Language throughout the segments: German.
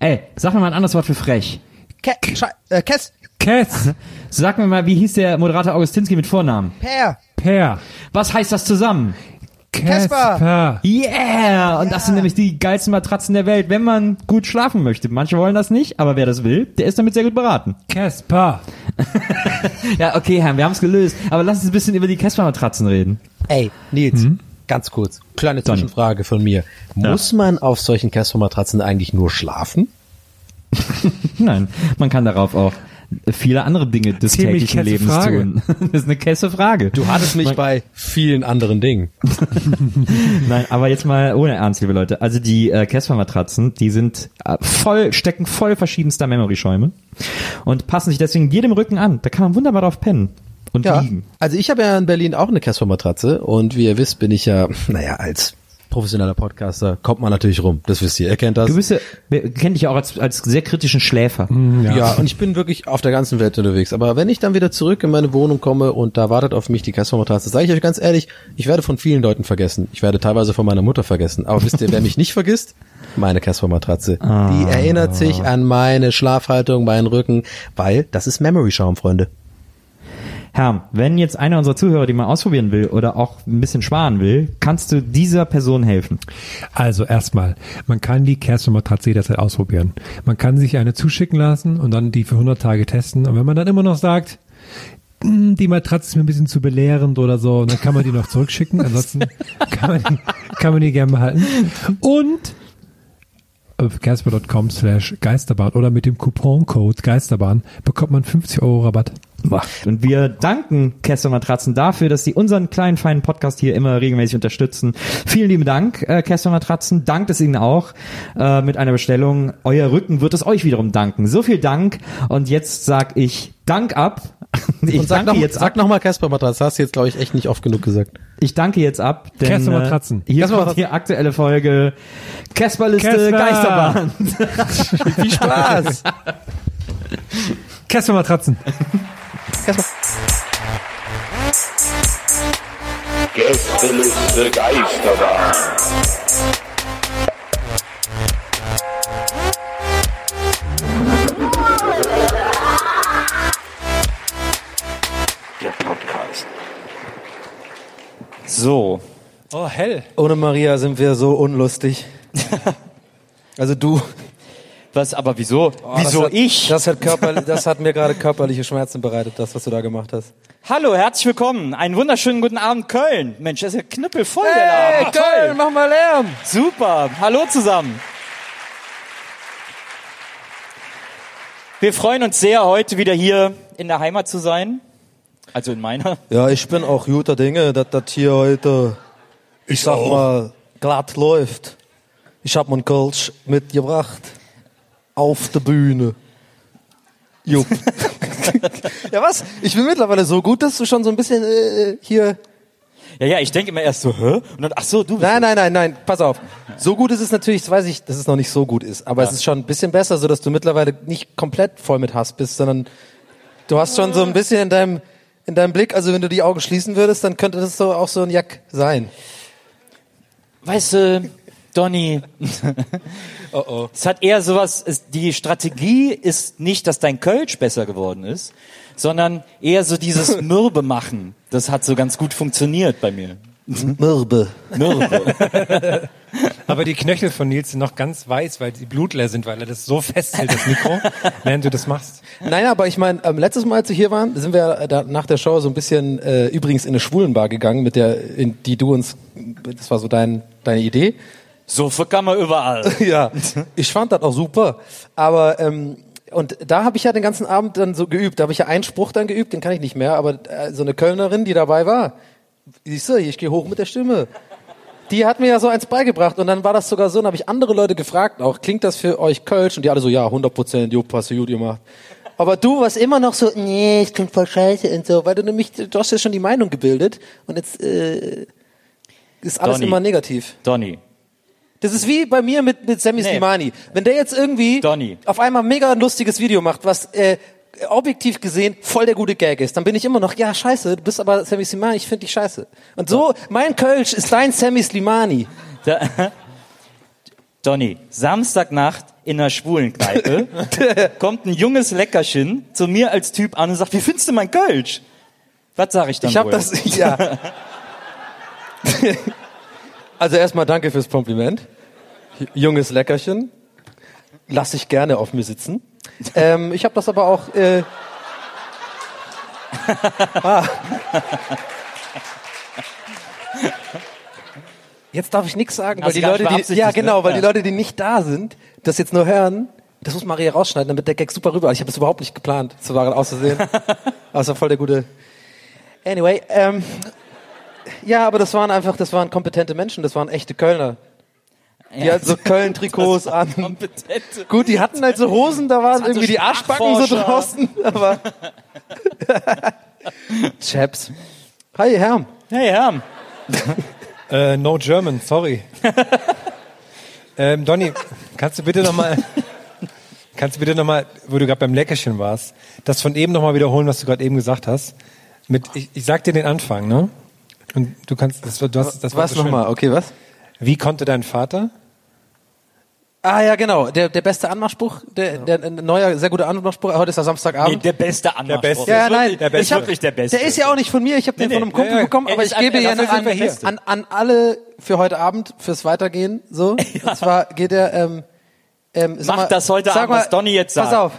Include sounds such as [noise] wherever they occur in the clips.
Ey, sag mir mal ein anderes Wort für frech. Ke Sche äh, Kess. Kess. Sag mir mal, wie hieß der Moderator Augustinski mit Vornamen? Per. Per. Was heißt das zusammen? Casper. Yeah! Und das sind nämlich die geilsten Matratzen der Welt, wenn man gut schlafen möchte. Manche wollen das nicht, aber wer das will, der ist damit sehr gut beraten. Casper. [laughs] Ja, okay, Herr, wir haben es gelöst. Aber lass uns ein bisschen über die Casper-Matratzen reden. Ey, Nils, ganz kurz. Kleine. Zwischenfrage von mir. Muss man auf solchen Casper-Matratzen eigentlich nur schlafen? [laughs] Nein, man kann darauf auch viele andere Dinge des Ziemlich täglichen kesse Lebens Frage. tun. [laughs] Das ist eine kesse Frage. Du hattest mich bei vielen anderen Dingen. [laughs] Nein, aber jetzt mal ohne Ernst, liebe Leute. Also die äh, Casper-Matratzen, die sind äh, voll, stecken voll verschiedenster Memory-Schäume und passen sich deswegen jedem Rücken an. Da kann man wunderbar drauf pennen und Ja, liegen. also ich habe ja in Berlin auch eine Casper-Matratze und wie ihr wisst, bin ich ja, [laughs] naja, als professioneller Podcaster kommt man natürlich rum. Das wisst ihr, ihr kennt das. Du bist ja, kennen dich ja auch als, als sehr kritischen Schläfer. Ja. und ich bin wirklich auf der ganzen Welt unterwegs. Aber wenn ich dann wieder zurück in meine Wohnung komme und da wartet auf mich die Casper-Matratze, sage ich euch ganz ehrlich, ich werde von vielen Leuten vergessen. Ich werde teilweise von meiner Mutter vergessen. Aber wisst ihr, wer mich nicht vergisst? Meine Casper-Matratze. Die erinnert sich an meine Schlafhaltung, meinen Rücken, weil das ist Memory-Schaum, Freunde. Herr, wenn jetzt einer unserer Zuhörer die mal ausprobieren will oder auch ein bisschen sparen will, kannst du dieser Person helfen. Also erstmal, man kann die Kerstin-Matratze jederzeit ausprobieren. Man kann sich eine zuschicken lassen und dann die für 100 Tage testen. Und wenn man dann immer noch sagt, "Hm, die Matratze ist mir ein bisschen zu belehrend oder so, dann kann man die noch zurückschicken. [laughs] Ansonsten kann man die, kann man die gerne behalten. Und auf casper.com slash Geisterbahn oder mit dem Couponcode Geisterbahn bekommt man 50 Euro Rabatt. Und wir danken Kester Matratzen dafür, dass sie unseren kleinen, feinen Podcast hier immer regelmäßig unterstützen. Vielen lieben Dank, äh, Kester Matratzen. Dankt es Ihnen auch äh, mit einer Bestellung. Euer Rücken wird es euch wiederum danken. So viel Dank. Und jetzt sag ich Dank ab. Ich Und sag danke noch, jetzt sag ab. noch mal Casper-Matratze. Das hast du jetzt, glaube ich, echt nicht oft genug gesagt. Ich danke jetzt ab. Denn, Kester äh, Matratzen. Hier Kester kommt die aktuelle Folge Casperliste Casper. Geisterbahn. [laughs] Viel Spaß! Kerstin-Matratzen. Casper. Gästeliste Geisterbahn. Der Podcast. So. Oh, hell. Ohne Maria sind wir so unlustig. [laughs] Also du. Was, aber wieso? Oh, wieso das hat, ich? Das hat, körperlich, das hat mir gerade körperliche Schmerzen bereitet, das, was du da gemacht hast. Hallo, herzlich willkommen. Einen wunderschönen guten Abend, Köln. Mensch, das ist ja knüppelvoll, der Laden. Toll. mach mal Lärm! Super. Hallo zusammen. Wir freuen uns sehr, heute wieder hier in der Heimat zu sein. Also in meiner. Ja, ich bin auch guter Dinge, dass das hier heute, ich sag mal, glatt läuft. Ich hab mein Kölsch mitgebracht. Auf der Bühne. Jupp. [laughs] ja, was? Ich bin mittlerweile so gut, dass du schon so ein bisschen äh, hier Ja, ja, ich denke immer erst so, hä? Und dann, ach so, du bist. Nein, nein, nein, nein, pass auf. So gut ist es natürlich, das weiß ich, dass es noch nicht so gut ist, aber es ist schon ein bisschen besser, so dass du mittlerweile nicht komplett voll mit Hass bist, sondern du hast schon so ein bisschen in deinem in deinem Blick, also wenn du die Augen schließen würdest, dann könnte das so auch so ein Jack sein. Weißt du, Donny, [laughs] Oh oh. es hat eher sowas, es, die Strategie ist nicht, dass dein Kölsch besser geworden ist, sondern eher so dieses [laughs] Mürbe machen. Das hat so ganz gut funktioniert bei mir. Mürbe. [laughs] Aber die Knöchel von Nils sind noch ganz weiß, weil die blutleer sind, weil er das so festhält, das Mikro, während du das machst. Nein, aber ich meine, ähm, letztes Mal, als wir hier waren, sind wir äh, da nach der Show so ein bisschen äh, übrigens in eine Schwulenbar gegangen, mit der, in die du uns, das war so dein, deine Idee. So kann man überall. [laughs] ja, ich fand das auch super. Aber ähm, und da habe ich ja den ganzen Abend dann so geübt. Da habe ich ja einen Spruch dann geübt, den kann ich nicht mehr. Aber äh, so eine Kölnerin, die dabei war, siehst du, ich gehe hoch mit der Stimme. Die hat mir ja so eins beigebracht und dann war das sogar so, dann habe ich andere Leute gefragt auch, klingt das für euch Kölsch? Und die alle so, ja, 100 Prozent, jo, hast du gut gemacht. Aber du warst immer noch so, nee, es klingt voll scheiße und so, weil du nämlich, du hast ja schon die Meinung gebildet und jetzt äh, ist alles Donny. immer negativ. Donny. Das ist wie bei mir mit, mit Sammy Nee. Slimani. Wenn der jetzt irgendwie Donny. auf einmal mega ein lustiges Video macht, was äh, objektiv gesehen voll der gute Gag ist, dann bin ich immer noch, ja, scheiße, du bist aber Sammy Slimani, ich finde dich scheiße. Und so, mein Kölsch ist dein Sammy Slimani. Da, [laughs] Donny, Samstagnacht in einer Schwulenkneipe [laughs] kommt ein junges Leckerchen zu mir als Typ an und sagt, wie findest du mein Kölsch? Was sag ich dann Ich habe wohl? das, ja. [laughs] also erstmal danke fürs Kompliment. Junges Leckerchen. Lass ich gerne auf mir sitzen. Ähm, ich habe das aber auch. Äh, [laughs] ah. Jetzt darf ich nichts sagen, weil die Leute, die, ja genau, ne? weil Ja. die Leute, die nicht da sind, das jetzt nur hören, das muss Maria rausschneiden, damit der Gag super rüber. Ich habe das überhaupt nicht geplant, zu waren auszusehen. [laughs] Also voll der gute. Anyway, ähm, ja, aber das waren einfach, das waren kompetente Menschen, das waren echte Kölner. Die hatten so [laughs] Köln-Trikots an. Kompetente. Gut, die hatten halt so Hosen, da waren irgendwie die Arschbacken so draußen, [laughs] aber. Chaps. Hi, Herm. Hey, Herm. Äh, no German, sorry. [laughs] ähm, Donny, kannst du bitte nochmal, kannst du bitte nochmal, wo du gerade beim Leckerchen warst, das von eben nochmal wiederholen, was du gerade eben gesagt hast? Mit, ich, ich sag dir den Anfang, ne? Und du kannst, das, war- du hast, das war Was so schön. nochmal? Okay, was? Wie konnte dein Vater? Ah ja, genau. Der, der beste Anmachspruch, der, der, ein neuer, sehr guter Anmachspruch. Heute ist der Nee, Samstagabend. der beste Anmachspruch. beste. ja, nein, Der beste. ich hab, wirklich der Beste. Der ist ja auch nicht von mir, ich habe den Nee, von einem nee. Kumpel Ja, ja. bekommen, Er aber ich gebe ja an, an, an alle für heute Abend, fürs Weitergehen, so. [laughs] Und zwar geht er, ähm, ähm, sag Mach mal, das heute sag Abend, mal, was Donny jetzt Pass sagt. auf.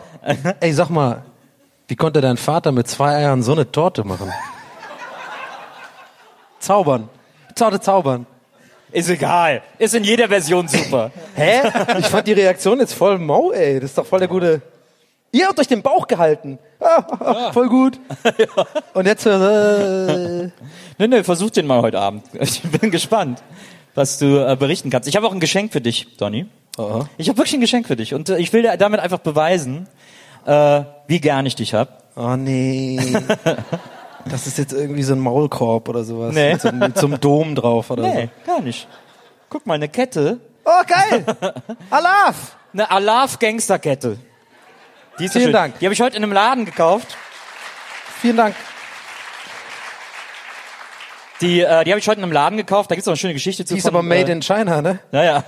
[laughs] Ey, sag mal, wie konnte dein Vater mit zwei Eiern so eine Torte machen? Zaubern. Torte zaubern. Ist egal. Ist in jeder Version super. [laughs] Hä? Ich fand die Reaktion jetzt voll mau, ey. Das ist doch voll der gute. Ihr habt euch den Bauch gehalten. Ah, [laughs] Voll gut. [laughs] Und jetzt äh, Nee, nee, versuch den mal heute Abend. Ich bin gespannt, was du äh, berichten kannst. Ich habe auch ein Geschenk für dich, Donny. Ich habe wirklich ein Geschenk für dich. Und äh, ich will dir damit einfach beweisen, äh, wie gern ich dich hab. Oh nee. Das ist jetzt irgendwie so ein Maulkorb oder sowas. Nee. Mit, so, mit so einem Dom drauf oder Nee, gar nicht. Guck mal, eine Kette. so. Oh, geil! [laughs] Alaf! Eine Alaf Gangsterkette. Die ist so Vielen schön. Dank. Die habe ich heute in einem Laden gekauft. Vielen Dank. Die, äh, die habe ich heute in einem Laden gekauft. Da gibt's auch eine schöne Geschichte zu. Die ist aber made äh, in China, ne? Naja.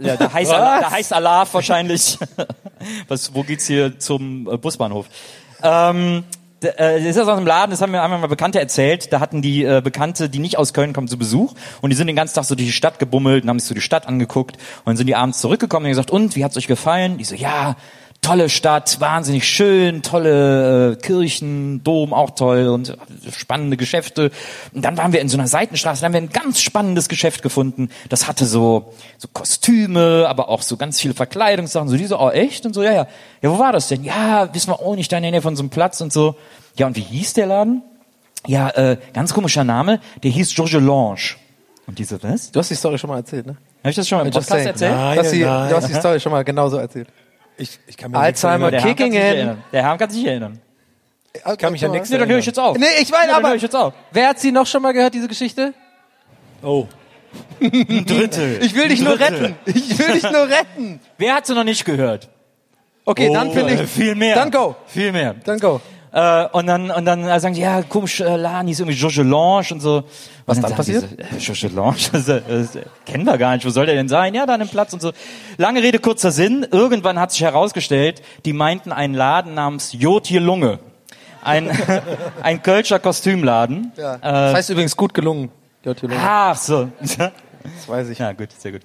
Ja, da heißt? Alaf, da heißt Alaf wahrscheinlich. [laughs] Was, wo geht's hier zum äh, Busbahnhof? Ähm, äh, das ist aus einem Laden, das haben mir einmal mal Bekannte erzählt. Da hatten die äh, Bekannte, die nicht aus Köln kommen, zu Besuch. Und die sind den ganzen Tag so durch die Stadt gebummelt und haben sich so die Stadt angeguckt. Und dann sind die abends zurückgekommen und gesagt, und, wie hat's euch gefallen? Die so, ja, tolle Stadt, wahnsinnig schön, tolle äh, Kirchen, Dom auch toll und spannende Geschäfte. Und dann waren wir in so einer Seitenstraße, da haben wir ein ganz spannendes Geschäft gefunden. Das hatte so so Kostüme, aber auch so ganz viele Verkleidungssachen. So die so, oh echt? Und so, ja, ja. Ja, wo war das denn? Ja, wissen wir auch nicht, da in der Nähe von so einem Platz und so. Ja, und wie hieß der Laden? Ja, äh, ganz komischer Name, der hieß Georges Lange. Und diese, was? Du hast die Story schon mal erzählt, ne? Habe ich das schon mal im Just Podcast saying. erzählt? Nein, Du hast die, nein. du hast die Story schon mal genauso erzählt. Ich, ich kann mir nichts Alzheimer Der Herr kann kicking nicht in. erinnern. Der Herr kann sich nicht erinnern. Ich kann mich an nichts Nee, dann höre ich jetzt auf. Nee, ich Ja, dann aber höre ich jetzt auf. wer hat sie noch schon mal gehört, diese Geschichte? Oh. Ein [laughs] Drittel. Ich will dich nur retten. Ich will dich nur retten. Wer hat sie noch nicht gehört? Okay, Oh, dann finde äh, ich. viel mehr. Dann go. Viel mehr. Dann go. Äh, und dann, und dann äh, sagen die, ja, komisch, äh, Laden, die ist irgendwie Georges Lange und so. Was und dann sagen passiert? Die so, äh, Georges Lange, [laughs] das, äh, das äh, kennen wir gar nicht, wo soll der denn sein? Ja, da an dem Platz und so. Lange Rede, kurzer Sinn. Irgendwann hat sich herausgestellt, die meinten einen Laden namens Jotje Lunge. Ein, [laughs] ein Kölscher Kostümladen. Ja. Das heißt übrigens gut gelungen. J.T. Longer. Ach so. Das weiß ich. Ja, gut, sehr gut.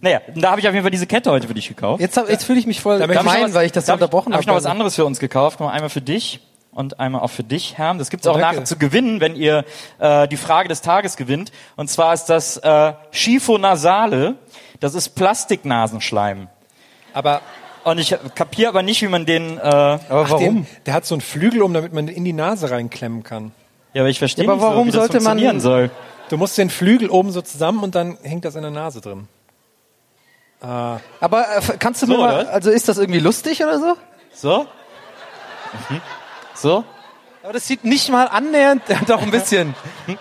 Naja, da habe ich auf jeden Fall diese Kette heute für dich gekauft. Jetzt, hab- jetzt fühle ich mich voll gemein, weil ich das so unterbrochen Habe habe. ich noch was anderes für uns gekauft. Guck mal, einmal für dich und einmal auch für dich, Herm. Das gibt's auch danke. nachher zu gewinnen, wenn ihr äh, die Frage des Tages gewinnt. Und zwar ist das äh, Schifonasale. Das ist Plastiknasenschleim. Aber Und ich kapiere aber nicht, wie man den... Äh, Aber warum? Den, der hat so einen Flügel um, damit man in die Nase reinklemmen kann. ja, aber ich verstehe Ja, aber nicht so, warum wie das sollte man- funktionieren soll. Du musst den Flügel oben so zusammen und dann hängt das in der Nase drin. Aber äh, kannst du So, mir mal, also ist das irgendwie lustig oder so? So? Mhm. So? Aber das sieht nicht mal annähernd, ja, [laughs] doch ein bisschen.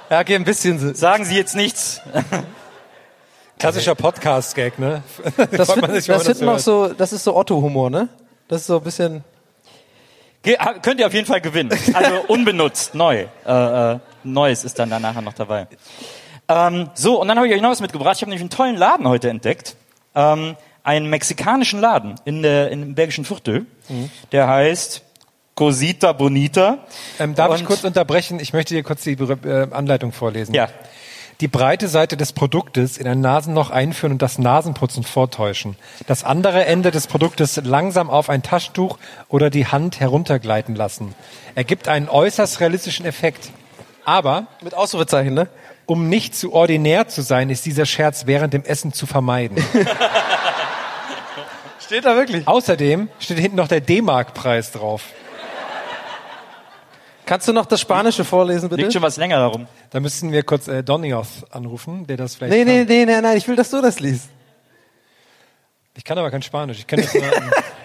Ja, okay, ein bisschen. so. Sagen Sie jetzt nichts. [laughs] Klassischer Podcast-Gag, ne? [laughs] Das, man wird, wenn das man wird noch so, das ist so Otto-Humor, ne? Das ist so ein bisschen. Ge ha- könnt ihr auf jeden Fall gewinnen. Also unbenutzt, neu. Äh, äh, Neues ist dann da nachher noch dabei. Ähm, so, und dann habe ich euch noch was mitgebracht. Ich habe nämlich einen tollen Laden heute entdeckt. Ähm, einen mexikanischen Laden in der, in dem belgischen Viertel. Der heißt Cosita Bonita. Ähm, darf ich Und- kurz unterbrechen? Ich möchte dir kurz die äh, Anleitung vorlesen. Ja. Die breite Seite des Produktes in ein Nasenloch einführen und das Nasenputzen vortäuschen. Das andere Ende des Produktes langsam auf ein Taschentuch oder die Hand heruntergleiten lassen. Ergibt einen äußerst realistischen Effekt. Aber Mit Ausrufezeichen, ne? um nicht zu ordinär zu sein, ist dieser Scherz während dem Essen zu vermeiden. [laughs] Steht da wirklich. Außerdem steht hinten noch der D-Mark-Preis drauf. Kannst du noch das Spanische vorlesen, bitte? Liegt schon was länger darum. Da müssten wir kurz äh, Donioth anrufen, der das vielleicht Nee, nee, kann. nee, nee, nein, ich will, dass du das liest. Ich kann aber kein Spanisch. Ich kann das, nur,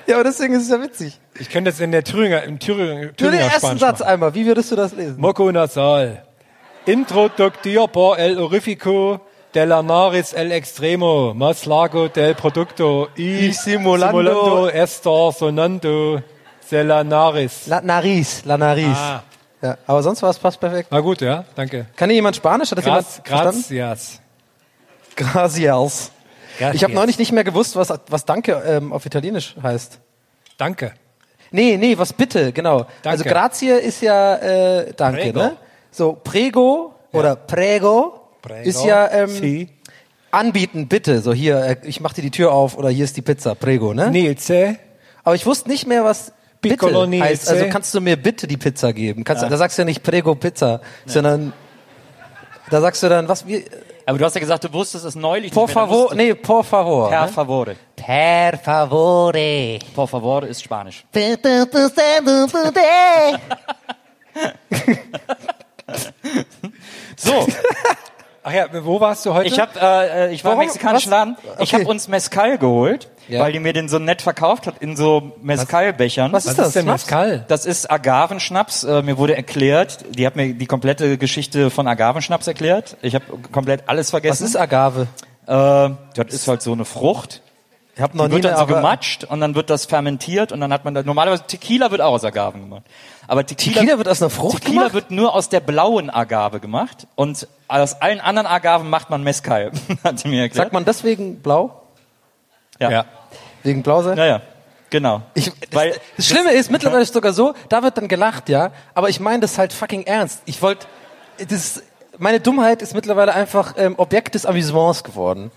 Ja, aber deswegen ist es ja witzig. ich kann das in der Thüringer, im Thüringer, Nur den Thüringer ersten Spanisch Satz machen. einmal. Wie würdest du das lesen? Moco nasal. Introductor por el orifico de la nariz el extremo, más largo del producto y, Y simulando- simulando estar sonando de la nariz. La Nariz, La Nariz. Ah. Ja, aber sonst war es fast perfekt. Na gut, ja, danke. Kann hier jemand Spanisch? Hat das Graz, jemand verstanden? gracias. Gracias. Gracias. Ich habe neulich nicht mehr gewusst, was, was Danke ähm, auf Italienisch heißt. Danke. Nee, nee, was bitte, genau. Danke. Also Grazie ist ja äh, Danke, Prego. ne? So, Prego oder Prego, Prego. ist ja ähm, Si. anbieten, bitte. So hier, äh, ich mach dir die Tür auf oder hier ist die Pizza, Prego, ne? Nilce. Aber ich wusste nicht mehr, was bitte heißt. Also kannst du mir bitte die Pizza geben? Kannst, Da sagst du ja nicht Prego Pizza, sondern da sagst du dann, was wie, Aber du hast ja gesagt, du wusstest es neulich por nicht mehr. Da favor, nee, por favor. Per ne? favore. Per favore. Por favore ist Spanisch. [laughs] So, Ach ja, wo warst du heute? ich hab, äh, ich war Warum? im mexikanischen? Laden. Ich Okay. habe uns Mezcal geholt, Ja. weil die mir den so nett verkauft hat in so Mezcal-Bechern. Was ist Was das? ist denn? Mescal? Das ist Agavenschnaps. Äh, mir wurde erklärt, die hat mir die komplette Geschichte von Agavenschnaps erklärt. Ich habe komplett alles Was vergessen. ist Agave? äh, das ist halt so eine Frucht. Ich habe noch Die nie wird dann eine so gematscht und dann wird das fermentiert und dann hat man da, normalerweise Tequila wird auch aus Agaven gemacht. Aber Tequila, Tequila wird aus einer Frucht Tequila gemacht? wird nur aus der blauen Agave gemacht und aus allen anderen Agaven macht man Mezcal, [laughs] hat sie mir erklärt. Sagt man deswegen blau? ja. Ja. Wegen blau sein? Naja, genau. Ich, das, Weil das Schlimme ist, mittlerweile ist es sogar so, da wird dann gelacht, ja, aber ich meine das halt fucking ernst. Ich wollte, das, meine Dummheit ist mittlerweile einfach ähm, Objekt des Amüsements geworden.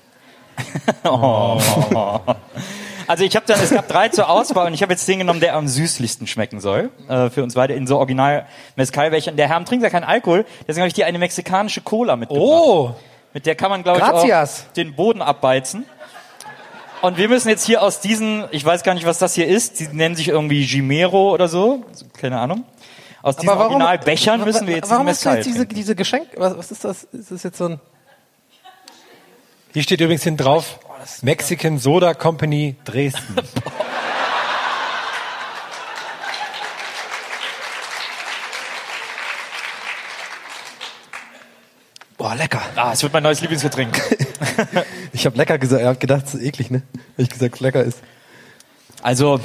[laughs] Also ich habe dann, es gab drei zur Auswahl und ich habe jetzt den genommen, der am süßlichsten schmecken soll. Äh, für uns beide in so original Mezcalbechern. Der Herr trinkt ja keinen Alkohol, deswegen habe ich dir eine mexikanische Cola mitgebracht. Oh, Mit der kann man, glaube ich, auch den Boden abbeizen. Und wir müssen jetzt hier aus diesen, ich weiß gar nicht, was das hier ist, die nennen sich irgendwie Gimero oder so, keine Ahnung. Aus diesen Originalbechern müssen wir jetzt Warum hast du jetzt diese, diese Geschenk, was, was ist das? Ist das jetzt so ein, hier steht übrigens hinten drauf, Mexican Soda Company Dresden. [laughs] [laughs] boah, lecker. Ah, es wird mein neues Lieblingsgetränk. [laughs] Ich habe lecker gesagt, er hat gedacht, es ist eklig, ne? Hab ich gesagt, es lecker ist. Also,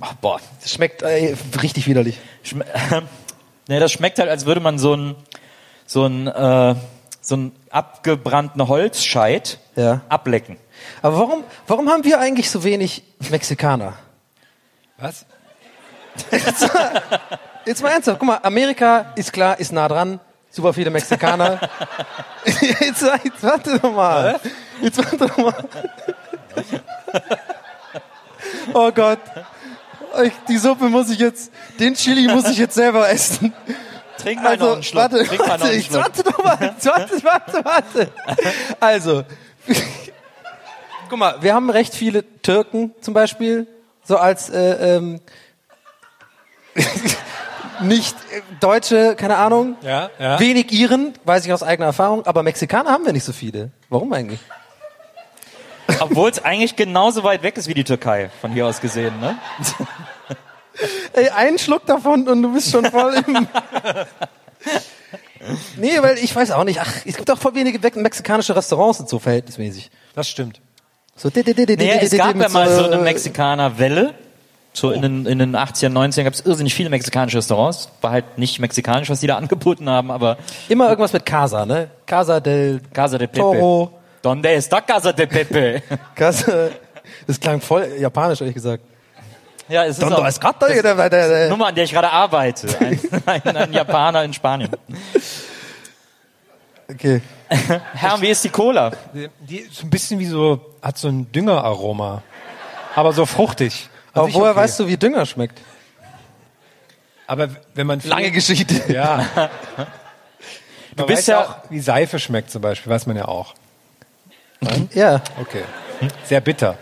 ach, boah, Es schmeckt äh, richtig widerlich. Schm [laughs] ne, das schmeckt halt, als würde man so ein so ein äh, so ein abgebrannten Holzscheit Ja. ablecken. Aber warum, warum haben wir eigentlich so wenig Mexikaner? Was? Jetzt mal ernsthaft, guck mal, Amerika ist klar, ist nah dran. Super viele Mexikaner. [laughs] jetzt, jetzt warte doch mal. Jetzt warte doch mal. Oh Gott. Ich- Die Suppe muss ich jetzt, den Chili muss ich jetzt selber essen. Trink mal noch Also, einen Schluck. warte, Trink noch warte, einen Schluck. warte doch mal. Warte, warte, warte. Also, guck mal, wir haben recht viele Türken zum Beispiel, so als äh, ähm, nicht äh, Deutsche, keine Ahnung. Ja, ja. Wenig Iren, weiß ich aus eigener Erfahrung, aber Mexikaner haben wir nicht so viele. Warum eigentlich? Obwohl es eigentlich genauso weit weg ist wie die Türkei, von hier aus gesehen, ne? [laughs] Ey, einen Schluck davon und du bist schon voll im. [laughs] nee, weil ich weiß auch nicht. Ach, es gibt auch voll wenige we- mexikanische Restaurants und so verhältnismäßig. Das stimmt. So, di- di- di- Naja, es gab ja mal so eine Mexikaner-Welle. So in den, in den 80er, 90er gab es irrsinnig viele mexikanische Restaurants. War halt nicht mexikanisch, was die da [laughs] angeboten haben, aber Immer irgendwas mit Casa, ne? Casa del Casa de Pepe. Toro. Donde está Casa de Pepe? [laughs] Casa. Das klang voll japanisch, ehrlich gesagt. ja, es ist Dondo auch es der- die der- Nummer, an der ich gerade arbeite. Ein, ein, ein Japaner in Spanien. Okay. [laughs] Herr, wie ist die Cola? Die, die ist ein bisschen wie so, hat so ein Düngeraroma. Aber so fruchtig. Aber woher okay. weißt du, wie Dünger schmeckt? Aber wenn man Lange Geschichte. Ja. [laughs] Du Man bist ja, auch, wie Seife schmeckt zum Beispiel, weiß man ja auch. Ja. Okay. Sehr bitter.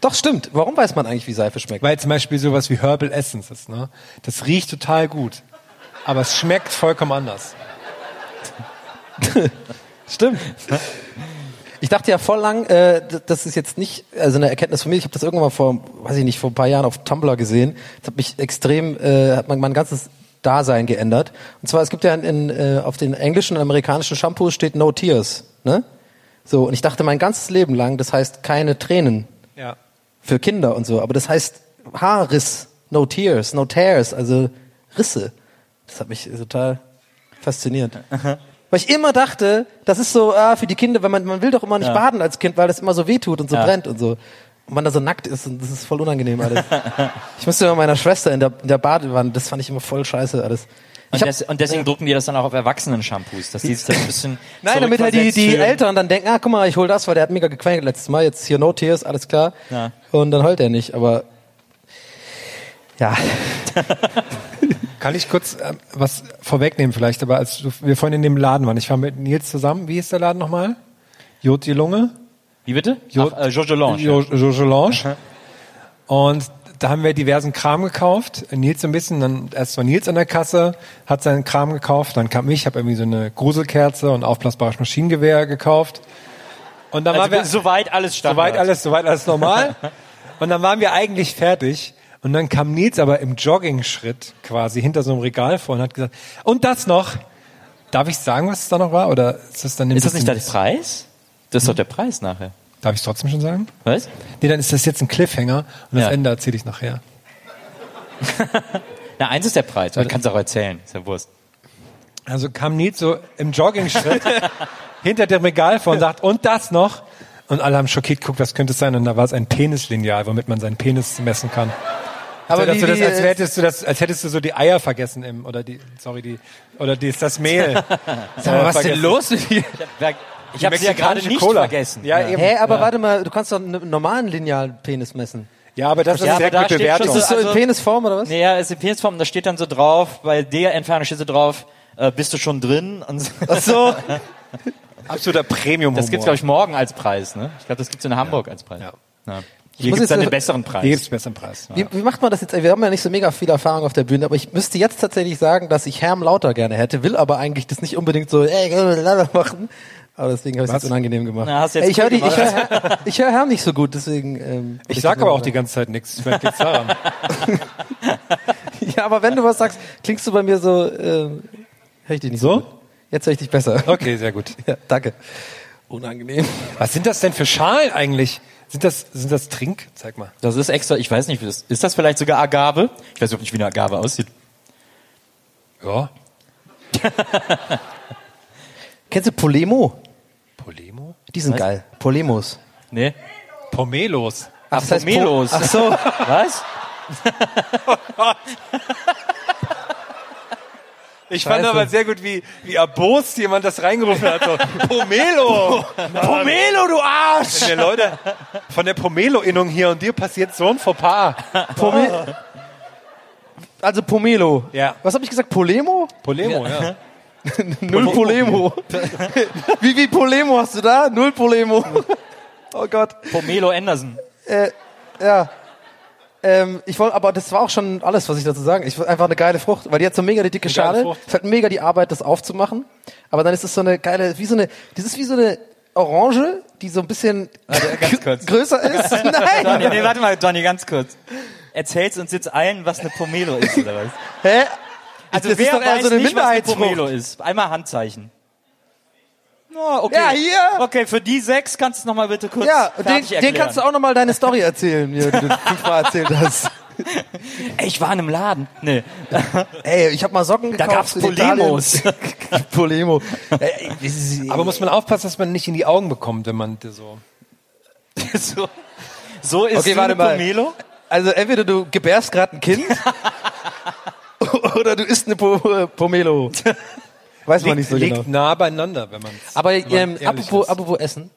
Doch, stimmt. Warum weiß man eigentlich, wie Seife schmeckt? Weil zum Beispiel sowas wie Herbal Essence ist, ne? Das riecht total gut. Aber es schmeckt vollkommen anders. [laughs] Stimmt. Ich dachte ja voll lang, äh, das ist jetzt nicht, also eine Erkenntnis von mir. Ich habe das irgendwann mal vor, weiß ich nicht, vor ein paar Jahren auf Tumblr gesehen. Das hat mich extrem, äh, hat mein, mein ganzes Dasein geändert. Und zwar, es gibt ja in, in, äh, auf den englischen und amerikanischen Shampoos steht No Tears, ne? So, und ich dachte mein ganzes Leben lang, das heißt keine Tränen Ja. für Kinder und so, aber das heißt Haarriss, No Tears, No Tears, also Risse. Das hat mich total fasziniert. Weil ich immer dachte, das ist so, ah, für die Kinder, weil man, man will doch immer nicht Ja. baden als Kind, weil das immer so wehtut und so Ja. brennt und so. Und man da so nackt ist und das ist voll unangenehm alles. [laughs] ich musste immer meiner Schwester in der, in der Badewanne, das fand ich immer voll scheiße alles. und, hab, des, und deswegen drucken die das dann auch auf Erwachsenen-Shampoos, dass die das ein bisschen [laughs] nein, damit halt die, die. Eltern dann denken, ah, guck mal, ich hol das, weil der hat mega gequengelt letztes Mal, jetzt hier No Tears, alles klar. Ja. Und dann heult er nicht, aber ja. [laughs] Kann ich kurz äh, was vorwegnehmen vielleicht, aber als du, wir vorhin in dem Laden waren, ich war mit Nils zusammen, wie ist der Laden nochmal? Jod die Lunge? Wie bitte? Jo- Ach, äh, Jojo Lange. Jo- Jojo Lange. Und da haben wir diversen Kram gekauft. Nils ein bisschen, dann erst war Nils an der Kasse, hat seinen Kram gekauft, dann kam ich, habe irgendwie so eine Gruselkerze und aufblasbares Maschinengewehr gekauft. Und dann Also waren wir soweit alles Standard. soweit alles, soweit alles normal. [laughs] und dann waren wir eigentlich fertig. Und dann kam Nils aber im Jogging-Schritt quasi hinter so einem Regal vor und hat gesagt, und das noch. Darf ich sagen, was es da noch war? Oder ist das dann Ist das nicht der Preis? Das ist doch der Preis nachher. Darf ich es trotzdem schon sagen? Was? Nee, dann ist das jetzt ein Cliffhanger und das Ja. Ende erzähle ich nachher. [laughs] Na, eins ist der Preis, aber du kannst auch erzählen, ist ja Wurst. Also kam Nils so im Jogging-Schritt [laughs] hinter dem Regal vor und sagt, und das noch? Und alle haben schockiert geguckt, was könnte es sein? Und da war es ein Penislineal, womit man seinen Penis messen kann. Aber Aber wie- du das, als äh, hättest du das, als hättest du so die Eier vergessen im, oder die, sorry, die, oder die ist das Mehl. [laughs] Sag mal, was ist denn los mit dir? Ich habe sie ja gerade nicht Cola. vergessen. Ja, eben. Hä, aber warte mal, du kannst doch einen normalen linealen Penis messen. Ja, aber das ist Ja, sehr gute schon Bewertung. Ist das so Also- in Penisform oder was? Naja, ist in Penisform, da steht dann so drauf, bei der Entfernung steht so drauf, äh, bist du schon drin? Und so. Ach so. Absoluter Premium. Das gibt's glaube ich morgen als Preis, ne? Ich glaube, das gibt's in Hamburg als Preis. Ja. Ja. Ich Hier jetzt- dann den besseren Preis. Hier gibt's besseren Preis. Wie, wie macht man das jetzt? Wir haben ja nicht so mega viel Erfahrung auf der Bühne, aber ich müsste jetzt tatsächlich sagen, dass ich Herm lauter gerne hätte, will aber eigentlich das nicht unbedingt so ey, machen. Aber deswegen habe ich es jetzt unangenehm gemacht. Na, hast jetzt Ey, ich höre ich hör, ich hör Herm nicht so gut, deswegen. Ähm, Ich sag aber auch die ganze Zeit nichts. Liegt's daran. [laughs] Ja, aber wenn du was sagst, klingst du bei mir so. Ähm, hör ich dich nicht so? So? gut. Jetzt höre ich dich besser. Okay, sehr gut. [laughs] Ja, danke. Unangenehm. Was sind das denn für Schalen eigentlich? Sind das, sind das Trink? Zeig mal. Das ist extra, ich weiß nicht, wie das, ist das vielleicht sogar Agave? Ich weiß überhaupt nicht, wie eine Agave aussieht. Ja. [laughs] Kennst du Polemo? Polemo? Die sind Was? geil. Polemos. Nee. Pomelos. Ach, Ach, Pomelos. Po Ach so. [laughs] Was? [laughs] Ich fand Scheiße. aber sehr gut, wie, wie erbost jemand das reingerufen hat. So, Pomelo! [laughs] Pomelo, du Arsch! Wenn wir Leute von der Pomelo-Innung hier und dir passiert so ein Fauxpas. Pome also Pomelo. Ja. Was habe ich gesagt? Polemo? Polemo, ja. [laughs] Null Polemo. [laughs] wie wie Polemo hast du da? Null Polemo. oh Gott. Pomelo Anderson. Äh, ja. Ähm, ich wollte, aber das war auch schon alles, was ich dazu sagen. Ich wollte einfach eine geile Frucht, weil die hat so mega die dicke Eine Schale. Es hat mega die Arbeit, das aufzumachen. Aber dann ist es so eine geile, wie so eine, das ist wie so eine Orange, die so ein bisschen kurz. größer [laughs] ist. Nein. nee, warte mal, Johnny, ganz kurz. Erzählst uns jetzt allen, was eine Pomelo ist, oder was? Hä? Also das wer ist doch eher weiß so eine nicht, was eine Minderheitsfrucht. Pomelo ist? Einmal Handzeichen. Ja, okay. Ja, hier. Okay, für die sechs kannst du es nochmal bitte kurz Ja, den, den kannst du auch nochmal deine Story erzählen, die du [laughs] fünfmal erzählt hast. Ey, ich war in einem Laden. Nee. [laughs] Ey, ich habe mal Socken Da gekauft. gab's in Polemos. [laughs] Polemo. Aber muss man aufpassen, dass man nicht in die Augen bekommt, wenn man so. so, so ist Okay, warte eine mal. Pomelo. Also entweder du gebärst gerade ein Kind oder du isst eine po Pomelo. Weiß man nicht so liegt genau. nah beieinander, wenn man Aber wenn man ähm, apropos, ist. apropos Essen.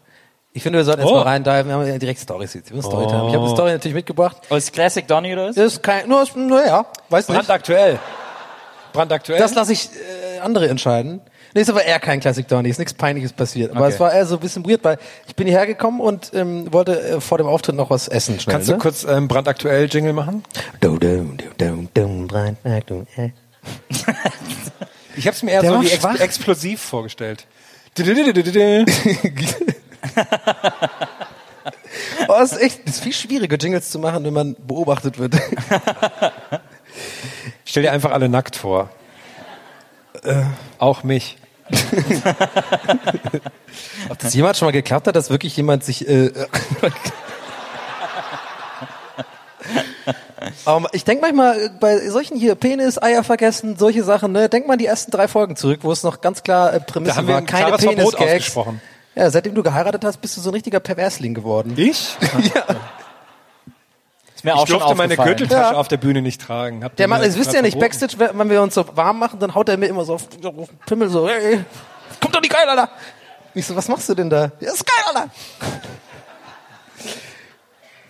Ich finde, wir sollten jetzt Oh. mal rein, da wir haben ja direkt Stories jetzt. Wir müssen Storytime. Ich habe eine Story natürlich mitgebracht. Oh, ist Classic Donny oder was? Ist kein, nur, naja, weiß nicht. Brandaktuell. Brandaktuell. Das lasse ich äh, andere entscheiden. Nee, ist aber eher kein Classic Donny, ist nichts Peinliches passiert. Aber Okay. es war eher so ein bisschen weird, weil ich bin hierher gekommen und ähm, wollte äh, vor dem Auftritt noch was essen schnell. Kannst du ne? kurz ähm, brandaktuell Jingle machen? Du, du, du, du, du, rein, rein, du, äh. Ich habe es mir eher Der so wie ex schwach. explosiv vorgestellt. [laughs] Oh, das ist echt, das ist viel schwieriger, Jingles zu machen, wenn man beobachtet wird. Stell dir einfach alle nackt vor. Äh, Auch mich. [laughs] Ob das jemand schon mal geklappt hat, dass wirklich jemand sich. Äh, [laughs] Aber ich denke manchmal äh, bei solchen hier Penis, Eier vergessen, solche Sachen, ne, denk mal an die ersten drei Folgen zurück, wo es noch ganz klar äh, Prämisse Da haben wir war, ein keine Penis-Gags. ausgesprochen. Ja, seitdem du geheiratet hast, bist du so ein richtiger Perversling geworden. Ich? [laughs] Ist mir Ich auch schon durfte meine. Gürteltasche Ja. auf der Bühne nicht tragen. Habt ihr Der Mann, das wisst ihr ja nicht, verboten? Backstage, wenn wir uns so warm machen, dann haut er mir immer so auf, auf den Pimmel so, ey, kommt doch nicht geil, Alter. Ich so, was machst du denn da? Ja, ist geil, Alter.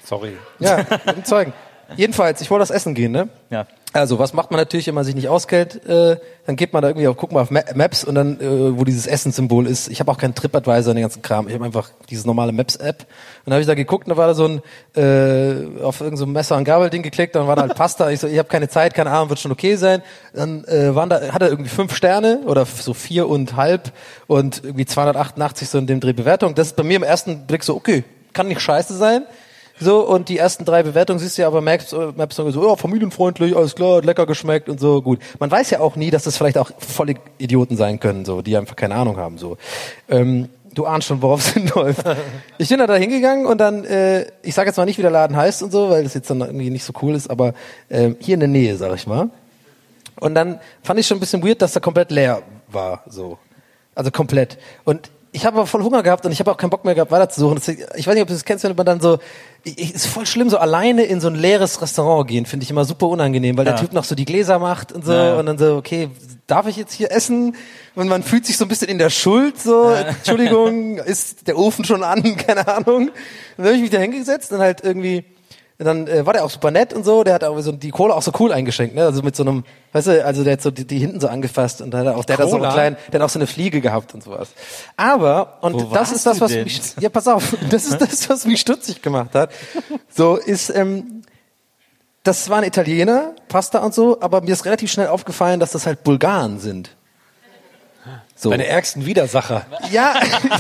Sorry. Ja, mit dem Zeugen. Jedenfalls, ich wollte das essen gehen, ne? Ja. Also, was macht man natürlich, wenn man sich nicht auskennt? Äh, dann geht man da irgendwie auf, guck mal auf Ma Maps und dann, äh, wo dieses Essenssymbol ist. Ich habe auch keinen TripAdvisor und den ganzen Kram. Ich habe einfach dieses normale Maps-App. Und dann habe ich da geguckt und da war da so ein, äh, auf irgendein so Messer- und Gabelding geklickt, dann war da halt [laughs] Pasta. Ich so, ich habe keine Zeit, keine Ahnung, wird schon okay sein. Dann äh, waren da, hat er irgendwie fünf Sterne oder so vier und halb und irgendwie 288 so in dem Dreh Bewertung. Das ist bei mir im ersten Blick so, okay, kann nicht scheiße sein. So, und die ersten drei Bewertungen siehst du ja aber Maps, äh, Maps sagen so, ja, familienfreundlich, alles klar, hat lecker geschmeckt und so, gut. Man weiß ja auch nie, dass das vielleicht auch volle Idioten sein können, so, die einfach keine Ahnung haben, so. Ähm, du ahnst schon, worauf es [laughs] hinläuft. Ich bin da hingegangen und dann, äh, ich sage jetzt mal nicht, wie der Laden heißt und so, weil das jetzt dann irgendwie nicht so cool ist, aber ähm, hier in der Nähe, sag ich mal. Und dann fand ich schon ein bisschen weird, dass er komplett leer war, so. Also komplett. Und ich habe aber voll Hunger gehabt und ich habe auch keinen Bock mehr gehabt, weiterzusuchen. Ich weiß nicht, ob du das kennst, wenn man dann so, ich, ist voll schlimm, so alleine in so ein leeres Restaurant gehen, finde ich immer super unangenehm, weil der Typ noch so die Gläser macht und so Ja, ja. und dann so, okay, darf ich jetzt hier essen? Und man fühlt sich so ein bisschen in der Schuld, so, Entschuldigung, ist der Ofen schon an, [laughs] keine Ahnung. Dann habe ich mich da hingesetzt und halt irgendwie, dann äh, war der auch super nett und so, der hat auch so die Kohle auch so cool eingeschenkt, ne? Also mit so einem, weißt du, also der hat so die, die hinten so angefasst und dann hat er auch, der hat da so einen Cola? kleinen, der hat auch so eine Fliege gehabt und sowas. Aber, und Wo das ist das, was mich, ja, pass auf, [laughs] das ist das, was mich stutzig gemacht hat. So ist, ähm, das waren Italiener, Pasta und so, aber mir ist relativ schnell aufgefallen, dass das halt Bulgaren sind. So. Meine ärgsten Widersacher. Ja,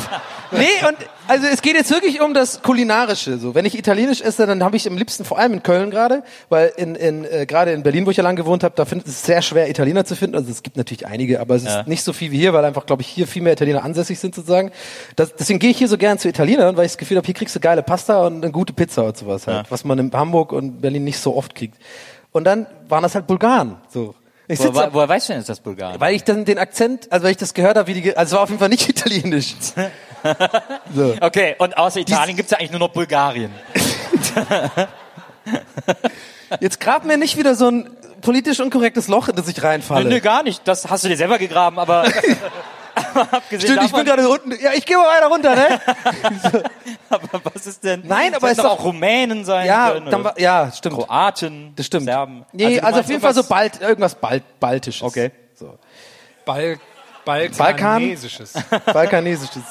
[laughs] nee, und also es geht jetzt wirklich um das Kulinarische. So, wenn ich Italienisch esse, dann habe ich am liebsten, vor allem in Köln gerade, weil in, in äh, gerade in Berlin, wo ich ja lang gewohnt habe, da finde ich es sehr schwer, Italiener zu finden. Also es gibt natürlich einige, aber es ist Ja. nicht so viel wie hier, weil einfach, glaube ich, hier viel mehr Italiener ansässig sind sozusagen. Das, deswegen gehe ich hier so gern zu Italienern, weil ich das Gefühl habe, hier kriegst du geile Pasta und eine gute Pizza und sowas halt, Ja. was man in Hamburg und Berlin nicht so oft kriegt. Und dann waren das halt Bulgaren. So. Ich Woher, sitz woher, woher weißt du denn, ist das Bulgarien? weil ich dann den Akzent, also weil ich das gehört habe, wie die, also es war auf jeden Fall nicht [laughs] italienisch. So. Okay, und außer Italien gibt's ja eigentlich nur noch Bulgarien. [laughs] Jetzt grab mir nicht wieder so ein politisch unkorrektes Loch, in das ich reinfalle. Nö, nö, gar nicht. Das hast du dir selber gegraben, aber [laughs] [laughs] abgesehen Stimmt, ich bin gerade unten. Ja, ich gehe mal weiter runter, ne? [laughs] aber was ist denn? Nein, aber es doch auch Rumänen sein ja, können. dann ja, stimmt. Kroaten, Das stimmt. Serben. Nee, du also, auf jeden Fall so bald, irgendwas bald, Baltisches. Okay. So. Bal Balkan? Balkanesisches. [laughs] Balkanesisches.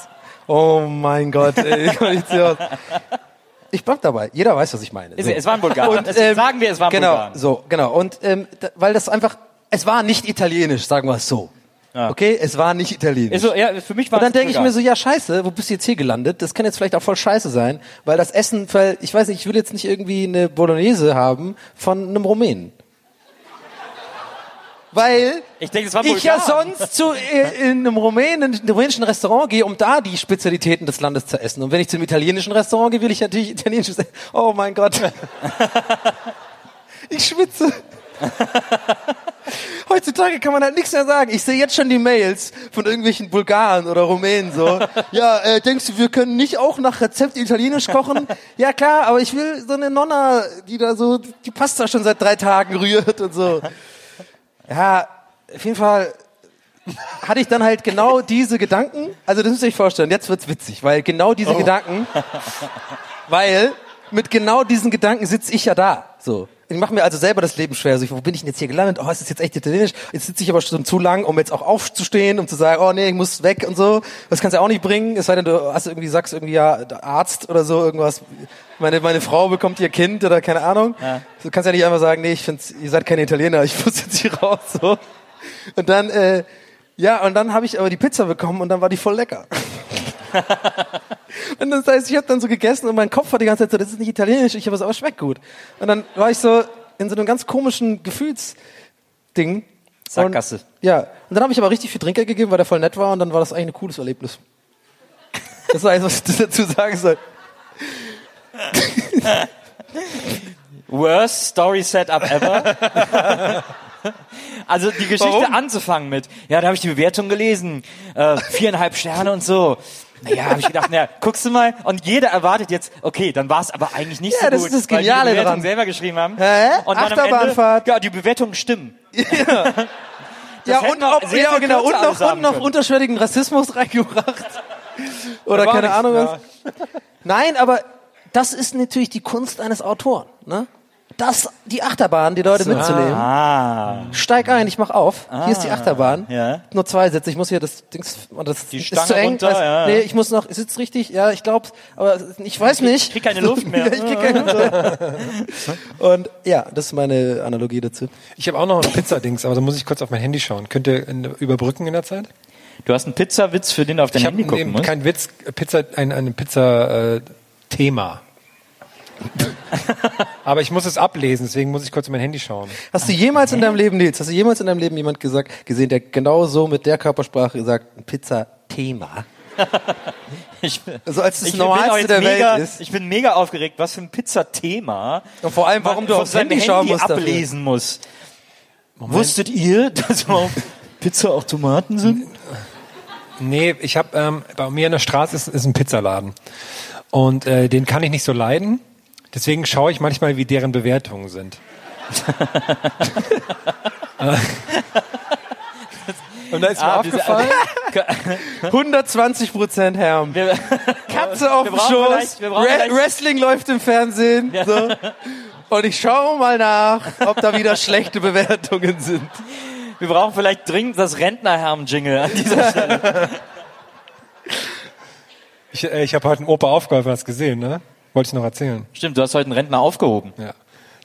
Oh mein Gott, ey. Ich bleib dabei. Jeder weiß, was ich meine. Ist- es waren Bulgaren. Es- sagen wir, es waren genau, Bulgaren. So, genau. Und ähm, da, weil das einfach, es war nicht italienisch, sagen wir es so. Okay, es war nicht italienisch. So, ja, für mich war Und dann denke ich mir so, ja scheiße, wo bist du jetzt hier gelandet? Das kann jetzt vielleicht auch voll scheiße sein, weil das Essen, weil, ich weiß nicht, ich will jetzt nicht irgendwie eine Bolognese haben von einem Rumänen. Weil Ich war ich ja sonst zu äh, in einem Rumänen, in einem rumänischen Restaurant gehe, um da die Spezialitäten des Landes zu essen. Und wenn ich zum italienischen Restaurant gehe, will ich natürlich italienisches. Oh mein Gott. [laughs] ich schwitze. [laughs] Heutzutage kann man halt nichts mehr sagen. Ich sehe jetzt schon die Mails von irgendwelchen Bulgaren oder Rumänen so. [laughs] Ja, äh, denkst du, wir können nicht auch nach Rezept italienisch kochen? [laughs] Ja klar, aber ich will so eine Nonna, die da so die Pasta schon seit drei Tagen rührt und so. [laughs] Ja, auf jeden Fall hatte ich dann halt genau diese Gedanken. Also das müsst ihr euch vorstellen, jetzt wird's witzig, weil genau diese Gedanken, weil mit genau diesen Gedanken sitze ich ja da. So. Ich mache mir also selber das Leben schwer. So, ich, wo bin ich denn jetzt hier gelandet? Oh, es ist jetzt echt italienisch. Jetzt sitze ich aber schon zu lang, um jetzt auch aufzustehen, um zu sagen, oh nee, ich muss weg und so. Das kannst du ja auch nicht bringen. Es sei denn, du hast irgendwie, sagst irgendwie ja Arzt oder so, irgendwas. Meine, meine Frau bekommt ihr Kind oder keine Ahnung. Du kannst ja nicht einfach sagen, nee, ich finde, ihr seid keine Italiener, ich muss jetzt hier raus. So. Und dann, äh, ja, und dann habe ich aber die Pizza bekommen und dann war die voll lecker. [laughs] und das heißt, ich habe dann so gegessen und mein Kopf war die ganze Zeit so, das ist nicht italienisch, ich habe es aber es schmeckt gut. Und dann war ich so in so einem ganz komischen Gefühlsding. Sackgasse. Und, ja, und dann habe ich aber richtig viel Trinkgeld gegeben, weil der voll nett war und dann war das eigentlich ein cooles Erlebnis. Das ist alles, was ich dazu sagen soll. [laughs] Worst Story Setup ever. [laughs] Also die Geschichte Warum? anzufangen mit, ja, da habe ich die Bewertung gelesen, äh, viereinhalb Sterne und so. Naja, habe ich gedacht, naja, guckst du mal, und jeder erwartet jetzt, okay, dann war es aber eigentlich nicht Ja, so das gut, ist das weil die Geniale Bewertung dran. selber geschrieben haben. Hä? Und Achterbahnfahrt. Ende, ja, die Bewertungen stimmen. Ja, [laughs] hätten und, noch auch, sehr ja, genau, und noch, und noch unterschwelligen Rassismus [laughs] reingebracht. Oder keine Ahnung ja. was. Nein, aber das ist natürlich die Kunst eines Autoren. Ne? Das, die Achterbahn, die Leute mitzunehmen. Ah. Steig ein, ich mach auf. Hier ist die Achterbahn. ja. Nur zwei Sitze. Ich muss hier das Dings, und das Die ist Stange zu eng. runter, Weiß- ja, ja. Nee, ich muss noch, sitzt richtig? Ja, ich glaub's, aber ich weiß nicht. [laughs] Ich krieg keine Luft mehr. Ja, ich krieg keine Luft. Und ja, das ist meine Analogie dazu. Ich habe auch noch ein Pizzadings, aber da muss ich kurz auf mein Handy schauen. Könnt ihr in, überbrücken in der Zeit? Du hast einen Pizzawitz, für den du auf dein ich Handy gucken musst. kein Witz, Pizza, ein, ein Pizza-Thema. [laughs] aber ich muss es ablesen, deswegen muss ich kurz in mein Handy schauen. Hast du jemals in deinem Leben, Nils, hast du jemals in deinem Leben jemand gesagt, gesehen, der genau so mit der Körpersprache gesagt, ein Pizza-Thema? [laughs] Ich, Also als das ich Normalste der mega, Welt ist. Ich bin mega aufgeregt, was für ein Pizzathema. Und vor allem, warum man du aufs seinem Handy schauen musst dafür. ablesen muss. Wusstet ihr, [laughs] dass auf Pizza auch Tomaten sind? Nee, ich habe ähm, bei mir in der Straße ist, ist ein Pizzaladen und äh, den kann ich nicht so leiden. Deswegen schaue ich manchmal, wie deren Bewertungen sind. [laughs] und da ist mir Ah, diese- aufgefallen, 120 [laughs] Prozent Herm. Wir, Katze auf dem Schoß, Re Wrestling läuft im Fernsehen. So. Und ich schaue mal nach, ob da wieder schlechte Bewertungen sind. wir brauchen vielleicht dringend das Rentnerherm-Jingle an dieser Stelle. ich, äh, ich habe heute einen Opa aufgeholfen, hast gesehen, ne? Wollte ich noch erzählen. Stimmt, du hast heute einen Rentner aufgehoben. Ja.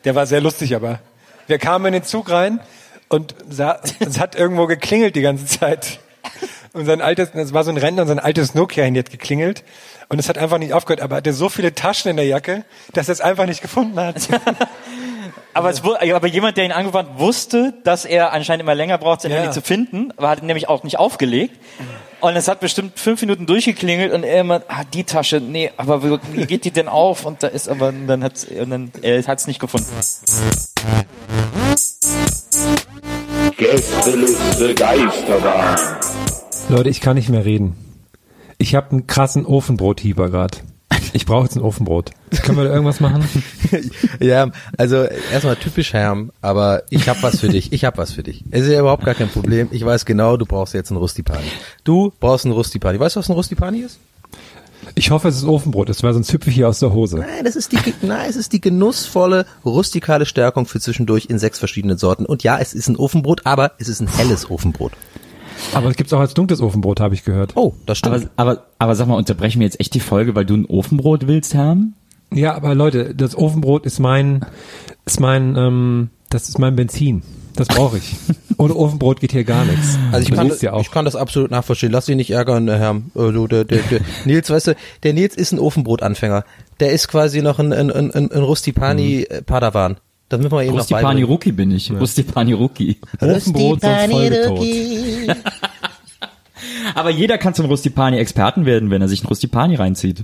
Der war sehr lustig, aber wir kamen in den Zug rein und sah, es hat irgendwo geklingelt die ganze Zeit. Und sein altes, das war so ein Rentner und sein altes Nokia-Handy hat geklingelt. Und es hat einfach nicht aufgehört, aber er hatte so viele Taschen in der Jacke, dass er es einfach nicht gefunden hat. [laughs] Aber, es, aber jemand, der ihn angewandt hat, wusste, dass er anscheinend immer länger braucht, sein Ja. Handy zu finden, aber hat ihn nämlich auch nicht aufgelegt. Und es hat bestimmt fünf Minuten durchgeklingelt und er immer, ah, die Tasche, nee, aber wie geht die denn auf? Und da ist aber, und dann hat's, und dann, er hat's nicht gefunden. Gästeliste Geisterbahn. Leute, ich kann nicht mehr reden. Ich habe einen krassen Ofenbrothieber gerade. Ich brauche jetzt ein Ofenbrot. Können wir da irgendwas machen? [laughs] ja, also erstmal typisch Herm, aber ich habe was für dich. Ich habe was für dich. Es ist ja überhaupt gar kein Problem. Ich weiß genau, du brauchst jetzt einen Rustipani. Du brauchst einen Rustipani. Weißt du, was ein Rustipani ist? Ich hoffe, es ist Ofenbrot, das war sonst hüpfe ich hier aus der Hose. Nein, das ist die, nein, es ist die genussvolle, rustikale Stärkung für zwischendurch in sechs verschiedenen Sorten. Und ja, es ist ein Ofenbrot, aber es ist ein helles Ofenbrot. Aber es gibt's auch als dunkles Ofenbrot, habe ich gehört. Oh, das stimmt. Aber, aber, aber sag mal, unterbrechen wir jetzt echt die Folge, weil du ein Ofenbrot willst haben? Ja, aber Leute, das Ofenbrot ist mein, ist mein, ähm, das ist mein Benzin. Das brauche ich. [laughs] Ohne Ofenbrot geht hier gar nichts. Also ich Du kann, siehst ja auch. ich kann das absolut nachvollziehen. Lass dich nicht ärgern, Herr. Äh, du, der, der, der [laughs] Nils, weißt du, der Nils ist ein Ofenbrotanfänger. Der ist quasi noch ein, ein, ein, ein Rustipani äh, Padawan. Das müssen wir eben noch Rustipani beibringen. Ruki bin ich. Rustipani Ruki. Ofenbrot sonst vollgetot. [laughs] Aber jeder kann zum Rustipani-Experten werden, wenn er sich einen Rustipani reinzieht.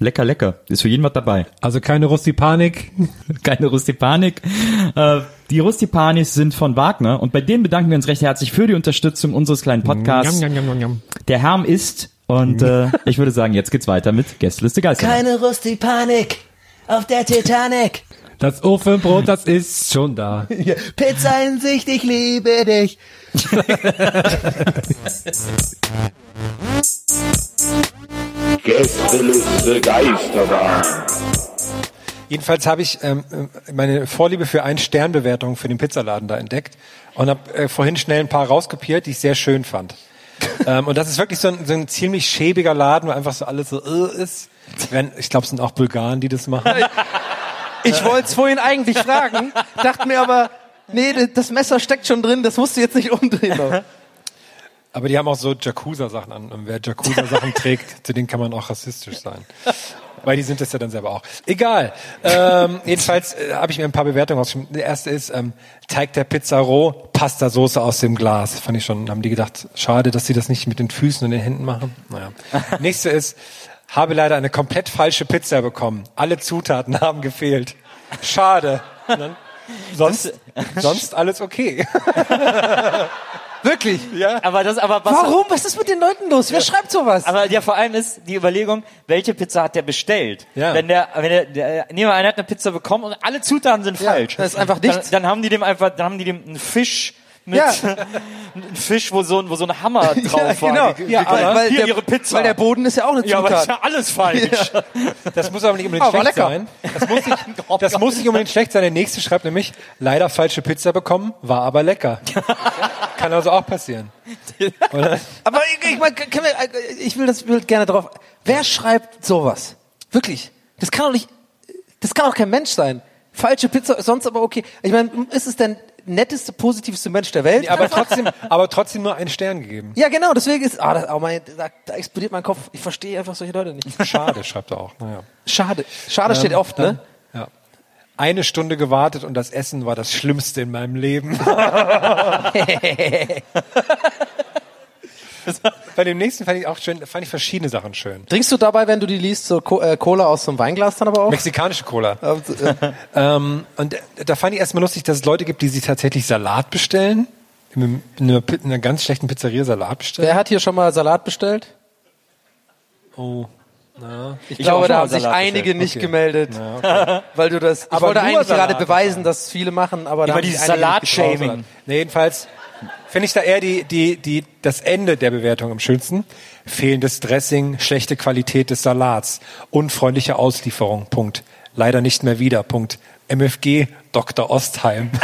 Lecker, lecker. Ist für jeden was dabei. Also keine Rustipanik. [laughs] Keine Rustipanik. Äh, die Rustipanis sind von Wagner und bei denen bedanken wir uns recht herzlich für die Unterstützung unseres kleinen Podcasts. Njam, njam, njam. Der Herm ist und äh, ich würde sagen, jetzt geht's weiter mit Gästeliste Geister. Keine Rustipanik auf der Titanic. Das Ofenbrot, das ist schon da. [laughs] Pizza in Sicht, ich liebe dich. Gästeliste Geisterbahn. Jedenfalls habe ich ähm, äh, meine Vorliebe für Ein-Stern-Bewertungen für den Pizzaladen da entdeckt und habe äh, vorhin schnell ein paar rauskopiert, die ich sehr schön fand. [laughs] ähm, und das ist wirklich so ein, so ein ziemlich schäbiger Laden, wo einfach so alles so äh, ist. Ich glaube, es sind auch Bulgaren, die das machen. [laughs] Ich wollte es vorhin eigentlich fragen, dachte mir aber, nee, das Messer steckt schon drin, das musst du jetzt nicht umdrehen. [laughs] Aber die haben auch so Jakuza-Sachen an. Und wer Jakuza-Sachen [laughs] trägt, zu denen kann man auch rassistisch sein. Weil die sind es ja dann selber auch. Egal. Ähm, [laughs] jedenfalls äh, habe ich mir ein paar Bewertungen ausgeschrieben. Der erste ist ähm, Teig der Pizza roh, Pasta-Soße aus dem Glas. Fand ich schon, haben die gedacht, schade, dass sie das nicht mit den Füßen und den Händen machen. Naja. Nächste ist, habe leider eine komplett falsche Pizza bekommen. Alle Zutaten [laughs] haben gefehlt. Schade. Dann, sonst, sonst alles okay. [laughs] Wirklich? Ja. Aber das, aber was, Warum? Was ist mit den Leuten los? Wer schreibt sowas? Aber ja, vor allem ist die Überlegung, welche Pizza hat der bestellt? Ja. Wenn der, wenn der, der nehmen wir einer hat eine Pizza bekommen und alle Zutaten sind Ja, falsch. das ist einfach dann, nichts. dann haben die dem einfach, dann haben die dem einen Fisch mit, Ja. [laughs] einen Fisch, wo so ein, wo so ein Hammer [laughs] drauf ja, genau. war. Ja, aber weil, Hier der, ihre Pizza. weil der Boden ist ja auch eine ja, aber das ist Zutat. ja alles falsch. Das muss aber nicht unbedingt Aber schlecht sein. Das muss, nicht, [laughs] das muss nicht unbedingt schlecht sein. Der nächste schreibt nämlich, leider falsche Pizza bekommen, war aber lecker. Kann also auch passieren. Oder? Aber ich, ich, mein, können wir, ich will das will gerne drauf. Wer schreibt sowas? Wirklich? Das kann doch nicht. Das kann doch kein Mensch sein. Falsche Pizza, sonst aber okay. Ich meine, ist es der netteste, positivste Mensch der Welt? Aber trotzdem, aber trotzdem nur einen Stern gegeben. ja, genau. Deswegen ist, ah, das, oh mein, da, da explodiert mein Kopf. Ich verstehe einfach solche Leute nicht. Schade, schreibt er auch. Naja. Schade. Schade steht oft, ne? Ja. Eine Stunde gewartet und das Essen war das Schlimmste in meinem Leben. [laughs] [laughs] [laughs] Bei dem nächsten fand ich auch schön, fand ich verschiedene Sachen schön. Trinkst du dabei, wenn du die liest, so Co äh, Cola aus so einem Weinglas dann aber auch? Mexikanische Cola. [laughs] Äh, Ähm, und da fand ich erstmal lustig, dass es Leute gibt, die sich tatsächlich Salat bestellen. In einer, in einer ganz schlechten Pizzeria Salat bestellen. Wer hat hier schon mal Salat bestellt? Oh. Ich, Ich auch glaube, da haben sich einige bestellt. nicht Okay. gemeldet, Ja, [laughs] weil du das. Ich Aber wollte eigentlich Salat gerade beweisen, dass viele machen, aber da Über dieses getraut. Salat-Shaming. Nee, jedenfalls finde ich da eher die, die, die, das Ende der Bewertung am schönsten. Fehlendes Dressing, schlechte Qualität des Salats, unfreundliche Auslieferung, Punkt. Leider nicht mehr wieder, Punkt. MFG, Dr. Ostheim. [laughs]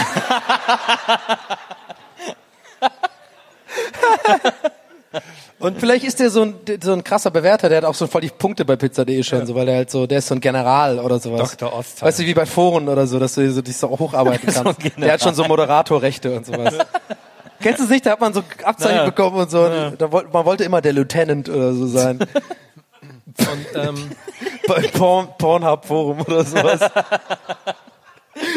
Und vielleicht ist der so ein, so ein krasser Bewerter, der hat auch so voll die Punkte bei Pizza.de schon, so, weil der halt so, der ist so ein General oder sowas. Dr. Ostheim. Weißt du, wie bei Foren oder so, dass du so, dich so hocharbeiten [laughs] kannst. der hat schon so Moderatorrechte und sowas. [laughs] Kennst du es nicht? Da hat man so Abzeichen Naja. bekommen und so. Und Da wollte, man wollte immer der Lieutenant oder so sein. Und, ähm, bei Porn, Pornhub Forum oder sowas. [laughs]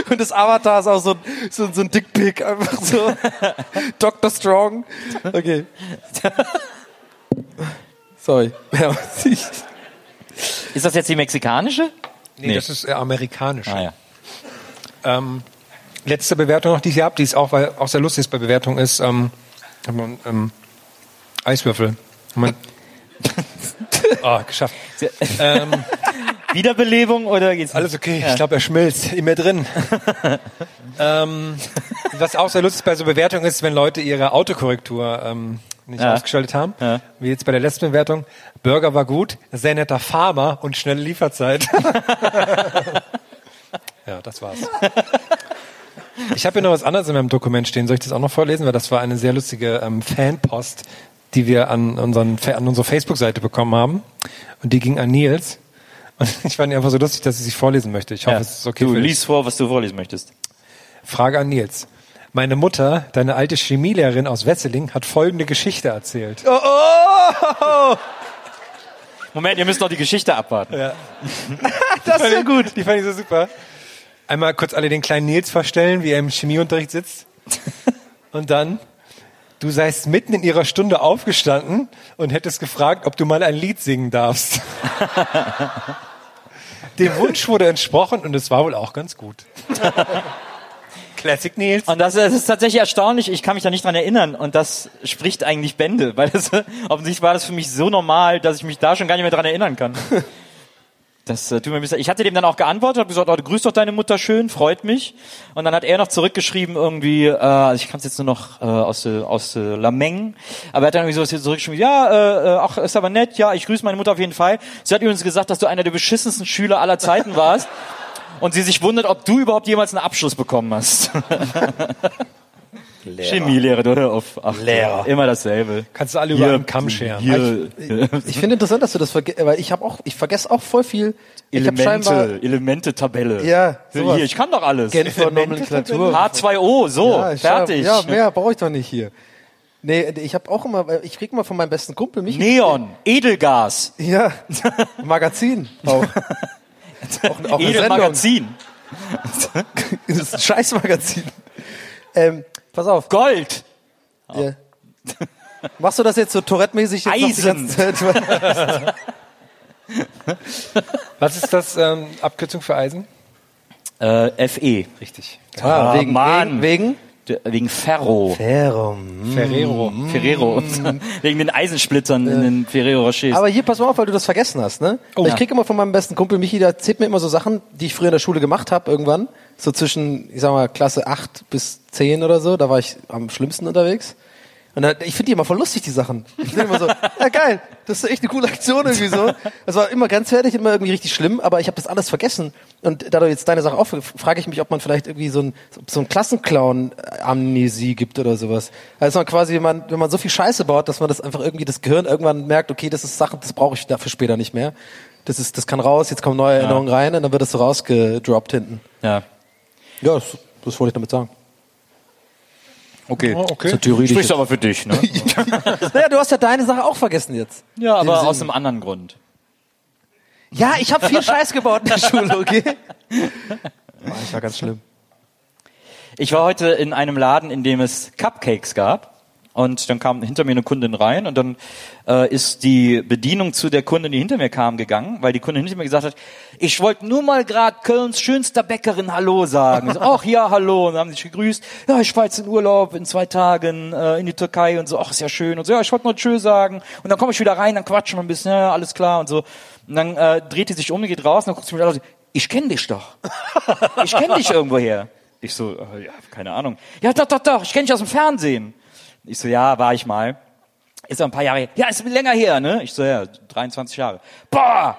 Und das Avatar ist auch so, ein- so, so ein Dickpick, einfach so. Dr. Strong. Okay. Sorry. Ist das jetzt die mexikanische? nee, Nee. das ist äh, amerikanisch. Ah ja. Ähm, letzte Bewertung noch, die ich hier habe, die ist auch, weil auch sehr lustig bei Bewertung, ist ähm, ähm, Eiswürfel. Man, [laughs] oh, geschafft. ähm, [laughs] Wiederbelebung oder geht's nicht? Alles okay, ich glaube, er schmilzt in mir drin. [laughs] ähm, was auch sehr lustig bei so Bewertungen ist, wenn Leute ihre Autokorrektur ähm, nicht Ja. ausgeschaltet haben. Ja. Wie jetzt bei der letzten Bewertung. Burger war gut, sehr netter Farmer und schnelle Lieferzeit. ja, das war's. Ich habe hier noch was anderes in meinem Dokument stehen. Soll ich das auch noch vorlesen? Weil das war eine sehr lustige ähm, Fanpost, die wir an, unseren, an unsere Facebook-Seite bekommen haben. Und die ging an Nils. Und [laughs] ich fand die einfach so lustig, dass ich sie vorlesen möchte. Ich hoffe, Ja. es ist okay Du für dich. lies vor, was du vorlesen möchtest. Frage an Nils. Meine Mutter, deine alte Chemielehrerin aus Wesseling, hat folgende Geschichte erzählt. Oh, Moment, ihr müsst noch die Geschichte abwarten. [laughs] Das ist ja gut. Die fand ich so super. Einmal kurz alle den kleinen Nils vorstellen, wie er im Chemieunterricht sitzt. [laughs] Und dann, du seist mitten in ihrer Stunde aufgestanden und hättest gefragt, ob du mal ein Lied singen darfst. [laughs] Dem Wunsch wurde entsprochen und es war wohl auch ganz gut. [laughs] Classic Nils. Und das, das ist tatsächlich erstaunlich. Ich kann mich da nicht dran erinnern. Und das spricht eigentlich Bände, weil das, offensichtlich war das für mich so normal, dass ich mich da schon gar nicht mehr dran erinnern kann. Das äh, tut mir ein bisschen. Ich hatte dem dann auch geantwortet, habe gesagt, oh, grüß doch deine Mutter schön, freut mich. Und dann hat er noch zurückgeschrieben irgendwie, äh, also ich kann es jetzt nur noch äh, aus äh, aus äh, Lameng, aber er hat dann irgendwie so zurückgeschrieben, ja, äh, äh, ach, ist aber nett, ja, ich grüße meine Mutter auf jeden Fall. Sie hat übrigens gesagt, dass du einer der beschissensten Schüler aller Zeiten warst. [laughs] Und sie sich wundert, ob du überhaupt jemals einen Abschluss bekommen hast. [laughs] Chemielehrer, oder? Auf, ach, Lehrer. Immer dasselbe. Kannst du alle über einen Kamm scheren. Hier, Ich finde interessant, dass du das vergisst, weil ich habe auch, ich vergesse auch voll viel. Ich Elemente, Elemente-Tabelle. Ja, sowas. Hier, ich kann doch alles. Genfer Nomenklatur. H2O, so, Ja, ich fertig. Hab, ja, mehr brauche ich doch nicht hier. Nee, ich habe auch immer, ich krieg immer von meinem besten Kumpel mich. Neon, Edelgas, Ja, [laughs] Magazin auch. auch, auch. Edelmagazin, Das ist ein Scheißmagazin. Ähm, pass auf. Gold, Ja. Machst du das jetzt so Tourette-mäßig? Eisen. [laughs] Was ist das ähm, Abkürzung für Eisen? äh, FE. Richtig. Ah, wegen, Mann. wegen, Wegen Ferro. wegen Ferrero. Ferrero. [laughs] Wegen den Eisensplittern in den Ferrero Rochers. Aber hier, pass mal auf, weil du das vergessen hast, ne? Oh. ich krieg immer von meinem besten Kumpel Michi, der erzählt mir immer so Sachen, die ich früher in der Schule gemacht habe, irgendwann. So zwischen, ich sag mal, Klasse 8 bis 10 oder so. Da war ich am schlimmsten unterwegs. Und dann, ich finde die immer voll lustig, die Sachen. Ich finde immer so, ja geil, das ist echt eine coole Aktion irgendwie so. Das war immer grenzwertig, immer irgendwie richtig schlimm, aber ich habe das alles vergessen. Und da du jetzt deine Sache auf, frage ich mich, ob man vielleicht irgendwie so ein, so ein Klassenclown-Amnesie gibt oder sowas. Also man quasi, wenn man, wenn man so viel Scheiße baut, dass man das einfach irgendwie das Gehirn irgendwann merkt, okay, das ist Sachen, das brauche ich dafür später nicht mehr. Das ist, das kann raus, jetzt kommen neue Erinnerungen rein und dann wird das so rausgedroppt hinten. ja. Ja, das, das wollte ich damit sagen. Okay. Oh, okay. Theorie, Sprichst aber für dich, ne? [laughs] naja, du hast ja deine Sache auch vergessen jetzt. ja, aber Sinn. aus einem anderen Grund. Ja, ich habe viel Scheiß gebaut in der Schule, okay? Boah, ich war ganz schlimm. Ich war heute in einem Laden, in dem es Cupcakes gab. Und dann kam hinter mir eine Kundin rein und dann äh, ist die Bedienung zu der Kundin, die hinter mir kam, gegangen, weil die Kundin hinter mir gesagt hat, ich wollte nur mal gerade Kölns schönster Bäckerin Hallo sagen. So, Ach ja, hallo. Und dann haben sie sich gegrüßt. Ja, ich fahre jetzt in Urlaub in zwei Tagen äh, in die Türkei und so. Ach, ist ja schön. Und so, ja, ich wollte nur Tschö sagen. Und dann komme ich wieder rein, dann quatschen wir ein bisschen, ja, alles klar und so. Und dann äh, dreht die sich um, geht raus, und dann guckt sie mir an und sagt, ich kenne dich doch. Ich kenne dich irgendwoher. Ich so, äh, ja, keine Ahnung. Ja, doch, doch, doch, ich kenne dich aus dem Fernsehen. Ich so, ja, war ich mal. Ist aber ein paar Jahre her. Ja, ist länger her, ne? Ich so, ja, 23 Jahre. Boah!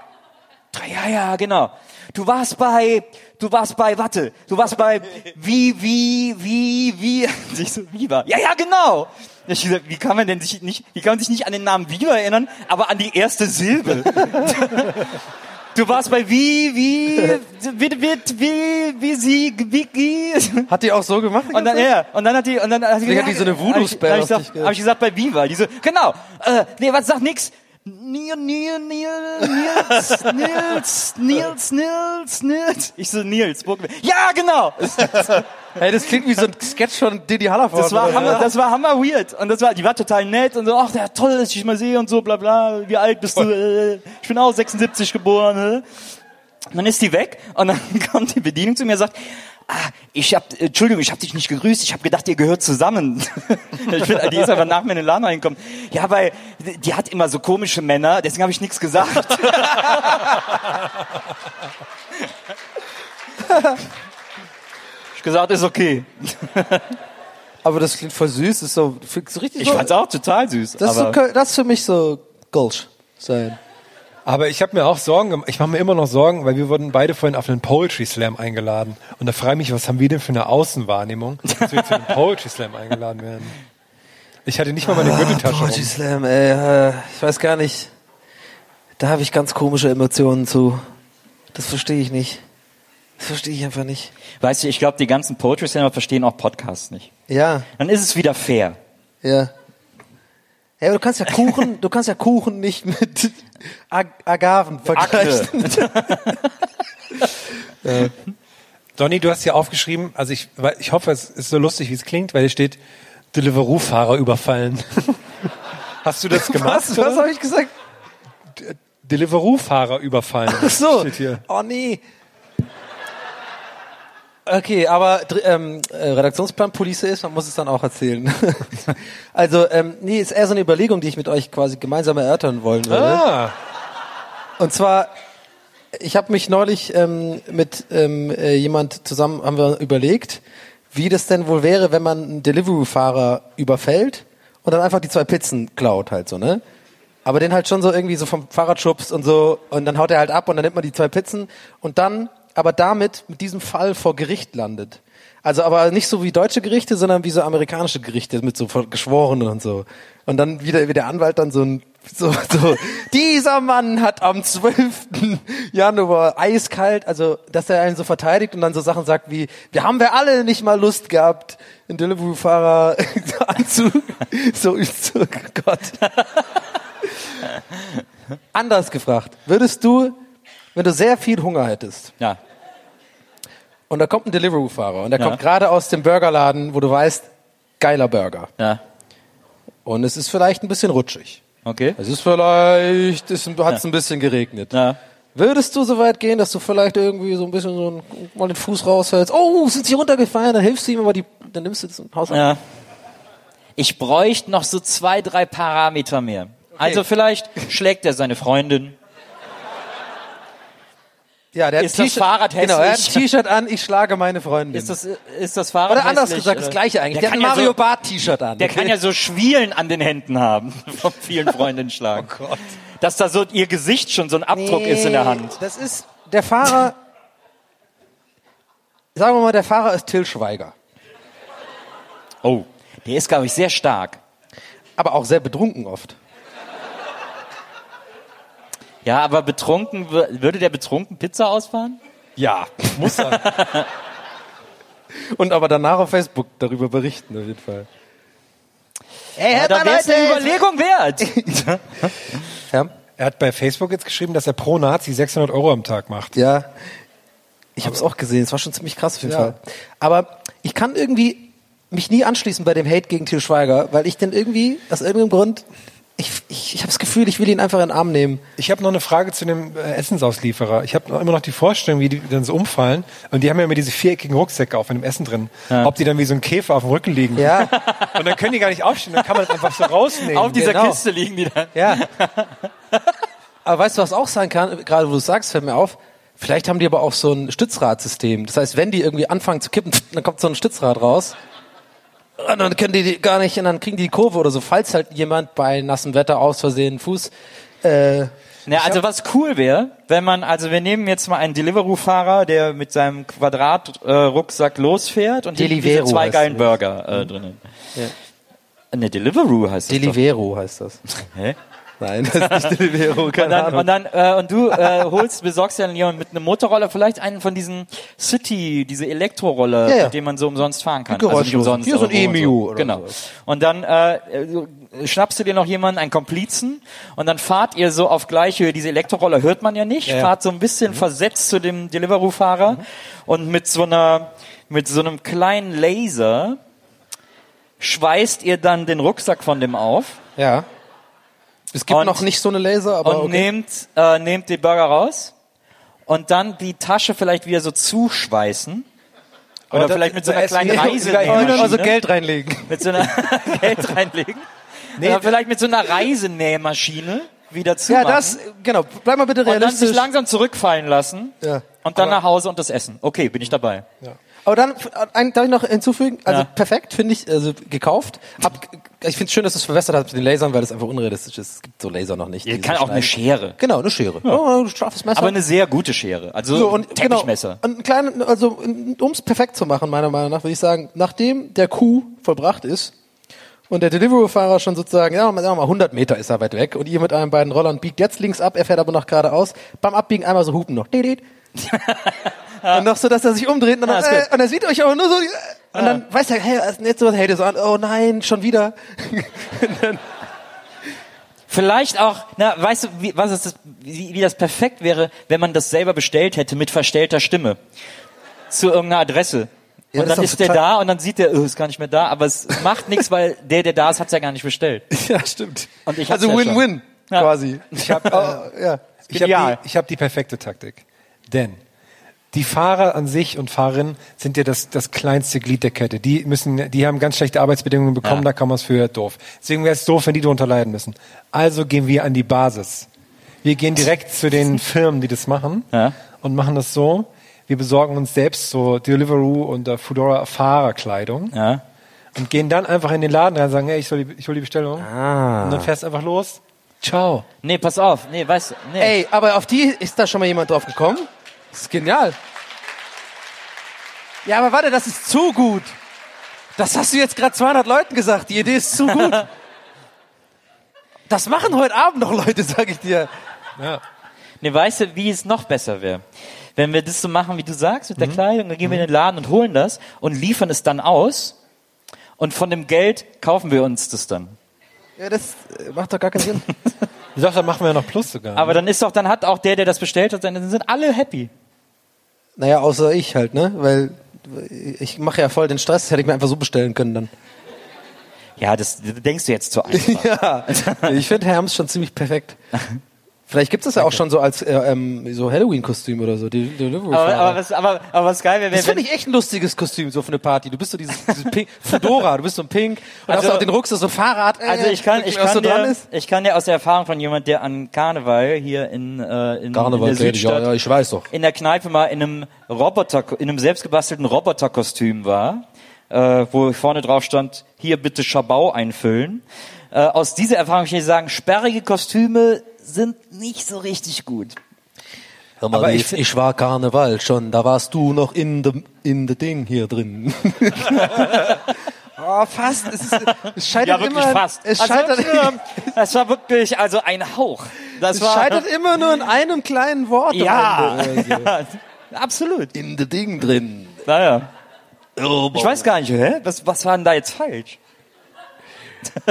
Ja, ja, genau. Du warst bei, du warst bei, warte, du warst bei, wie, wie, wie, wie, [laughs] ich so, Viva. Ja, ja, genau. Ich gesagt, wie kann man denn sich nicht, wie kann man sich nicht an den Namen Viva erinnern, aber an die erste Silbe? [laughs] Du warst bei wie, wie, wie, wie, wie, wie sie, wie, wie. Hat die auch so gemacht? die Und dann, ja, und dann hat die, und dann hat sie Deswegen hat die so eine Voodoo-Spell Hab hab hab ich gesagt bei Viva. Die so, genau, äh, nee, was sag nix. Neil, Nils, Nils, Nils, Nils, Nils. Ich so, Nils, Burgwell. Ja, genau. Hey, das klingt wie so ein Sketch von Didi Hallervorden. Das war hammer, das war hammer weird. Und das war, die war total nett und so, ach, der toll, dass ich dich mal sehe und so, bla, bla. Wie alt bist du? Ich bin auch 76 geboren. Und dann ist die weg und dann [laughs] kommt die Bedienung zu mir und sagt, ah, ich hab, Entschuldigung, ich habe dich nicht gegrüßt, ich habe gedacht, ihr gehört zusammen. [laughs] ich bin, die ist aber nach mir in den Laden reingekommen. Ja, weil die hat immer so komische Männer, deswegen habe ich nichts gesagt. [laughs] ich gesagt, ist okay. Aber das klingt voll süß, ist so, so richtig Ich so, fand's auch total süß. das, ist so, das ist für mich so Gulch sein. Aber ich habe mir auch Sorgen gemacht. Ich mache mir immer noch Sorgen, weil wir wurden beide vorhin auf einen Poetry Slam eingeladen. Und da frage ich mich, was haben wir denn für eine Außenwahrnehmung, dass wir zu einem Poetry Slam eingeladen werden? Ich hatte nicht mal meine Gürteltasche Poetry rum. Slam, ey, äh, ich weiß gar nicht. Da habe ich ganz komische Emotionen zu. Das verstehe ich nicht. Das verstehe ich einfach nicht. weißt du, ich glaube, die ganzen Poetry Slammer verstehen auch Podcasts nicht. Ja, Dann ist es wieder fair. ja. Ja, aber du kannst ja Kuchen, du kannst ja Kuchen nicht mit Ag Agaven vergleichen. [laughs] Donny, du hast hier aufgeschrieben, also ich, ich hoffe, es ist so lustig, wie es klingt, weil hier steht, Deliveroo-Fahrer überfallen. [laughs] hast du das gemacht? Was, was habe ich gesagt? Deliveroo-Fahrer überfallen. Ach so. Steht hier. Oh nee. Okay, aber ähm, äh, Redaktionsplan Police ist, man muss es dann auch erzählen. [laughs] also, ähm, nee, ist eher so eine Überlegung, die ich mit euch quasi gemeinsam erörtern wollen würde. Ah, Und zwar, ich habe mich neulich ähm, mit ähm, äh, jemand zusammen, haben wir überlegt, wie das denn wohl wäre, wenn man einen Delivery-Fahrer überfällt und dann einfach die zwei Pizzen klaut halt so, ne? Aber den halt schon so irgendwie so vom Fahrrad schubst und so und dann haut er halt ab und dann nimmt man die zwei Pizzen und dann aber damit mit diesem Fall vor Gericht landet. Also aber nicht so wie deutsche Gerichte, sondern wie so amerikanische Gerichte mit so Geschworenen und so. Und dann wieder wie der Anwalt dann so ein so, so dieser Mann hat am 12. Januar eiskalt, also dass er einen so verteidigt und dann so Sachen sagt wie wir haben wir alle nicht mal Lust gehabt, einen Deliveroo-Fahrer [laughs] anzu so, so Gott. Anders gefragt, würdest du, wenn du sehr viel Hunger hättest Ja. und da kommt ein Deliveroo-Fahrer und der Ja. kommt gerade aus dem Burgerladen, wo du weißt, geiler Burger. Ja. Und es ist vielleicht ein bisschen rutschig. Okay. Es ist vielleicht, es hat es ein bisschen geregnet. Ja. Würdest du so weit gehen, dass du vielleicht irgendwie so ein bisschen so ein, mal den Fuß raushältst? Oh, sind sie runtergefallen? Dann hilfst du ihm, aber die, dann nimmst du das Haus ab. Ja. Ich bräuchte noch so zwei, drei Parameter mehr. Also vielleicht schlägt er seine Freundin. Ja, der hat Ist das T-Shirt- Fahrrad Genau, er hat ein hässlich? T-Shirt an, ich schlage meine Freundin. Ist das, ist das Fahrrad Oder anders hässlich, gesagt, das gleiche eigentlich. Der, Der hat ein kann ja Mario so- Bart T-Shirt an. Der kann ja so Schwielen an den Händen haben, [laughs] von vielen Freundinnen schlagen. [laughs] Oh Gott. Dass da so ihr Gesicht schon so ein Abdruck ist in der Hand. Das ist, der Fahrer, sagen wir mal, der Fahrer ist Till Schweiger. Oh. Der ist, glaube ich, sehr stark. Aber auch sehr betrunken oft. Ja, aber betrunken, wür- würde der betrunken Pizza ausfahren? Ja, muss er. Und aber danach auf Facebook darüber berichten, auf jeden Fall. Ey, Ja, da mal, wäre es eine! Überlegung wert. [laughs] Ja, er hat bei Facebook jetzt geschrieben, dass er pro Nazi 600 Euro am Tag macht. ja. Ich habe es auch gesehen. Es war schon ziemlich krass auf jeden Ja. Fall. Aber ich kann irgendwie mich nie anschließen bei dem Hate gegen Till Schweiger, weil ich den irgendwie aus irgendeinem Grund ich ich, ich habe das Gefühl, ich will ihn einfach in den Arm nehmen. Ich habe noch eine Frage zu dem äh, Essensauslieferer. Ich habe immer noch die Vorstellung, wie die dann so umfallen. Und die haben ja immer diese viereckigen Rucksäcke auf mit dem Essen drin. Ob die dann wie so ein Käfer auf dem Rücken liegen. Ja, [laughs] Und dann können die gar nicht aufstehen. Dann kann man es einfach so rausnehmen. Auf dieser Genau. Kiste liegen die da. ja. [laughs] aber weißt du, was auch sein kann? Gerade wo du es sagst, fällt mir auf. Vielleicht haben die aber auch so ein Stützradsystem. Das heißt, wenn die irgendwie anfangen zu kippen, dann kommt so ein Stützrad raus. Und dann können die die gar nicht, und dann kriegen die die Kurve oder so, falls halt jemand bei nassem Wetter aus Versehen Fuß. Äh, Ja, also was cool wäre, wenn man, also wir nehmen jetzt mal einen Deliveroo-Fahrer, der mit seinem Quadrat-Rucksack losfährt und diese Deliveroo zwei geilen. Burger äh, drinnen. Ne, Deliveroo heißt das doch. Delivero heißt das. Hä? Nein, das ist nicht Delivero, Und keine dann, Ahnung. und dann äh, und du äh, holst, besorgst ja jemanden mit einem Motorroller, vielleicht einen von diesen City, diese Elektroroller, Ja, ja. mit dem man so umsonst fahren kann. Geräuschlos. nicht umsonst, Hier so ein EMU oder Genau. sowas. Und dann äh, äh, schnappst du dir noch jemanden, einen Komplizen, und dann fahrt ihr so auf gleiche. Diese Elektroroller hört man ja nicht, Ja, fahrt so ein bisschen versetzt zu dem Deliveroo-Fahrer und mit so einer, mit so einem kleinen Laser schweißt ihr dann den Rucksack von dem auf. ja. Es gibt Und- noch nicht so eine Laser, aber und okay. nehmt, äh, nehmt die Burger raus und dann die Tasche vielleicht wieder so zuschweißen Oder, das- vielleicht mit so einer kleinen Reise. [laughs] Also Geld reinlegen. mit so einer [laughs] Geld reinlegen. Oder vielleicht mit so einer Reisenähmaschine wieder zu. Ja, das, genau. Bleib mal bitte und dann sich realistisch. langsam zurückfallen lassen. Ja. Und dann nach Hause und das Essen. Okay, bin ich dabei. Aber dann, ein, darf ich noch hinzufügen? Also Ja. perfekt, finde ich, also gekauft. Hab, ich finde es schön, dass du es verwässert hast mit den Lasern, weil das einfach unrealistisch ist. Es gibt so Laser noch nicht. Ja, die kann so auch eine schneiden. Schere. Genau, eine Schere. Oh, ein scharfes Messer. Aber eine sehr gute Schere. Also so, ein und, genau, Teppichmesser. und ein kleinen, also um es perfekt zu machen, meiner Meinung nach, würde ich sagen, nachdem der Coup vollbracht ist und der Deliveroo-Fahrer schon sozusagen, ja, sagen wir mal 100 Meter ist er weit weg und ihr mit euren beiden Rollern biegt jetzt links ab, er fährt aber noch geradeaus, beim Abbiegen einmal so hupen noch. [laughs] Und noch so, dass er sich umdreht und dann, Ah, äh, und er sieht euch aber nur so, äh, und dann weiß er, hey, was ist denn jetzt so, hey, das an, oh nein, schon wieder. [laughs] [laughs] Vielleicht auch, na, weißt du, wie, was ist das, wie, wie das perfekt wäre, wenn man das selber bestellt hätte mit verstellter Stimme. Zu irgendeiner Adresse. Ja, und dann ist ist der da und dann sieht der, oh, ist gar nicht mehr da, aber es macht nichts, weil der, der da ist, hat's ja gar nicht bestellt. [laughs] ja, stimmt. Also. Win-Win, Ja. quasi. Ich habe Oh, ja. ich hab die, ich hab die perfekte Taktik. Denn die Fahrer an sich und Fahrerinnen sind ja das, das kleinste Glied der Kette. Die müssen, die haben ganz schlechte Arbeitsbedingungen bekommen, Ja. da kann man es für doof. Deswegen wäre es doof, wenn die darunter leiden müssen. Also gehen wir an die Basis. Wir gehen direkt zu den [laughs] Firmen, die das machen Ja. und machen das so. Wir besorgen uns selbst so Deliveroo und äh, Foodora Fahrerkleidung Ja. und gehen dann einfach in den Laden rein und sagen, hey, ich, soll die, ich hol die Bestellung. Ah. Und dann fährst du einfach los. Ciao. Nee, pass auf. Nee, weißt du, nee. Ey, aber auf die ist da schon mal jemand drauf gekommen? Das ist genial. Ja, aber warte, das ist zu gut. Das hast du jetzt gerade 200 Leuten gesagt. Die Idee ist zu gut. Das machen heute Abend noch Leute, sag ich dir. Ja. Nee, weißt du, wie es noch besser wäre? Wenn wir das so machen, wie du sagst, mit der Mhm. Kleidung, dann gehen wir in den Laden und holen das und liefern es dann aus. Und von dem Geld kaufen wir uns das dann. Ja, das äh, macht doch gar keinen Sinn. [laughs] Ich dachte, da machen wir ja noch Plus sogar. Aber dann ist doch, dann hat auch der, der das bestellt hat, dann sind alle happy. Naja, außer ich halt, ne? Weil ich mache ja voll den Stress. Das hätte ich mir einfach so bestellen können dann. Ja, das denkst du jetzt zu einfach. [laughs] Ja, ich finde Herms schon ziemlich perfekt. [laughs] Vielleicht gibt es das ja auch schon so als äh, ähm, so Halloween-Kostüm oder so. Die, die aber, aber, was, aber, aber was geil wäre, das wenn, finde ich echt ein lustiges Kostüm, so für eine Party. Du bist so dieses, dieses Pink, [laughs] Fedora, du bist so ein Pink und Also- hast auch den Rucksack, so Fahrrad. Äh, Also ich kann, ich kann, so dir, ich kann dir aus der Erfahrung von jemand, der an Karneval hier in, äh, in, in der Südstadt, ja, ja, ich weiß doch. in der Kneipe mal in einem Roboter, in einem selbstgebastelten Roboterkostüm war, äh, wo vorne drauf stand, hier bitte Schabau einfüllen. Äh, aus dieser Erfahrung kann ich sagen, sperrige Kostüme sind nicht so richtig gut. Hör mal, Aber ich, ich war Karneval schon, da warst du noch in dem in de Ding hier drin. [laughs] oh, fast. Es, ist, es scheitert Ja, wirklich immer. fast. Es Also, scheitert, ähm, das war wirklich also ein Hauch. Das es war scheitert immer nur in einem kleinen Wort. ja, [laughs] ja, absolut. In de Ding drin. Naja, Oh, ich weiß gar nicht, hä? Was, was war denn da jetzt falsch?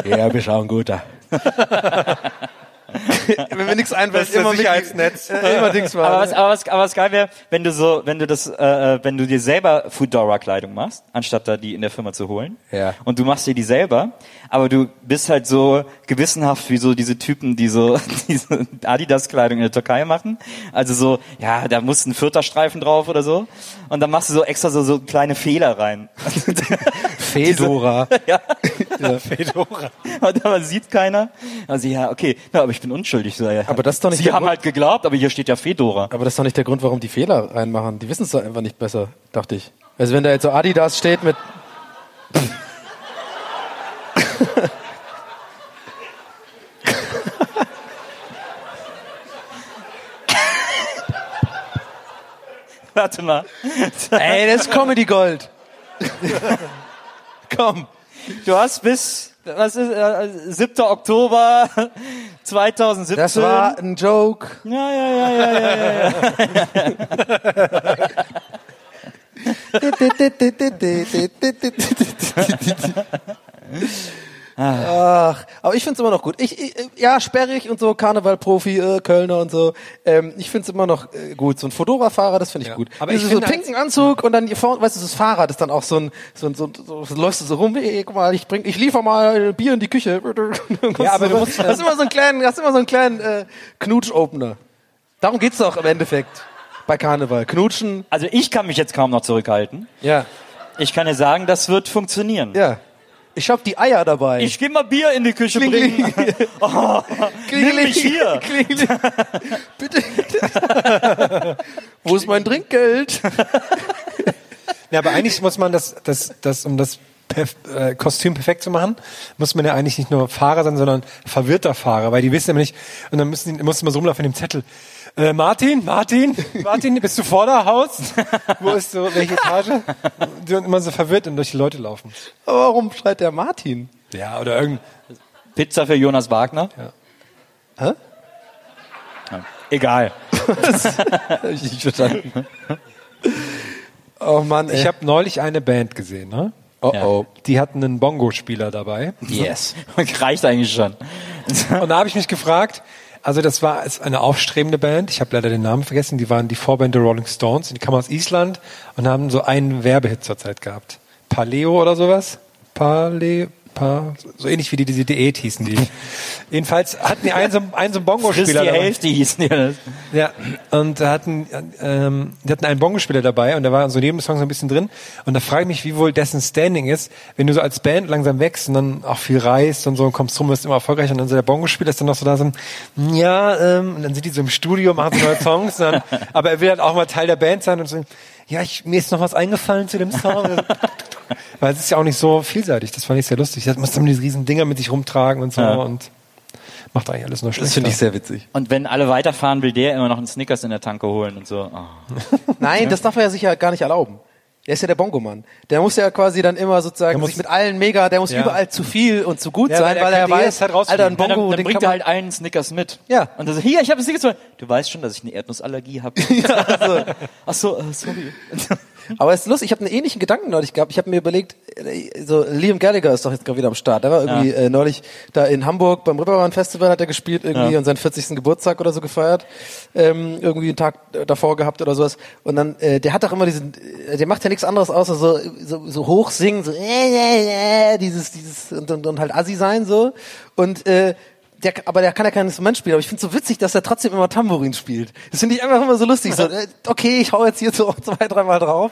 Ja, auch ein guter. [laughs] Wenn mir nichts einfällt, Das immer Sicherheitsnetz. [laughs] Äh, immer Dings Aber war. was, aber was, aber was geil wäre, wenn du so, wenn du das, äh, äh, wenn du dir selber Foodora-Kleidung machst, anstatt da die in der Firma zu holen. Ja. Und du machst dir die selber, aber du bist halt so gewissenhaft wie so diese Typen, die so [laughs] diese Adidas-Kleidung in der Türkei machen. Also so, ja, da muss ein vierter Streifen drauf oder so. Und dann machst du so extra so, so kleine Fehler rein. Fedora. ja. Ja, Fedora. Und aber sieht keiner. Also ja, okay, ja, aber ich bin unschuldig. Ja. Aber das ist doch nicht Sie haben Grund- halt geglaubt, aber hier steht ja Fedora. Aber das ist doch nicht der Grund, warum die Fehler reinmachen. Die wissen es doch einfach nicht besser, dachte ich. Also wenn da jetzt so Adidas steht mit... [laughs] Warte mal. Ey, das ist Comedy Gold. [laughs] Komm. Du hast bis, was ist, äh, 7. Oktober [laughs] 2017. Das war ein Joke. Ja, ja, ja, ja, ja, ja, ja. Ach, [laughs] [laughs] aber ich find's immer noch gut. Ich, ich ja, sperrig und so, Karnevalprofi, äh, Kölner und so. Ähm, ich find's immer noch äh, gut. So ein Fedora-Fahrer, das finde ich Ja. gut. Aber Aber ich so finde pinken Anzug und dann hier vorne, weißt du, das Fahrrad ist dann auch so ein, so ein, so, so, so läufst du so rum, ey, guck mal, ich bring, ich liefer mal Bier in die Küche. [laughs] Ja, aber du musst- hast immer so einen kleinen, hast immer so einen kleinen äh, Knutsch-Opener. Darum geht's doch im Endeffekt bei Karneval. Knutschen, Also ich kann mich jetzt kaum noch zurückhalten. ja. Ich kann dir sagen, das wird funktionieren. Ja. Ich hab die Eier dabei. Ich geh mal Bier in die Küche bringen. [laughs] Oh, nimm mich hier. Klingeli. [laughs] Bitte. Wo ist mein Trinkgeld? Ja, aber eigentlich muss man das, das, das um das perf äh, Kostüm perfekt zu machen, muss man ja eigentlich nicht nur Fahrer sein, sondern verwirrter Fahrer, weil die wissen immer nicht, und dann müssen die, muss man so rumlaufen in dem Zettel. Äh, Martin, Martin, Martin, bist du vor der Haus? [laughs] Wo ist so, welche Etage? Die sind immer so verwirrt und durch die Leute laufen. Aber warum schreit der Martin? Ja, oder irgend, Pizza für Jonas Wagner. Hä? Egal. [laughs] Hab ich nicht verstanden. Oh Mann, ey. ich habe neulich eine Band gesehen, ne? oh Ja. oh. Die hatten einen Bongo-Spieler dabei. Yes. [laughs] Reicht eigentlich schon. Und da habe ich mich gefragt, also das war ist eine aufstrebende Band, ich habe leider den Namen vergessen, die waren die Vorband der Rolling Stones, die kamen aus Island und haben so einen Werbehit zur Zeit gehabt. Paleo oder sowas? Paleo, pa, so ähnlich wie die, diese Diät hießen die. [laughs] Jedenfalls hatten die einen so, einen so einen Bongo-Spieler dabei. Hälfte hießen die das. Ja, und da hatten, ähm, die hatten einen Bongo-Spieler dabei und da war so neben dem Song so ein bisschen drin. Und da frage ich mich, wie wohl dessen Standing ist, wenn du so als Band langsam wächst und dann auch viel reist und so und kommst rum, bist immer erfolgreich und dann so der Bongo-Spieler ist dann noch so da so, ja, ähm, und dann sind die so im Studio, machen so neue Songs, dann, [laughs] aber er will halt auch mal Teil der Band sein und so, ja, ich, mir ist noch was eingefallen zu dem Song. [laughs] Weil es ist ja auch nicht so vielseitig, das fand ich sehr lustig. Das muss dann diese riesen Dinger mit sich rumtragen und so Ja. und macht eigentlich alles nur schlechter. Das finde ich sehr witzig. Und wenn alle weiterfahren, will der immer noch einen Snickers in der Tanke holen und so. Oh. [laughs] Nein, das darf er ja sicher gar nicht erlauben. Der ist ja der Bongomann. Der muss ja quasi dann immer sozusagen muss- sich mit allen mega, der muss Ja. überall zu viel und zu gut Ja, sein, weil er weil er weiß, rausfliegen. Alter, ein Dann, Bongo, dann den bringt er halt einen Snickers mit. Ja. Und dann so, hier, ich habe Snickers. Du weißt schon, dass ich eine Erdnussallergie habe. [laughs] Ach so, äh, sorry. [laughs] [laughs] Aber es ist lustig, ich habe einen ähnlichen Gedanken neulich gehabt. Ich habe mir überlegt, äh, so Liam Gallagher ist doch jetzt gerade wieder am Start. Der war irgendwie Ja. äh, neulich da in Hamburg beim Ripperbahn Festival hat er gespielt irgendwie Ja. und seinen 40. Geburtstag oder so gefeiert. Ähm, irgendwie einen Tag äh, davor gehabt oder sowas. Und dann, äh, der hat doch immer diesen, äh, der macht ja nichts anderes außer so, so, so hoch singen, so äh, äh, äh, dieses, dieses und, und, und halt Assi sein so. Und äh, der, aber der kann ja kein Instrument spielen, aber ich finde es so witzig, dass er trotzdem immer Tambourin spielt. Das finde ich einfach immer so lustig. So, [laughs] äh, okay, ich hau jetzt hier so [laughs] zwei, dreimal drauf.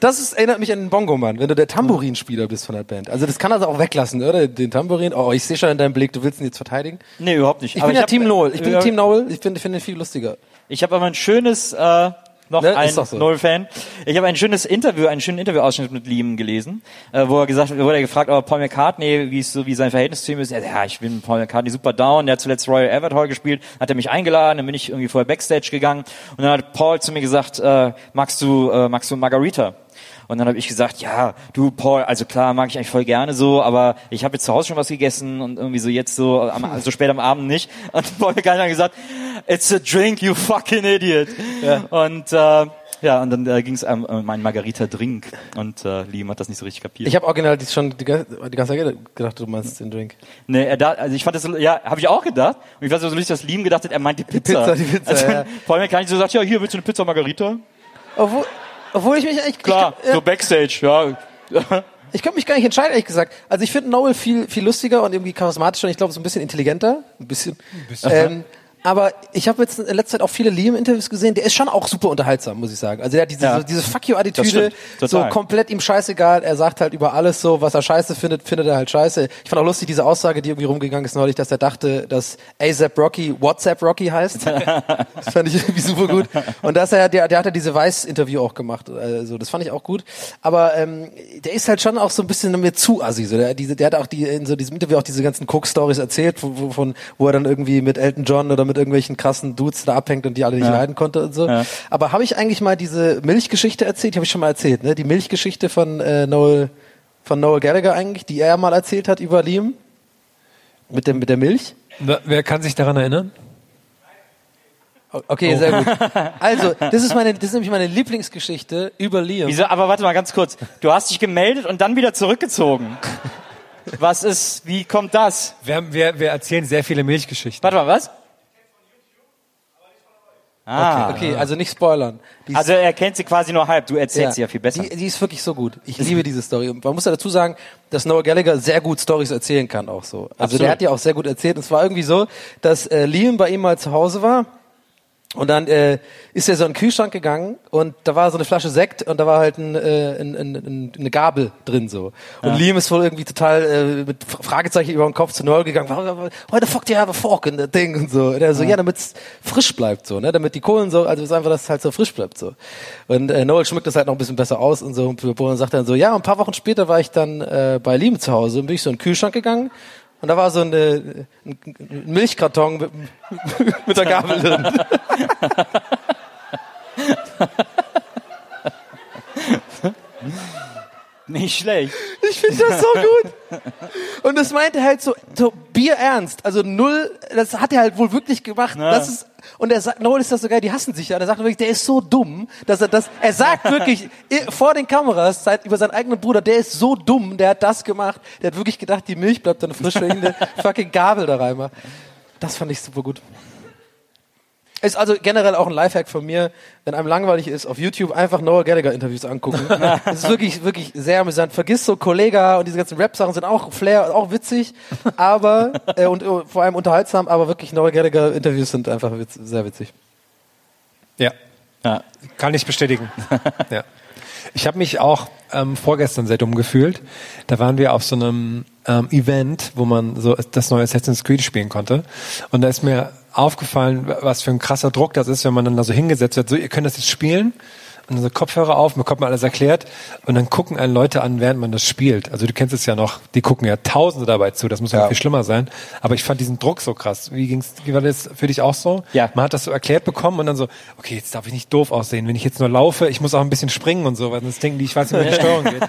Das ist, erinnert mich an den Bongo-Mann, wenn du der Tambourinspieler bist von der Band. Also das kann er auch weglassen, oder? Den Tambourin. Oh, ich sehe schon in deinem Blick, du willst ihn jetzt verteidigen. Nee, überhaupt nicht. Ich Aber bin ja hab- Team Noel. Ich bin Ja. Team Noel. Ich finde ich finde ihn viel lustiger. Ich habe aber ein schönes, äh, noch Ne, ein so. Noel-Fan. Ich habe ein schönes Interview, einen schönen Interviewausschnitt mit Liam gelesen, äh, wo er gesagt, wo er gefragt, aber Paul McCartney, wie so wie sein Verhältnis zu ihm ist. Er, sagt, ja, ich bin Paul McCartney super down. Der hat zuletzt Royal Albert Hall gespielt, hat er mich eingeladen, dann bin ich irgendwie vorher Backstage gegangen und dann hat Paul zu mir gesagt, äh, magst du, äh, magst du Margarita? Und dann habe ich gesagt, ja, du Paul, also klar, mag ich eigentlich voll gerne so, aber ich habe jetzt zu Hause schon was gegessen und irgendwie so jetzt so am, so spät am Abend nicht. [laughs] Und Paul hat gesagt, it's a drink, you fucking idiot. Und äh, ja, und dann äh, ging es um äh, meinen Margarita-Drink und äh, Liam hat das nicht so richtig kapiert. Ich habe original die schon die, die ganze Zeit gedacht, du meinst den Drink. Nee, er da, also ich fand das, ja, habe ich auch gedacht. Und ich es so lustig, dass Liam gedacht hat, er meint die Pizza. Pizza, die Pizza, also, ja. Paul McCartney so sagt, ja, hier, willst du eine Pizza Margarita? Obwohl, obwohl ich mich eigentlich Klar, ich, äh, so Backstage, ja. [laughs] Ich könnte mich gar nicht entscheiden, ehrlich gesagt. Also ich finde Noel viel, viel lustiger und irgendwie charismatischer und ich glaube so ein bisschen intelligenter. Ein bisschen. Ähm, aber ich habe jetzt in letzter Zeit auch viele Liam-Interviews gesehen. Der ist schon auch super unterhaltsam, muss ich sagen. Also der hat diese, Ja. so, diese Fuck you-Attitüde, so komplett ihm scheißegal. Er sagt halt über alles so, was er scheiße findet, findet er halt scheiße. Ich fand auch lustig diese Aussage, die irgendwie rumgegangen ist neulich, dass er dachte, dass ASAP Rocky WhatsApp Rocky heißt. [laughs] das fand ich irgendwie super gut. Und dass er, der, der hat ja diese Weiß-Interview auch gemacht. Also das fand ich auch gut. Aber ähm, der ist halt schon auch so ein bisschen mir zu assi. So. Der, diese, der hat auch die, in so diesem Interview auch diese ganzen Cook-Stories erzählt, wo, wo, von, wo er dann irgendwie mit Elton John oder mit irgendwelchen krassen Dudes da abhängt und die alle nicht leiden konnte und so. Ja. Aber habe ich eigentlich mal diese Milchgeschichte erzählt? Die habe ich schon mal erzählt, ne? Die Milchgeschichte von äh, Noel von Noel Gallagher eigentlich, die er mal erzählt hat über Liam mit dem mit der Milch. Wer- Wer kann sich daran erinnern? Okay, sehr gut. [laughs] Also, das ist meine das ist nämlich meine Lieblingsgeschichte über Liam. Wieso, aber warte mal ganz kurz. Du hast dich gemeldet und dann wieder zurückgezogen. Was ist, wie kommt das? Wir, wir, wir erzählen sehr viele Milchgeschichten. Warte mal, was? Ah. Okay, also nicht spoilern. Die Also er kennt sie quasi nur halb. Du erzählst sie ja viel besser. Die, die ist wirklich so gut. Ich liebe diese Story. Und man muss ja dazu sagen, dass Noah Gallagher sehr gut Stories erzählen kann auch so. Also Absolut. der hat ja auch sehr gut erzählt. Und es war irgendwie so, dass äh, Liam bei ihm mal zu Hause war Und dann äh, ist er so in den Kühlschrank gegangen und da war so eine Flasche Sekt und da war halt ein, äh, ein, ein, ein, eine Gabel drin so. Und Ja. Liam ist wohl irgendwie total äh, mit Fragezeichen über den Kopf zu Noel gegangen. Why the fuck do you have a fork in that thing? Und so. Und er so, ja, damit's frisch bleibt so, ne? Damit die Kohlen so, also es ist einfach, dass es halt so frisch bleibt so. Und äh, Noel schmückt das halt noch ein bisschen besser aus und so. Und Bono sagt dann so, ja, ein paar Wochen später war ich dann äh, bei Liam zu Hause und bin ich so in den Kühlschrank gegangen und da war so eine, ein Milchkarton mit, [laughs] mit der Gabel drin. [laughs] Nicht schlecht. Ich finde das so gut. Und das meinte er halt so, so bierernst. Also null, das hat er halt wohl wirklich gemacht. Ja. Das ist, und er sagt, Noel ist das so geil, die hassen sich ja. Und er sagt wirklich, der ist so dumm, dass er das, er sagt wirklich [laughs] vor den Kameras seit, über seinen eigenen Bruder, der ist so dumm, der hat das gemacht. Der hat wirklich gedacht, die Milch bleibt dann frisch, wenn ich eine [laughs] fucking Gabel da reinmache. Das fand ich super gut. Ist also generell auch ein Lifehack von mir, wenn einem langweilig ist, auf YouTube einfach Noah Gallagher Interviews angucken. [laughs] Das ist wirklich, wirklich sehr amüsant. Vergiss so Kollega und diese ganzen Rap-Sachen sind auch Flair, auch witzig, aber, [laughs] äh, und äh, vor allem unterhaltsam, aber wirklich Noah Gallagher Interviews sind einfach witz, sehr witzig. Ja, Ja. kann ich bestätigen. [laughs] ja. Ich habe mich auch ähm, vorgestern sehr dumm gefühlt. Da waren wir auf so einem ähm, Event, wo man so das neue Assassin's Creed spielen konnte. Und da ist mir aufgefallen, was für ein krasser Druck das ist, wenn man dann da so hingesetzt wird. So, ihr könnt das jetzt spielen. Und dann so Kopfhörer auf, bekommt man alles erklärt. Und dann gucken einen Leute an, während man das spielt. Also du kennst es ja noch, die gucken ja Tausende dabei zu. Das muss ja, Ja. viel schlimmer sein. Aber ich fand diesen Druck so krass. Wie ging's, wie war das für dich auch so? Ja. Man hat das so erklärt bekommen und dann so, okay, jetzt darf ich nicht doof aussehen. Wenn ich jetzt nur laufe, ich muss auch ein bisschen springen und so, weil sonst denken die, ich weiß nicht, wie die [laughs] Steuerung geht.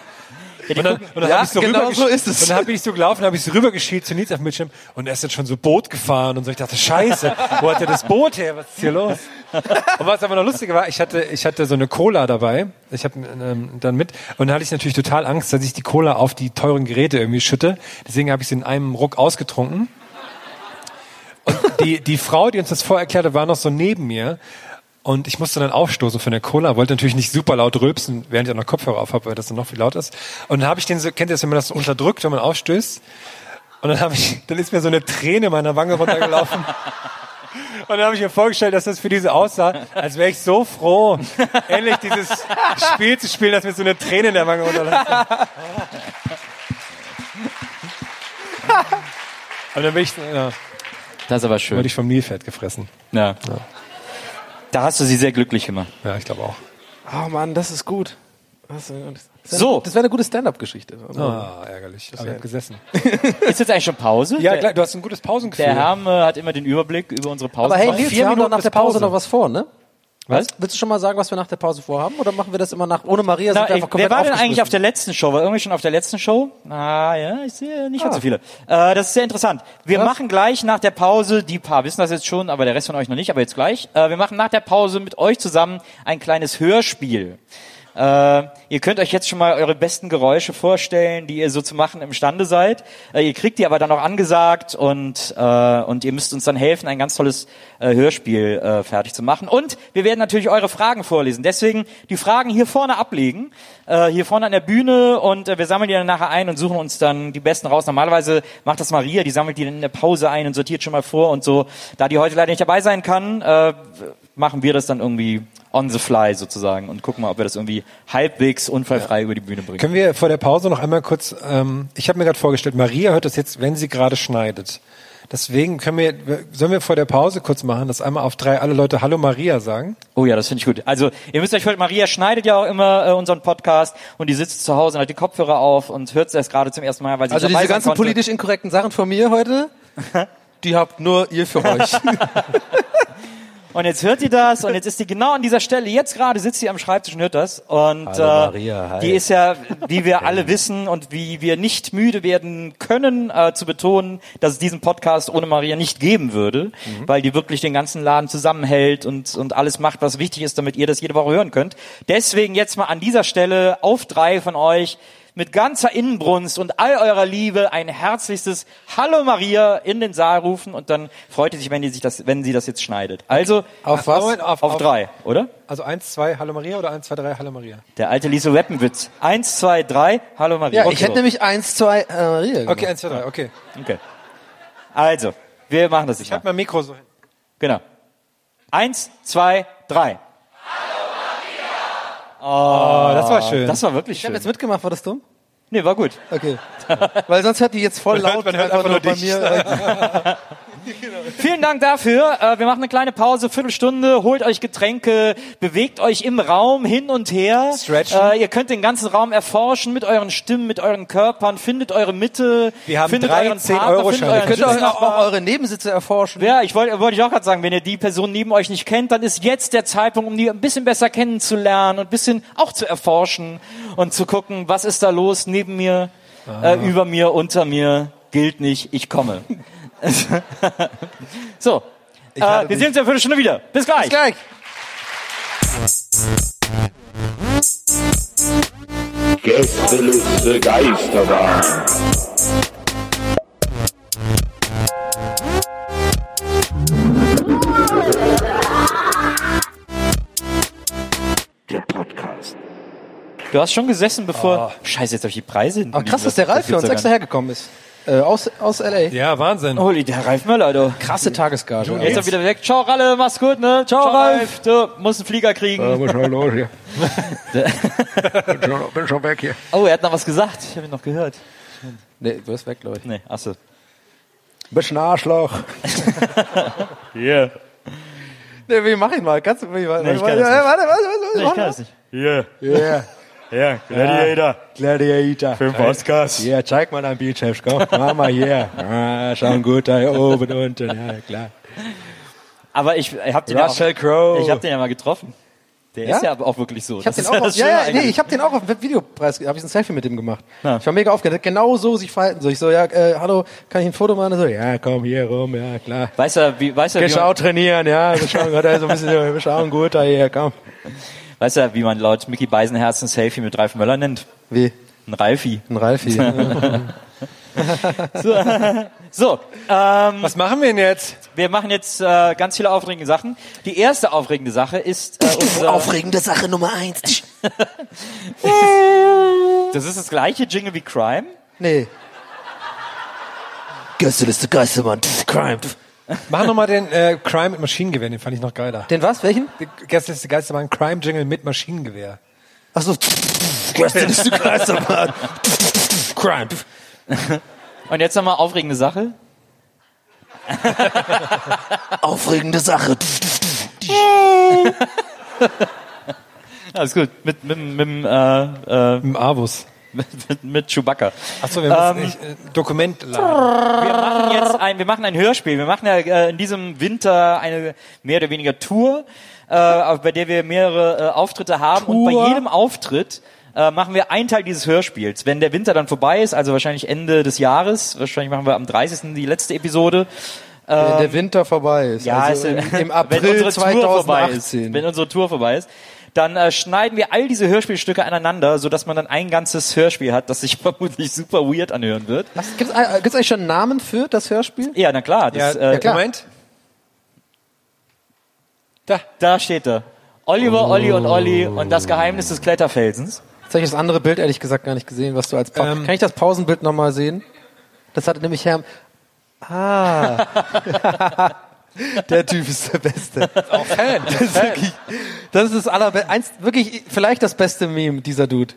Und dann, und dann Ja, hab ich so genau so ist es. Und dann habe ich so gelaufen, habe ich so rübergeschielt zu Nils auf dem Bildschirm und er ist jetzt schon so Boot gefahren und so. Ich dachte, scheiße, wo hat er das Boot her? Was ist hier los? Und was aber noch lustiger war, ich hatte, ich hatte so eine Cola dabei. Ich habe ähm, dann mit und dann hatte ich natürlich total Angst, dass ich die Cola auf die teuren Geräte irgendwie schütte. Deswegen habe ich sie in einem Ruck ausgetrunken. Und die, die Frau, die uns das vorher erklärte, war noch so neben mir. Und ich musste dann aufstoßen von der Cola, wollte natürlich nicht super laut rülpsen, während ich auch noch Kopfhörer auf habe, weil das dann noch viel laut ist. Und dann habe ich den so, kennt ihr das, wenn man das so unterdrückt, wenn man aufstößt? Und dann habe ich, dann ist mir so eine Träne meiner Wange runtergelaufen. [laughs] Und dann habe ich mir vorgestellt, dass das für diese aussah, als wäre ich so froh, endlich dieses Spiel zu spielen, dass mir so eine Träne in der Wange runterläuft. [laughs] Und dann bin ich, ja, Das ist aber schön. wurde ich vom Nilpferd gefressen. Ja. Da hast du sie sehr glücklich gemacht. Ja, ich glaube auch. Oh Mann, das ist gut. Das, das wäre So. das wäre eine gute Stand-up-Geschichte. Ah, ärgerlich. Aber ich habe gesessen. [laughs] Ist jetzt eigentlich schon Pause? Ja, klar, du hast ein gutes Pausengefühl. der Herm äh, hat immer den Überblick über unsere Pause. Aber hey, Nils, vier wir haben doch Minuten nach der Pause Pause. noch was vor, ne? Was? Willst du schon mal sagen, was wir nach der Pause vorhaben? Oder machen wir das immer nach, ohne Maria sind Na, wir ey, einfach wer komplett war denn eigentlich auf der letzten Show? War irgendwie schon auf der letzten Show? Ah, ja, ich sehe nicht ganz so viele. Äh, das ist sehr interessant. Wir Was? machen gleich nach der Pause, die paar wissen das jetzt schon, aber der Rest von euch noch nicht, aber jetzt gleich. Äh, wir machen nach der Pause mit euch zusammen ein kleines Hörspiel. Äh, ihr könnt euch jetzt schon mal eure besten Geräusche vorstellen, die ihr so zu machen imstande seid. Äh, ihr kriegt die aber dann auch angesagt und, äh, und ihr müsst uns dann helfen, ein ganz tolles äh, Hörspiel äh, fertig zu machen. Und wir werden natürlich eure Fragen vorlesen. Deswegen die Fragen hier vorne ablegen, äh, hier vorne an der Bühne und wir sammeln die dann nachher ein und suchen uns dann die besten raus. Normalerweise macht das Maria, die sammelt die dann in der Pause ein und sortiert schon mal vor und so. Da die heute leider nicht dabei sein kann, machen wir das dann irgendwie on the fly sozusagen und gucken mal, ob wir das irgendwie halbwegs unfallfrei über die Bühne bringen. Können wir vor der Pause noch einmal kurz, ähm, ich habe mir gerade vorgestellt, Maria hört das jetzt, wenn sie gerade schneidet. Deswegen können wir, sollen wir vor der Pause kurz machen, dass einmal auf drei alle Leute Hallo Maria sagen? Oh ja, das finde ich gut. Also ihr müsst euch heute, Maria schneidet ja auch immer äh, unseren Podcast und die sitzt zu Hause und hat die Kopfhörer auf und hört es erst gerade zum ersten Mal, weil sie Also dabei diese ganzen konnte. politisch inkorrekten Sachen von mir heute, [laughs] die habt nur ihr für euch. [laughs] Und jetzt hört ihr das und jetzt ist die genau an dieser Stelle, jetzt gerade sitzt sie am Schreibtisch und hört das. Und Hallo äh, Maria, hi. die ist ja, wie wir alle wissen und wie wir nicht müde werden können, äh, zu betonen, dass es diesen Podcast ohne Maria nicht geben würde, Mhm. weil die wirklich den ganzen Laden zusammenhält und, und alles macht, was wichtig ist, damit ihr das jede Woche hören könnt. Deswegen jetzt mal an dieser Stelle auf drei von euch mit ganzer Innenbrunst und all eurer Liebe ein herzlichstes Hallo Maria in den Saal rufen und dann freut ihr sich, wenn, die sich das, wenn sie das jetzt schneidet. Also Auf was? Moment, auf, drei, oder? Also eins, zwei, Hallo Maria oder eins, zwei, drei, Hallo Maria? Der alte Liso Weppenwitz. Eins, zwei, drei, Hallo Maria. Ja, ich hätte nämlich eins, zwei, äh, Maria gemacht. Okay, eins, zwei, drei, okay. Okay. Also, wir machen das Ich halte mal. mein Mikro so hin. Genau. Eins, zwei, drei. Oh, das war schön. Das war wirklich Ich habe schön. jetzt mitgemacht, war das dumm? Nee, war gut. Okay. Weil sonst hört die jetzt voll Man hört- laut man hört einfach einfach nur nur bei dich. [laughs] mir. Vielen Dank dafür. Äh, wir machen eine kleine Pause, Viertelstunde. Holt euch Getränke, bewegt euch im Raum hin und her. Stretchen. Äh, ihr könnt den ganzen Raum erforschen mit euren Stimmen, mit euren Körpern. Findet eure Mitte. Wir haben findet drei euren 10 Partner, Euro findet euren Könnt ihr euch auch, auch eure Nebensitze erforschen? Ja, ich wollte wollte ich auch gerade sagen, wenn ihr die Person neben euch nicht kennt, dann ist jetzt der Zeitpunkt, um die ein bisschen besser kennenzulernen und ein bisschen auch zu erforschen und zu gucken, was ist da los neben mir, äh, über mir, unter mir, gilt nicht, ich komme. [laughs] so, äh, wir sehen uns in einer Viertelstunde wieder. Bis gleich. Bis gleich. Gästeliste Geisterbahn. Der Podcast. Du hast schon gesessen, bevor... Scheiße, jetzt habe ich die Preise hinten Aber krass, liegen dass der. Ralf für uns extra ja hergekommen ist. Äh, aus, aus L.A. Ja, Wahnsinn. Holy, der Ralf Möller, du. Krasse Tagesgage. Jetzt ist er wieder weg. Ciao, Ralle, mach's gut, ne? Ciao, Ralf. Du musst einen Flieger kriegen. muss schon los hier. [laughs] bin, schon, bin schon weg hier. Oh, er hat noch was gesagt. Ich habe ihn noch gehört. Nee, du bist weg, glaube ich. Nee, achso. Bisschen Arschloch. [laughs] Yeah. Nee, wie mach ich mal? Kannst du, wie, warte, Nee, ich warte, kann das warte, nicht. warte, warte, warte, Nee, ich kann das nicht. Yeah. Yeah. Ja, Gladiator. Gladiator. Für den Podcast. Ja, zeig mal dein Bizeps, komm. Mach mal hier. Ah, schauen gut da hier oben und unten. Ja, klar. Aber ich, ich hab den ja auch, Crowe. ich hab den ja mal getroffen. Der Ja? ist ja aber auch wirklich so. Ich hab den auch, auf, ja, ja, nee, ich hab den auch auf dem Videopreis, habe ich ein Selfie mit dem gemacht. Ja. Ich war mega aufgeregt, genau so sich verhalten. So, ich so, ja, äh, hallo, kann ich ein Foto machen? So, ja, komm hier rum, ja, klar. Weißt du, wie, weißt du, wie man, auch trainieren, ja, wir schauen gerade so ein bisschen, wir schauen gut da hier, komm. Weißt du, wie man laut Mickey Beisenherz ein Selfie mit Ralf Möller nennt? Wie? Ein Ralfi. Ein Ralfi. [laughs] [laughs] [laughs] So, ähm, Was machen wir denn jetzt? wir machen jetzt äh, ganz viele aufregende Sachen. Die erste aufregende Sache ist äh, unser, Aufregende Sache Nummer eins. das ist das gleiche Jingle wie Crime. Nee. Gästeliste Geistermann. Crime. Mach nochmal den äh, Crime mit Maschinengewehr, den fand ich noch geiler. Den was? Welchen? Gestern ist die Geisterbahn Crime Jingle mit Maschinengewehr. Achso. Gästeliste Geistermann. Crime. Und jetzt nochmal aufregende Sache. Aufregende Sache. [laughs] Alles gut. Mit, mit, mit, mit, äh, äh, Im Avus. Mit, [laughs] mit, Chewbacca. Achso, wir müssen Ähm, nicht, äh, Dokument laden. Wir machen jetzt ein, wir machen ein Hörspiel. Wir machen ja äh, in diesem Winter eine mehr oder weniger Tour, äh, bei der wir mehrere äh, Auftritte haben. Und bei jedem Auftritt äh, machen wir einen Teil dieses Hörspiels. Wenn der Winter dann vorbei ist, also wahrscheinlich Ende des Jahres, wahrscheinlich machen wir am 30. die letzte Episode. Wenn der Winter vorbei ist. Ja, also es- im, im [laughs] wenn April Tour vorbei ist, 2018. wenn unsere Tour vorbei ist, dann äh, schneiden wir all diese Hörspielstücke aneinander, so dass man dann ein ganzes Hörspiel hat, das sich [laughs] vermutlich super weird anhören wird. Gibt es eigentlich schon einen Namen für das Hörspiel? Ja, na klar. Das, Ja, äh, klar. Moment. Da, da steht er. Oliver, Olli und Olli und das Geheimnis des Kletterfelsens. Jetzt habe ich das andere Bild ehrlich gesagt gar nicht gesehen, was du als pa Ähm. Kann ich das Pausenbild nochmal sehen? Das hatte nämlich Herr. Ah. [laughs] der Typ ist der Beste. [laughs] Auch Fan. Das ist wirklich, das ist das allerbeste, eins, wirklich vielleicht das beste Meme, dieser Dude.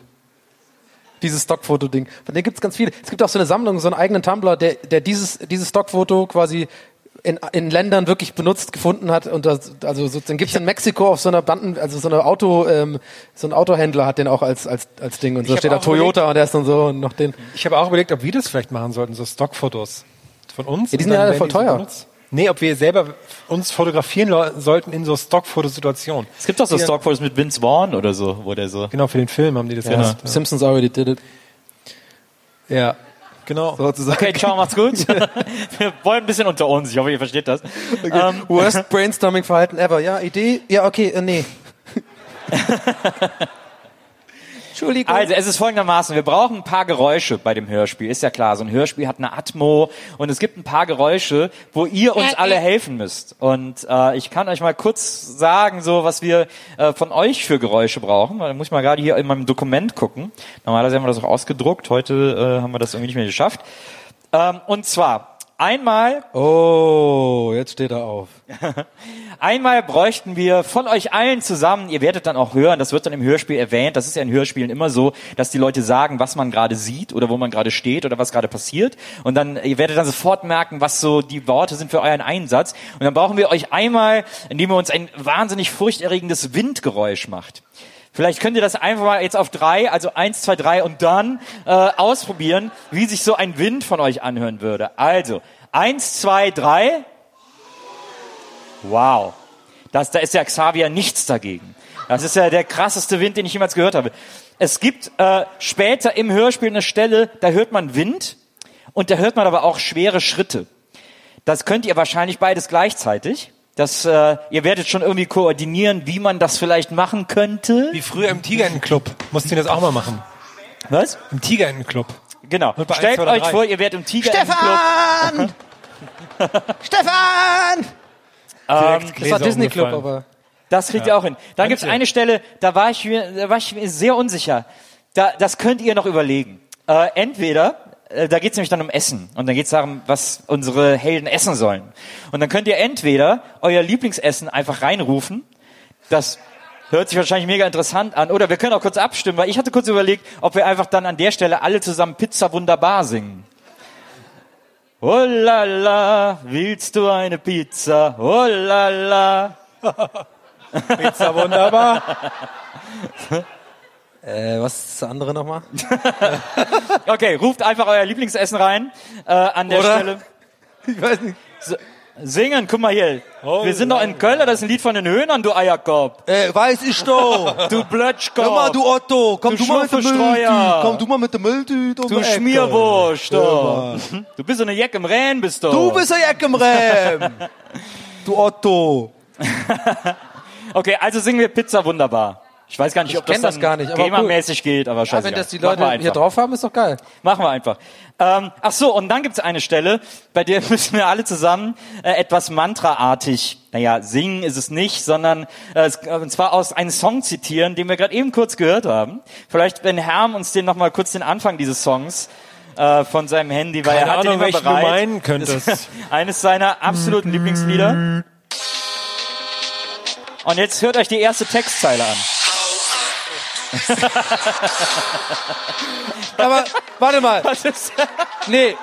Dieses Stockfoto-Ding. Von dem gibt's ganz viele. Es gibt auch so eine Sammlung, so einen eigenen Tumblr, der, der dieses, dieses Stockfoto quasi in, in Ländern wirklich benutzt gefunden hat und das, also so, den gibt's in Mexiko auf so einer Banden, also so eine Auto, ähm, so ein Autohändler hat den auch als als als Ding und so steht da Toyota und der ist dann so und noch den. Ich habe auch überlegt, ob wir das vielleicht machen sollten, so Stockfotos von uns. Ja, die sind dann ja alle voll so teuer. benutzt. Nee, ob wir selber uns fotografieren sollten in so Stockfotosituationen. Es gibt doch so. Stockfotos mit Vince Vaughn oder so, wo der so. Genau, für den Film haben die das Ja. erst. Simpsons already did it. Ja, genau. Sozusagen. Okay, ciao, macht's gut. [laughs] Wir wollen ein bisschen unter uns. Ich hoffe, ihr versteht das. Ähm, Worst Brainstorming-Verhalten ever. Ja, Idee? Ja, okay, äh, nee. [laughs] Entschuldigung. Also, es ist folgendermaßen, wir brauchen ein paar Geräusche bei dem Hörspiel, ist ja klar. So ein Hörspiel hat eine Atmo und es gibt ein paar Geräusche, wo ihr uns alle helfen müsst. Und äh, ich kann euch mal kurz sagen, so was wir äh, von euch für Geräusche brauchen. Da muss ich mal gerade hier in meinem Dokument gucken. Normalerweise haben wir das auch ausgedruckt, heute äh, haben wir das irgendwie nicht mehr geschafft. Ähm, und zwar, Einmal, Oh, jetzt steht er auf. [laughs] einmal bräuchten wir von euch allen zusammen, ihr werdet dann auch hören, das wird dann im Hörspiel erwähnt, das ist ja in Hörspielen immer so, dass die Leute sagen, was man gerade sieht oder wo man gerade steht oder was gerade passiert. Und dann, ihr werdet dann sofort merken, was so die Worte sind für euren Einsatz. Und dann brauchen wir euch einmal, indem ihr uns ein wahnsinnig furchterregendes Windgeräusch macht. Vielleicht könnt ihr das einfach mal jetzt auf drei, also eins, zwei, drei und dann äh, ausprobieren, wie sich so ein Wind von euch anhören würde. Also, eins, zwei, drei. Wow. Das, da ist ja Xavier nichts dagegen. Das ist ja der krasseste Wind, den ich jemals gehört habe. Es gibt äh, später im Hörspiel eine Stelle, da hört man Wind und da hört man aber auch schwere Schritte. Das könnt ihr wahrscheinlich beides gleichzeitig. Das, äh, ihr werdet schon irgendwie koordinieren, wie man das vielleicht machen könnte. Wie früher im Tigerentenclub. Musst du das auch mal machen. Was? Im Tigerentenclub. Genau. Stellt 1, 2 oder euch 3. vor, ihr werdet im Tiger Stefan! [laughs] Stefan! Direkt Das war Disney Club, aber. Das kriegt ihr auch hin. Dann gibt's Manche. eine Stelle, da war ich mir, da war ich mir sehr unsicher. Da, das könnt ihr noch überlegen. Äh, entweder, äh, da geht's nämlich dann um Essen und dann geht's darum, was unsere Helden essen sollen. Und dann könnt ihr entweder euer Lieblingsessen einfach reinrufen. Das hört sich wahrscheinlich mega interessant an. Oder wir können auch kurz abstimmen, weil ich hatte kurz überlegt, ob wir einfach dann an der Stelle alle zusammen Pizza wunderbar singen. Oh la la, willst du eine Pizza? Oh la la. Pizza wunderbar. [laughs] Äh, was ist das andere nochmal? [laughs] Okay, ruft einfach euer Lieblingsessen rein äh, an der Oder? Stelle. [laughs] Ich weiß nicht. Singen, guck mal hier. Oh, Wir sind doch in Köln, das ist ein Lied von den Höhnern, du Eierkorb. Äh, weiß ich doch. [laughs] Du Blötschkorb. Hör mal, du Otto, komm Du du, mal mit der. Mülltüte. Komm du mal mit der Mülltüte um du. Schmierwurst. Doch. mal. Du bist so eine Jack im Rennen, bist du. Du bist ein Jack im Rehm. du Otto. Okay, also singen wir Pizza wunderbar. Ich weiß gar nicht, ob kenn das, das gar nicht, aber cool. gamermäßig geht, aber Ja, scheiße. wenn das die Leute hier drauf haben, ist doch geil. Machen wir einfach. Ähm, ach so, und dann gibt's eine Stelle, bei der [laughs] müssen wir alle zusammen äh, etwas Mantraartig, naja, singen ist es nicht, sondern äh, äh, und zwar aus einem Song zitieren, den wir gerade eben kurz gehört haben. Vielleicht, wenn Herm uns den nochmal kurz den Anfang dieses Songs äh, von seinem Handy, weil Keine er hat den Ahnung, immer welchen du bereit. meinen könntest. [laughs] Eines seiner absoluten Lieblingslieder. Und jetzt hört euch die erste Textzeile an. [laughs] Aber warte mal. Was ist, Nee.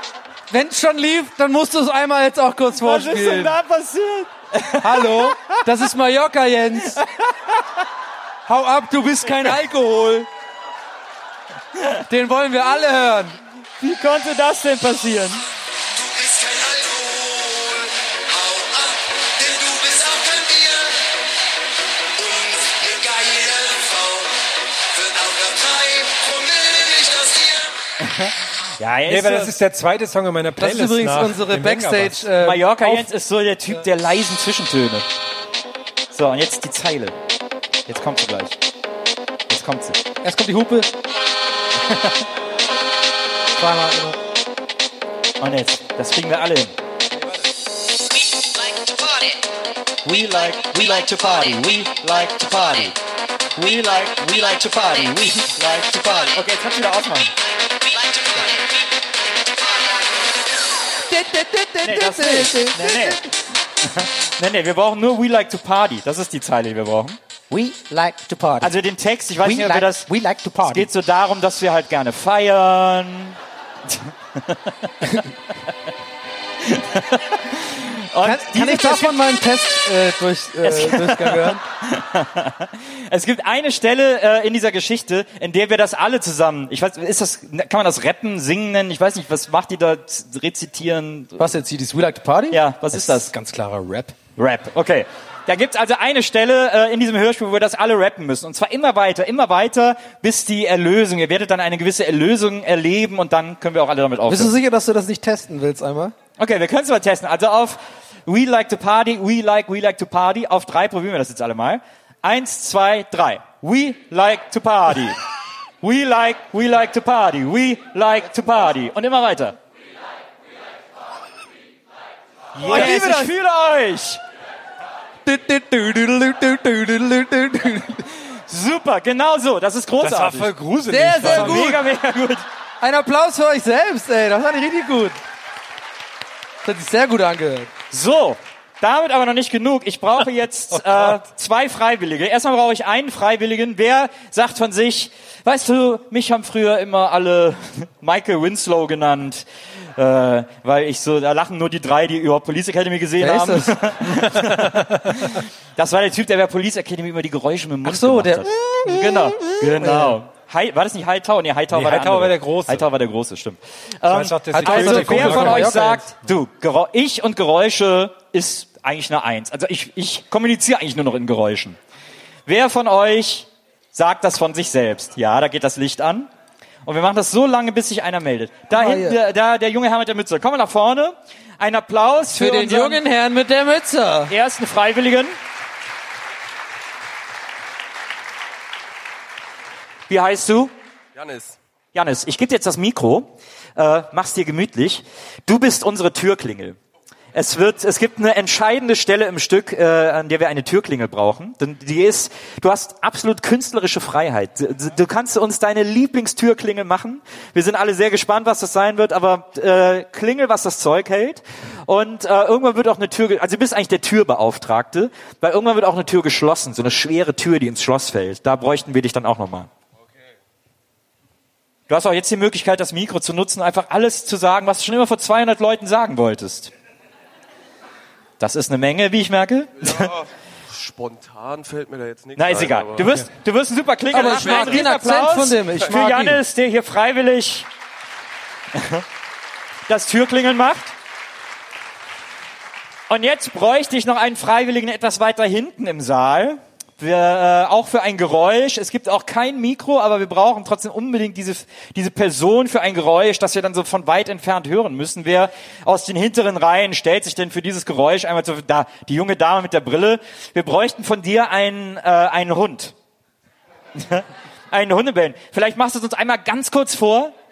Wenn es schon lief, dann musst du es einmal jetzt auch kurz was ist denn vorspielen. da passiert? Hallo? Das ist Mallorca, Jens. Hau ab, du bist kein Alkohol. Den wollen wir alle hören. Wie konnte das denn passieren? Ja, er Nee, ist weil so- das ist der zweite Song in meiner Das Playlist ist übrigens unsere. Backstage. Äh, Mallorca Jens ist so der Typ der leisen Zwischentöne. So, und jetzt die Zeile. Jetzt kommt sie gleich. Jetzt kommt sie. Erst kommt die Hupe. [laughs] Zweimal. Und jetzt, das kriegen wir alle hin. Like to party. We like, we like to party, we like to party. We like, we like to party, we like to party. Okay, jetzt kannst du wieder ausmachen. Nee, das nicht. Nee, nee. [laughs] nee, nee, wir brauchen nur We like to party. Das ist die Zeile, die wir brauchen. We like to party. Also den Text, ich weiß we, nicht, ob wir like, das... we like to Es party. geht so darum, dass wir halt gerne feiern. [laughs] Kann, kann ich davon mal einen Test äh, durch, äh, Durchgang hören? [laughs] Es gibt eine Stelle äh, in dieser Geschichte, in der wir das alle zusammen, ich weiß, ist das, kann man das rappen, singen nennen? Ich weiß nicht, was macht die da rezitieren? Was jetzt hier, dieses We like to party? Ja, was ist das? Ganz klarer Rap. Rap, okay. Da gibt's also eine Stelle äh, in diesem Hörspiel, wo wir das alle rappen müssen. Und zwar immer weiter, immer weiter, bis die Erlösung. Ihr werdet dann eine gewisse Erlösung erleben und dann können wir auch alle damit Bist du aufhören. sicher, dass du das nicht testen willst einmal? Okay, wir können es mal testen. Also auf We like to party, we like, we like to party. Auf drei probieren wir das jetzt alle mal. Eins, zwei, drei. We like to party. [laughs] We like, we like to party. We like to party. Und immer weiter. Yes, ich liebe ich das. fühle euch. Super, genau so. Das ist Das war großartig. voll gruselig. Sehr, sehr war gut. mega, mega gut. Ein Applaus für euch selbst, ey. Das ich richtig gut. Das hat sich sehr gut angehört. So, damit aber noch nicht genug. Ich brauche jetzt [laughs] äh, zwei Freiwillige. Erstmal brauche ich einen Freiwilligen. Wer sagt von sich, weißt du, mich haben früher immer alle [laughs] Michael Winslow genannt, äh, weil ich so, da lachen nur die drei, die über Police Academy gesehen Wer haben. ist das? [laughs] Das war der Typ, der bei Police Academy immer die Geräusche mit dem Mund Ach so, der- hat. Genau, genau. Hi, war das nicht Hightower? Nee, Hightower Nee, war der Hightower andere. war der Große. Hightower war der Große, stimmt. der ist Also der wer von euch sagt, du, Gerä- ich und Geräusche ist eigentlich eine Eins. Also ich, ich kommuniziere eigentlich nur noch in Geräuschen. Wer von euch sagt das von sich selbst? Ja, da geht das Licht an. Und wir machen das so lange, bis sich einer meldet. Da Ah, hinten, der, da, der junge Herr mit der Mütze. Kommen wir nach vorne. Ein Applaus für, Für den jungen Herrn mit der Mütze. ersten Freiwilligen. Wie heißt du? Janis. Janis, ich gebe dir jetzt das Mikro, äh, mach's dir gemütlich. Du bist unsere Türklingel. Es wird, es gibt eine entscheidende Stelle im Stück, äh, an der wir eine Türklingel brauchen. Denn die ist, du hast absolut künstlerische Freiheit. Du, du kannst uns deine Lieblingstürklingel machen. Wir sind alle sehr gespannt, was das sein wird, aber äh, klingel, was das Zeug hält. Und äh, irgendwann wird auch eine Tür, also du bist eigentlich der Türbeauftragte, weil irgendwann wird auch eine Tür geschlossen, so eine schwere Tür, die ins Schloss fällt. Da bräuchten wir dich dann auch nochmal. Du hast auch jetzt die Möglichkeit, das Mikro zu nutzen, einfach alles zu sagen, was du schon immer vor 200 Leuten sagen wolltest. Das ist eine Menge, wie ich merke. Ja, [laughs] spontan fällt mir da jetzt nichts Na, ist ein, egal. Du wirst, du wirst ein super Klingel. Aber ich mag einen den Akzent von dem. Ich für. Janis, der hier freiwillig das Türklingeln macht. Und jetzt bräuchte ich noch einen Freiwilligen etwas weiter hinten im Saal. Wir, äh, auch für ein Geräusch. Es gibt auch kein Mikro, aber wir brauchen trotzdem unbedingt diese, diese Person für ein Geräusch, das wir dann so von weit entfernt hören müssen. Wer aus den hinteren Reihen stellt sich denn für dieses Geräusch einmal zu, da, die junge Dame mit der Brille. Wir bräuchten von dir einen, äh, einen Hund. [laughs] einen Hundebellen. Vielleicht machst du es uns einmal ganz kurz vor. [laughs]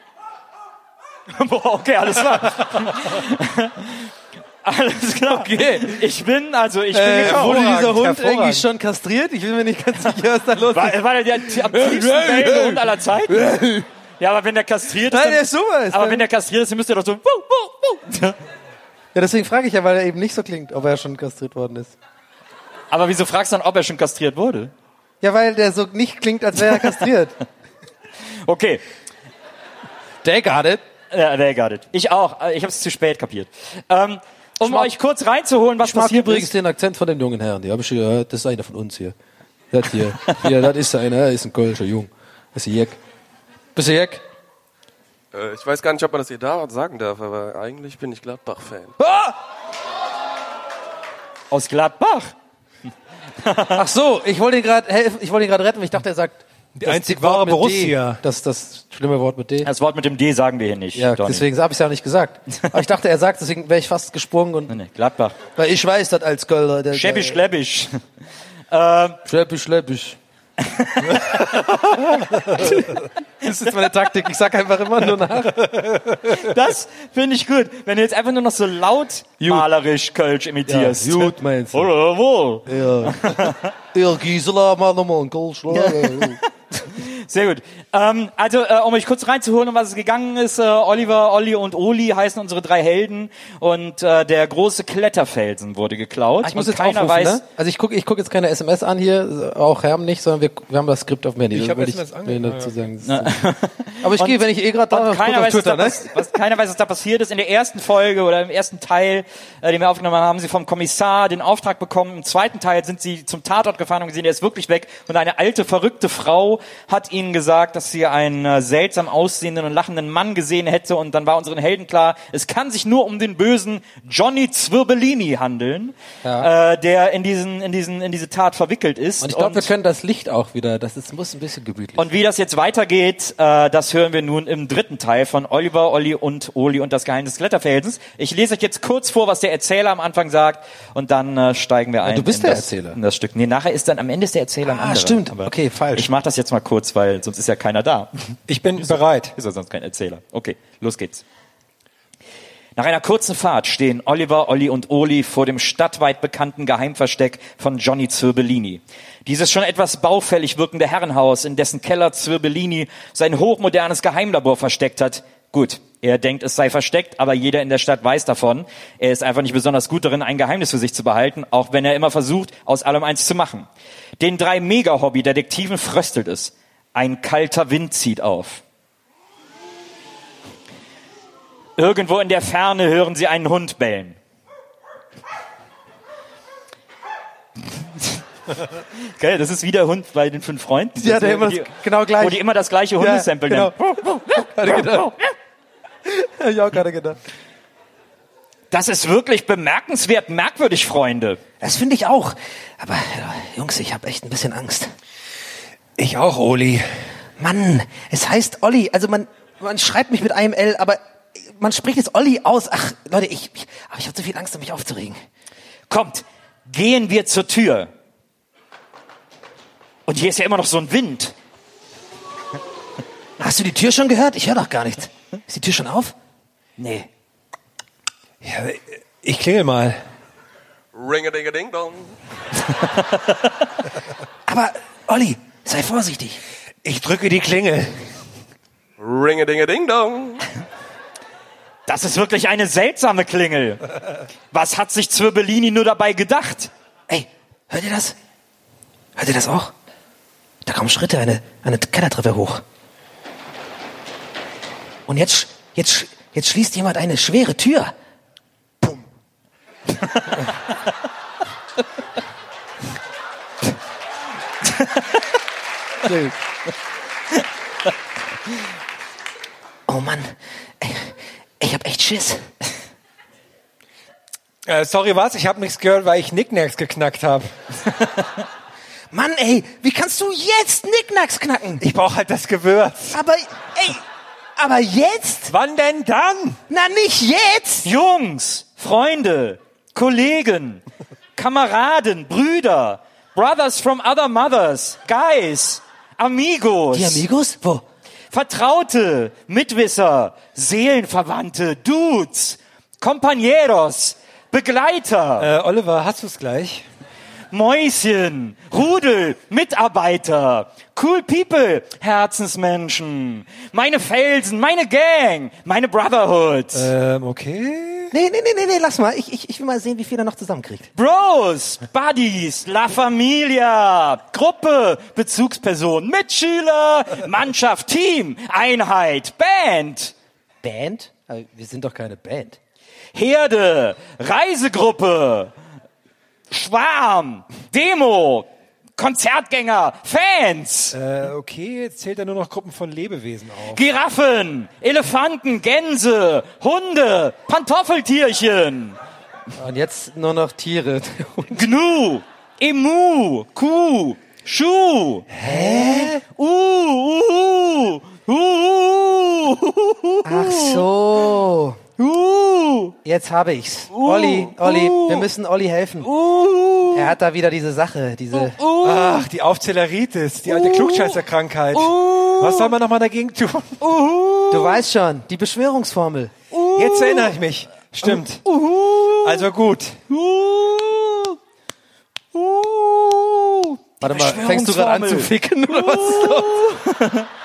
Okay, alles klar. [laughs] alles klar. Okay. Ich bin, also ich bin Äh, gekommen. wurde dieser Hund irgendwie schon kastriert? Ich bin mir nicht ganz sicher, was da los War, ist. war der, der am tiefsten bellende Hund aller Zeiten? Ja, aber wenn der kastriert ist, Nein, dann, der ist. Ist aber wenn der kastriert ist, dann müsste er doch so, wuh, wuh, wuh. ja, deswegen frage ich ja, weil er eben nicht so klingt, ob er schon kastriert worden ist. Aber wieso fragst du dann, ob er schon kastriert wurde? Ja, weil der so nicht klingt, als wäre er kastriert. [laughs] Okay. Der got it. Ja, there got it. Ich auch. Ich habe es zu spät kapiert. Ähm, um euch kurz reinzuholen, was passiert übrigens ist. den Akzent von dem jungen Herrn. Die habe ich schon gehört. Das ist einer von uns hier. Das hier. Hier, das ist einer. Er ist ein Kölscher Jung. Das ist ein Jeck. Bist du Jeck? Äh, ich weiß gar nicht, ob man das hier da sagen darf, aber eigentlich bin ich Gladbach-Fan. Aus Gladbach. Ach so, ich wollte ihn gerade helfen. Ich wollte ihn gerade retten, weil ich dachte, er sagt Die das einzig wahre Borussia. D. Das, das schlimme Wort mit D. Das Wort mit dem D sagen wir hier nicht. Ja, Donny. deswegen habe ich es ja auch nicht gesagt. Aber ich dachte, er sagt, deswegen wäre ich fast gesprungen und Nee, nee, Gladbach. weil ich weiß das als Kölner. Schäbisch, der, schleppisch. [laughs] schleppisch, schleppisch. Das ist meine Taktik. Ich sag einfach immer nur nach. Das finde ich gut. Wenn du jetzt einfach nur noch so laut malerisch Kölsch imitierst. gut, meinst du. Oder wo? Ja. [laughs] Der Gisela, Mann, Mann, Goldschlager. [laughs] Sehr gut. Ähm, also, äh, um euch kurz reinzuholen, um was es gegangen ist, äh, Oliver, Olli und Oli heißen unsere drei Helden und äh, der große Kletterfelsen wurde geklaut. Ah, ich muss jetzt keiner aufrufen, weiß, ne? Also ich gucke ich guck jetzt keine SMS an hier, auch Herm nicht, sondern wir, wir haben das Skript auf dem Handy. Ich Das hab wollte SMS will ange- dazu sagen. [laughs] Aber ich gehe, wenn ich eh gerade da keiner weiß, was da, Twitter, ne? was, keiner weiß, was da passiert ist. In der ersten Folge oder im ersten Teil, äh, den wir aufgenommen haben, haben sie vom Kommissar den Auftrag bekommen. Im zweiten Teil sind sie zum Tatort gefahren und gesehen, der ist wirklich weg. Und eine alte, verrückte Frau hat ihnen gesagt, dass sie einen äh, seltsam aussehenden und lachenden Mann gesehen hätte. Und dann war unseren Helden klar, es kann sich nur um den bösen Johnny Zwirbellini handeln, Ja. äh, der in diesen, in diesen, in diese Tat verwickelt ist. Und ich glaube, wir können das Licht auch wieder, das ist, muss ein bisschen gemütlich Und wie das jetzt weitergeht, äh, das hören wir nun im dritten Teil von Oliver, Olli und Oli und das Geheimnis des Kletterfelsens. Ich lese euch jetzt kurz vor, was der Erzähler am Anfang sagt und dann äh, steigen wir ein. du bist in der das, Erzähler. In das Stück. Nee, nachher ist dann am Ende ist der Erzähler Ah, anderer. stimmt. Aber Okay, falsch. Ich mache das jetzt mal kurz, weil sonst ist ja keiner da. Ich bin bereit. Ist ja sonst kein Erzähler. Okay, los geht's. Nach einer kurzen Fahrt stehen Oliver, Olli und Oli vor dem stadtweit bekannten Geheimversteck von Johnny Zirbellini. Dieses schon etwas baufällig wirkende Herrenhaus, in dessen Keller Zirbellini sein hochmodernes Geheimlabor versteckt hat, Gut, er denkt, es sei versteckt, aber jeder in der Stadt weiß davon. Er ist einfach nicht besonders gut darin, ein Geheimnis für sich zu behalten, auch wenn er immer versucht, aus allem eins zu machen. Den drei Mega-Hobby-Detektiven fröstelt es. Ein kalter Wind zieht auf. Irgendwo in der Ferne hören sie einen Hund bellen. [laughs] Gell, das ist wie der Hund bei den fünf Freunden. Ja, der immer die, genau gleich. Wo die immer das gleiche Hundesample Ja, genau. [laughs] gedacht. [laughs] Hab ich auch gerade gedacht. Das ist wirklich bemerkenswert merkwürdig, Freunde. Das finde ich auch. Aber ja, Jungs, ich habe echt ein bisschen Angst. Ich auch, Oli. Mann, es heißt Olli. Also man, man schreibt mich mit einem L, aber man spricht es Olli aus. Ach, Leute, ich, ich, aber ich habe zu viel Angst, um mich aufzuregen. Kommt, gehen wir zur Tür. Und hier ist ja immer noch so ein Wind. [laughs] Hast du die Tür schon gehört? Ich höre doch gar nichts. Ist die Tür schon auf? Nee. Ja, ich klingel mal. Ring-a-ding-a-ding-dong. [laughs] Aber Olli, sei vorsichtig. Ich drücke die Klingel. Ring-a-ding-a-ding-dong. Das ist wirklich eine seltsame Klingel. Was hat sich Zwirbellini nur dabei gedacht? Ey, hört ihr das? Hört ihr das auch? Da kommen Schritte, eine, eine Kellertreppe hoch. Und jetzt, jetzt, sch- jetzt schließt jemand eine schwere Tür. [laughs] oh Mann, ich hab echt Schiss. Äh, sorry, was? Ich habe nichts gehört, weil ich Nicknacks geknackt habe. [laughs] Mann, ey, wie kannst du jetzt Nicknacks knacken? Ich brauche halt das Gewürz. Aber, ey, aber jetzt? Wann denn dann? Na, nicht jetzt! Jungs, Freunde, Kollegen, Kameraden, Brüder, Brothers from other mothers, Guys, Amigos. Die Amigos? Wo? Vertraute, Mitwisser, Seelenverwandte, Dudes, Compañeros, Begleiter, Äh, Oliver, hast du es gleich? Mäuschen, Rudel, Mitarbeiter, Cool People, Herzensmenschen, meine Felsen, meine Gang, meine Brotherhood, Ähm, okay. Nee, nee, nee, nee, nee, lass mal. Ich, ich, ich will mal sehen, wie viel er noch zusammenkriegt. Bros, Buddies, La Familia, Gruppe, Bezugsperson, Mitschüler, Mannschaft, Team, Einheit, Band, Band? Aber wir sind doch keine Band. Herde, Reisegruppe, Schwarm, Demo, Konzertgänger, Fans, Äh, okay, jetzt zählt er nur noch Gruppen von Lebewesen auf. Giraffen, Elefanten, Gänse, Hunde, Pantoffeltierchen, Und jetzt nur noch Tiere. [laughs] Gnu, Emu, Kuh, Schuh. Hä? Uh, uh, uh, uh, uh, Ach so. Uh, Jetzt habe ich's. Olli, Olli, wir müssen Olli helfen. uh, Er hat da wieder diese Sache, diese... Ach, die Aufzelleritis, die alte Klugscheißerkrankheit. Was soll man nochmal dagegen tun? Du weißt schon, die Beschwörungsformel. Jetzt erinnere ich mich. Stimmt. Also gut. uh, uh. Warte mal, fängst du gerade an zu ficken oder was [laughs]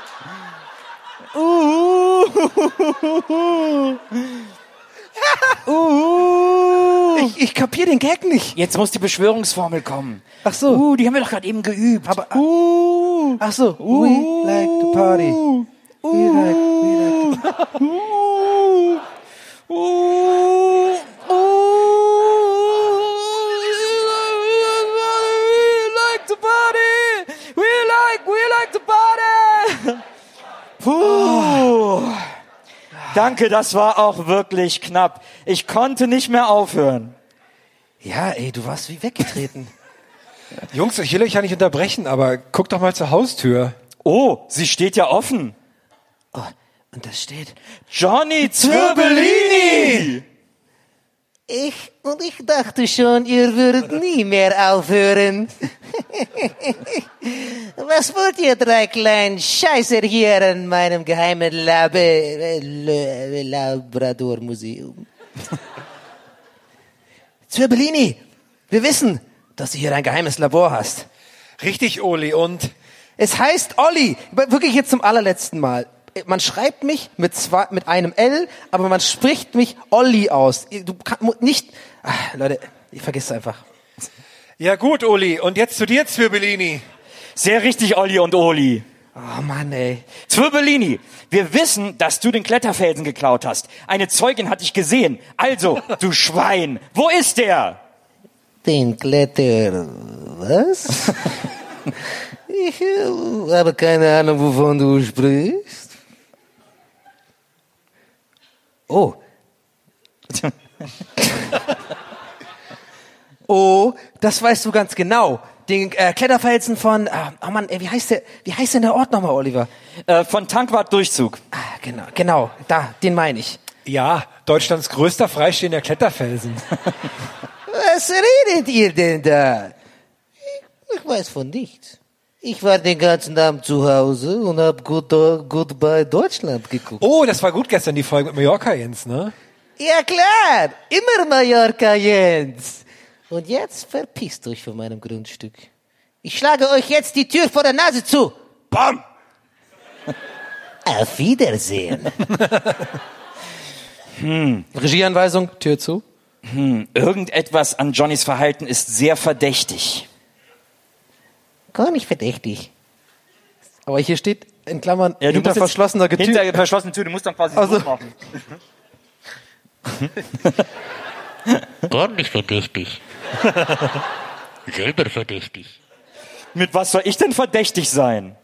ist los? Ich, ich kapier den Gag nicht. Jetzt muss die Beschwörungsformel kommen. Ach so. Uh, die haben wir doch gerade eben geübt. Aber, ach so, we like to party. We like, we like to We Puh. Danke, das war auch wirklich knapp. Ich konnte nicht mehr aufhören. Ja, ey, du warst wie weggetreten. [laughs] Jungs, ich will euch ja nicht unterbrechen, aber guckt doch mal zur Haustür. Oh, sie steht ja offen. Oh, und da steht... Johnny Zirbellini! Ich und ich dachte schon, ihr würdet nie mehr aufhören. [laughs] Was wollt ihr drei kleinen Scheißer hier in meinem geheimen Lab Le- Labrador-Museum? [laughs] Zirbellini, wir wissen, dass du hier ein geheimes Labor hast. Richtig, Oli, und Es heißt Olli, wirklich jetzt zum allerletzten Mal. Man schreibt mich mit zwei, mit einem L, aber man spricht mich Olli aus. Du kann, mu- nicht, ach, Leute, ich vergesse es einfach. Ja gut, Uli. Und jetzt zu dir, Zwirbellini. Sehr richtig, Olli und Oli. Oh Mann, ey. Zwirbellini, wir wissen, dass du den Kletterfelsen geklaut hast. Eine Zeugin hat dich gesehen. Also, [laughs] du Schwein, wo ist der? Den Kletter, was? [laughs] ich äh, habe keine Ahnung, wovon du sprichst. Oh. [laughs] oh, das weißt du ganz genau. Den äh, Kletterfelsen von, ah, oh Mann, ey, wie heißt der, wie heißt denn der Ort nochmal, Oliver? Äh, von Tankwart Durchzug. Ah, genau, genau, da, den meine ich. Ja, Deutschlands größter freistehender Kletterfelsen. [laughs] Was redet ihr denn da? Ich, ich weiß von nichts. Ich war den ganzen Abend zu Hause und hab Good, Goodbye Deutschland geguckt. Oh, das war gut gestern, die Folge mit Mallorca, Jens, ne? Ja klar, immer Mallorca Jens. Und jetzt verpisst euch von meinem Grundstück. Ich schlage euch jetzt die Tür vor der Nase zu. Bam! Auf Wiedersehen. [laughs] Hm. Regieanweisung, Tür zu. Hm, irgendetwas an Johnnys Verhalten ist sehr verdächtig. Gar nicht verdächtig. Aber hier steht in Klammern Ja, du hinter verschlossener Tür. Hinter verschlossener Tür, du musst dann quasi Also- so machen. [laughs] Gar nicht verdächtig. [laughs] Selber verdächtig. Mit was soll ich denn verdächtig sein?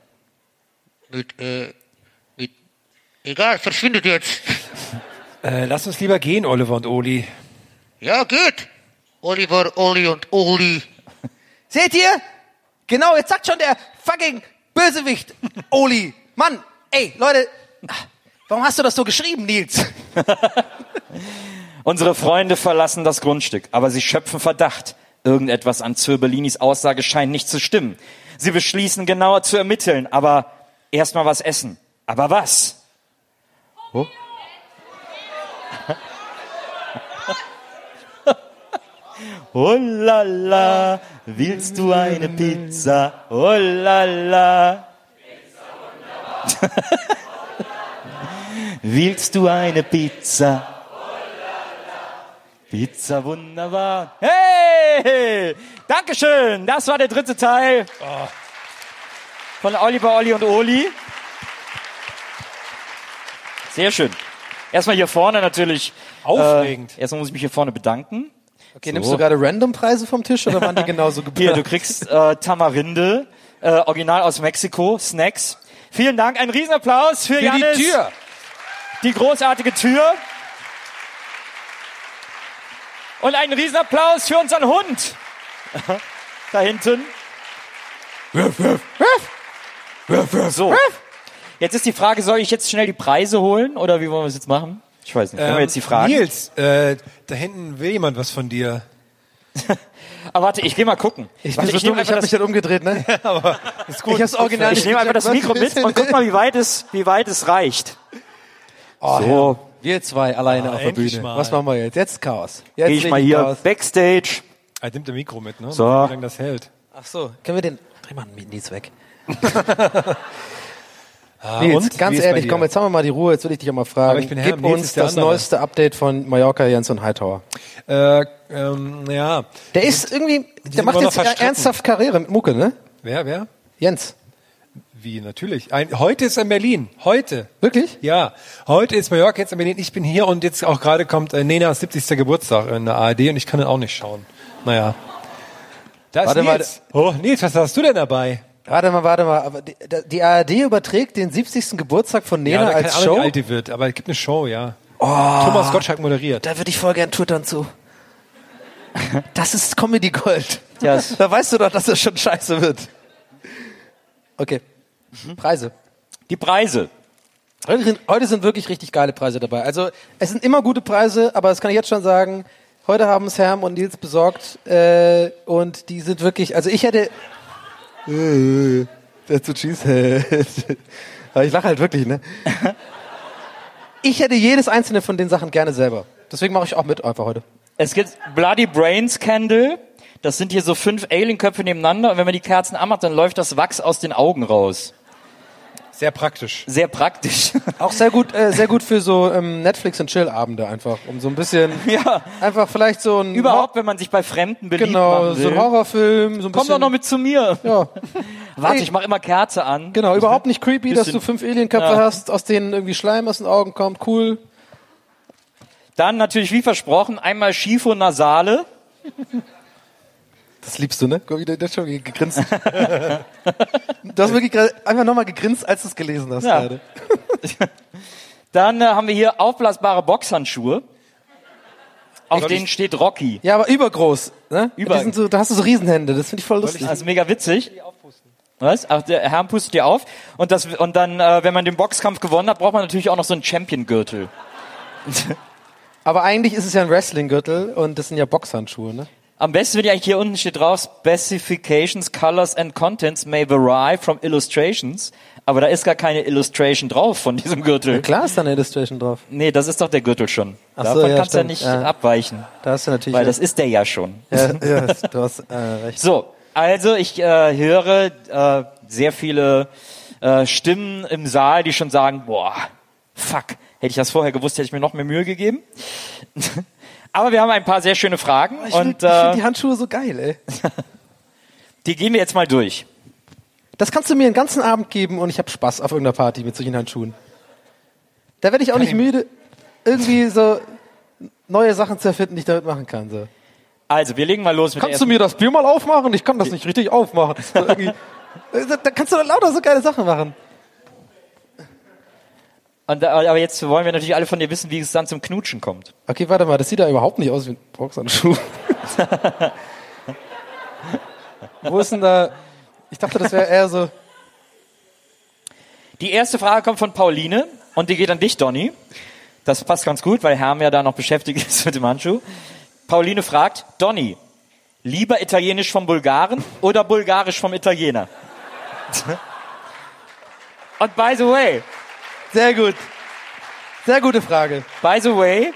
Mit, äh, mit, egal, verschwindet jetzt. [laughs] Äh, lass uns lieber gehen, Oliver und Oli. Ja, geht. Oliver, Oli und Oli. Seht ihr? Genau, jetzt sagt schon der fucking Bösewicht, [laughs] Oli. Mann, ey, Leute, warum hast du das so geschrieben, Nils? [laughs] Unsere Freunde verlassen das Grundstück, aber sie schöpfen Verdacht. Irgendetwas an Zirbellinis Aussage scheint nicht zu stimmen. Sie beschließen genauer zu ermitteln, aber erstmal was essen. Aber was? Oh. Oh la la, willst du eine Pizza? Oh la la. [laughs] willst du eine Pizza? Pizza wunderbar. Hey! Dankeschön. Das war der dritte Teil von Oliver, Olli und Oli. Sehr schön. Erstmal hier vorne natürlich. Aufregend. Äh, erstmal muss ich mich hier vorne bedanken. Okay, nimmst du gerade Random-Preise vom Tisch oder waren die genauso [laughs] Hier, geplant? du kriegst äh, Tamarinde, äh, original aus Mexiko, Snacks. Vielen Dank, ein Riesenapplaus für, Für die Jannis. Tür. Die großartige Tür. Und einen Riesenapplaus für unseren Hund. [laughs] da hinten. So. Jetzt ist die Frage, soll ich jetzt schnell die Preise holen oder wie wollen wir es jetzt machen? Ich weiß nicht. Können wir jetzt die Fragen? Ähm, Nils, äh, da hinten will jemand was von dir. [laughs] Aber warte, ich geh mal gucken. Ich, warte, bin so dumm, ich einfach habe mich dann umgedreht, ne? [laughs] Aber ist gut. Ich hab's original ich nehme einfach das. Mikro mit und guck mal, wie weit es, wie weit es reicht. Oh, So. Wir zwei alleine Ah, auf der Bühne. mal. Was machen wir jetzt? Jetzt Chaos. Jetzt Gehe ich mal hier Chaos. Backstage. Er nimmt ein Mikro mit, ne? So. Wie lange das hält. Ach so, können wir den... Dreh mal den Nils weg. [laughs] Ah, Nils, und? ganz ehrlich, komm, jetzt haben wir mal die Ruhe. Jetzt will ich dich auch mal fragen. Aber ich bin Herr, Gib Nils uns das andere. neueste Update von Mallorca, Jens und Hightower. Äh, ähm, ja. Der ist irgendwie... Der macht jetzt ernsthaft Karriere mit Mucke, ne? Wer, wer? Jens. Wie, natürlich. Ein, heute ist er in Berlin. Heute. Wirklich? Ja. Heute ist Mallorca, jetzt in Berlin. Ich bin hier und jetzt auch gerade kommt äh, Nenas 70. Geburtstag in der ARD und ich kann den auch nicht schauen. Naja. Da ist Warte mal. Nils. Oh, Nils, was hast du denn dabei? Warte mal, warte mal. Aber die, die ARD überträgt den 70. Geburtstag von Nena ja, da als keine Ahnung, Show? wie alt die wird, aber es gibt eine Show, ja. Thomas Gottschalk moderiert. Da würde ich voll gern twittern zu. Das ist Comedy Gold. Ja, es- Da weißt du doch, dass das schon scheiße wird. Okay. Preise. Die Preise. Heute sind, heute sind wirklich richtig geile Preise dabei. Also es sind immer gute Preise, aber das kann ich jetzt schon sagen. Heute haben es Herm und Nils besorgt äh, und die sind wirklich. Also ich hätte. That's a cheesehead. Aber ich lache halt wirklich, ne? [laughs] Ich hätte jedes einzelne von den Sachen gerne selber. Deswegen mache ich auch mit einfach heute. Es gibt Bloody Brains Candle. Das sind hier so fünf Alienköpfe nebeneinander und wenn man die Kerzen anmacht, dann läuft das Wachs aus den Augen raus. Sehr praktisch. Sehr praktisch. Auch sehr gut, äh, sehr gut für so ähm, Netflix und Chill-Abende einfach, um so ein bisschen, [laughs] ja. einfach vielleicht so ein Überhaupt, wenn man sich bei Fremden beliebt genau machen will. so ein Horrorfilm, so ein Komm bisschen. doch noch mit zu mir. Ja. [laughs] Warte, ich mache immer Kerze an. Genau, überhaupt nicht creepy, dass Bisschen- du fünf Alienköpfe Ja. hast, aus denen irgendwie Schleim aus den Augen kommt. Cool. Dann natürlich, wie versprochen, einmal Schifo-Nasale. Das liebst du, ne? Guck, wie der, schon gegrinst. [laughs] du hast wirklich gerade einfach nochmal gegrinst, als du es gelesen hast Ja. gerade. [laughs] Dann äh, haben wir hier aufblasbare Boxhandschuhe. Auf denen steht Rocky. Ja, aber übergroß. Ne? Über- so, da hast du so Riesenhände, das finde ich voll lustig. Also mega witzig. Was? Ach, der Herr pustet dir auf. Und, das, und dann, äh, wenn man den Boxkampf gewonnen hat, braucht man natürlich auch noch so einen Champion-Gürtel. [laughs] Aber eigentlich ist es ja ein Wrestling-Gürtel und das sind ja Boxhandschuhe, ne? Am besten, wenn die eigentlich hier unten steht drauf, Specifications, Colors and Contents may vary from illustrations. Aber da ist gar keine Illustration drauf von diesem Gürtel. Ja, klar ist da eine Illustration drauf. Nee, das ist doch der Gürtel schon. Ach so, Davon ja, kannst du ja nicht Ja. abweichen. Da hast du natürlich. Weil das ist der ja schon. ja, ja, du hast äh, recht. So, also ich äh, höre äh, sehr viele äh, Stimmen im Saal, die schon sagen, boah, fuck, hätte ich das vorher gewusst, hätte ich mir noch mehr Mühe gegeben. Aber wir haben ein paar sehr schöne Fragen Ich finde find die äh, Handschuhe so geil, ey. [laughs] die gehen wir jetzt mal durch. Das kannst du mir den ganzen Abend geben und ich habe Spaß auf irgendeiner Party mit solchen Handschuhen. Da werde ich auch nicht müde, irgendwie so neue Sachen zu erfinden, die ich damit machen kann. So. Also, wir legen mal los mit Kannst du mir das Bier mal aufmachen? Ich kann das nicht richtig aufmachen. So da [laughs] da kannst du doch lauter so geile Sachen machen. Und, aber jetzt wollen wir natürlich alle von dir wissen, wie es dann zum Knutschen kommt. Okay, warte mal, das sieht da überhaupt nicht aus wie ein Boxhandschuh. [laughs] Wo ist denn da? Ich dachte, das wäre eher so. Die erste Frage kommt von Pauline und die geht an dich, Donny. Das passt ganz gut, weil Herm ja da noch beschäftigt ist mit dem Handschuh. Pauline fragt, Donny, lieber Italienisch vom Bulgaren oder Bulgarisch vom Italiener? [laughs] und by the way, Sehr gut. Sehr gute Frage. by the way,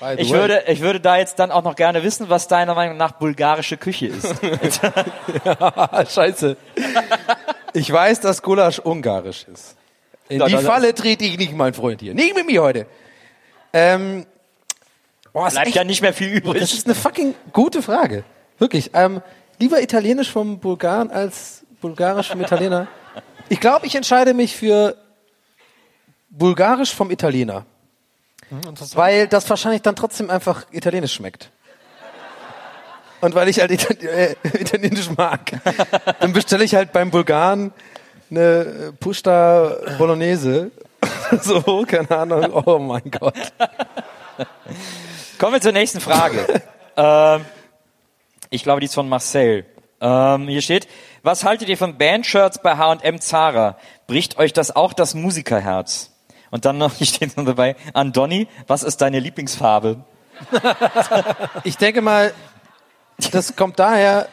By the ich way. würde, ich würde da jetzt dann auch noch gerne wissen, was deiner Meinung nach bulgarische Küche ist. [laughs] Scheiße. Ich weiß, dass Gulasch ungarisch ist. In Ja, die das- Falle trete ich nicht, mein Freund hier. Nicht mit mir heute. Ähm, boah, Bleibt echt, ja nicht mehr viel übrig. das ist eine fucking gute Frage. Wirklich. Ähm, lieber Italienisch vom Bulgaren als Bulgarisch vom Italiener. Ich glaube, ich entscheide mich für Bulgarisch vom Italiener. Weil das wahrscheinlich dann trotzdem einfach Italienisch schmeckt. Und weil ich halt Itali äh, Italienisch mag, dann bestelle ich halt beim Bulgaren eine Pusta Bolognese. [laughs] so, keine Ahnung. Oh mein Gott. Kommen wir zur nächsten Frage. ähm, ich glaube, die ist von Marcel. Ähm, hier steht, was haltet ihr von Bandshirts bei H&M Zara? Bricht euch das auch das Musikerherz? Und dann noch, hier steht noch dabei, an Donny, was ist deine Lieblingsfarbe? [laughs] Ich denke mal, das kommt daher,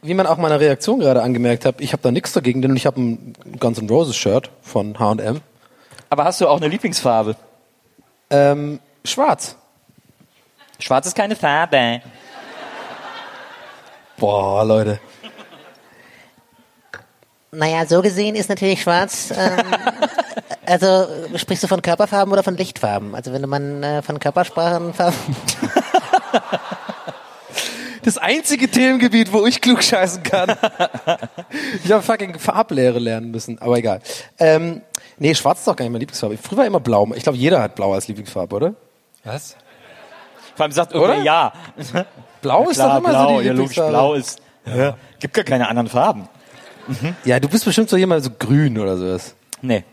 wie man auch meiner Reaktion gerade angemerkt hat. Ich habe da nichts dagegen, denn ich habe ein Guns N' Roses Shirt von H&M. Aber hast du auch eine Lieblingsfarbe? Ähm, schwarz. Schwarz ist keine Farbe. Boah, Leute. Naja, so gesehen ist natürlich schwarz. Ähm, [laughs] also sprichst du von Körperfarben oder von Lichtfarben? Also wenn man äh, von Körpersprachenfarben. [laughs] Das einzige Themengebiet, wo ich klug scheißen kann. ich habe fucking Farblehre lernen müssen, aber egal. Ähm, nee, schwarz ist doch gar nicht meine Lieblingsfarbe. Früher war immer blau. Ich glaube, jeder hat blau als Lieblingsfarbe, oder? Was? Vor allem sagt Oder? irgendwer ja. Blau ist Klar, doch immer blau, so die ja, logisch, Lieblingsfarbe. blau ist, ja. gibt gar keine anderen Farben. Ja, du bist bestimmt so jemand so grün oder sowas. Nee.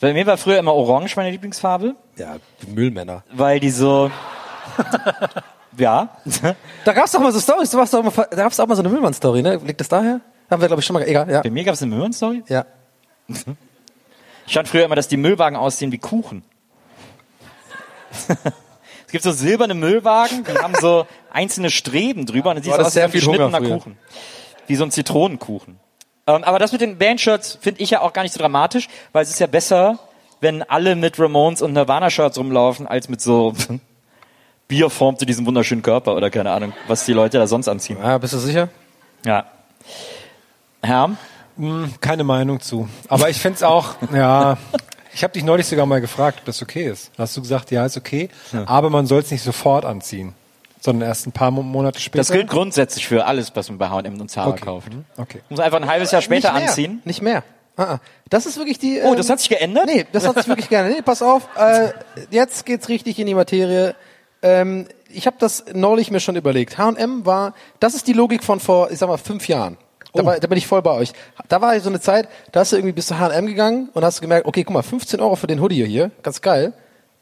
Bei mir war früher immer orange meine Lieblingsfarbe, Ja, Müllmänner. weil die so, [laughs] ja, Da gab's doch mal so Stories, du warst doch mal, da gab's auch mal so eine Müllmann-Story, ne? Liegt das daher? Haben wir, glaube ich, schon mal, egal, ja. bei mir gab es eine Möhren-Story. Ja. Ich fand früher immer, dass die Müllwagen aussehen wie Kuchen. [laughs] es gibt so silberne Müllwagen, die haben so einzelne Streben drüber und dann Du es aus wie ein geschnittener. Kuchen. Wie so ein Zitronenkuchen. Ähm, aber das mit den Bandshirts finde ich ja auch gar nicht so dramatisch, weil es ist ja besser, wenn alle mit Ramones und Nirvana-Shirts rumlaufen, als mit so [laughs] Bier formte diesen wunderschönen Körper oder keine Ahnung, was die Leute da sonst anziehen. Ja, bist du sicher? Ja. Herr, Hm, keine Meinung zu. Aber ich finde es auch, [laughs] ja, ich habe dich neulich sogar mal gefragt, ob das okay ist. Da hast du gesagt, ja, ist okay, aber man soll es nicht sofort anziehen, sondern erst ein paar Mo- Monate später. Das gilt grundsätzlich für alles, was man bei H&M und Zara Okay. kauft. Mhm. Okay. Muss einfach ein halbes Jahr später nicht mehr, anziehen. Nicht mehr. Ah, ah. Das ist wirklich die. Oh, ähm, das hat sich geändert? Nee, das hat sich wirklich geändert. Nee, pass auf. Äh, jetzt geht's richtig in die Materie. Ähm, ich habe das neulich mir schon überlegt. H&M war, das ist die Logik von vor, ich sag mal, fünf Jahren. Da, war, da bin ich voll bei euch. Da war so eine Zeit, da hast du irgendwie bis zu H&M gegangen und hast gemerkt, okay, guck mal, 15 Euro für den Hoodie hier, ganz geil.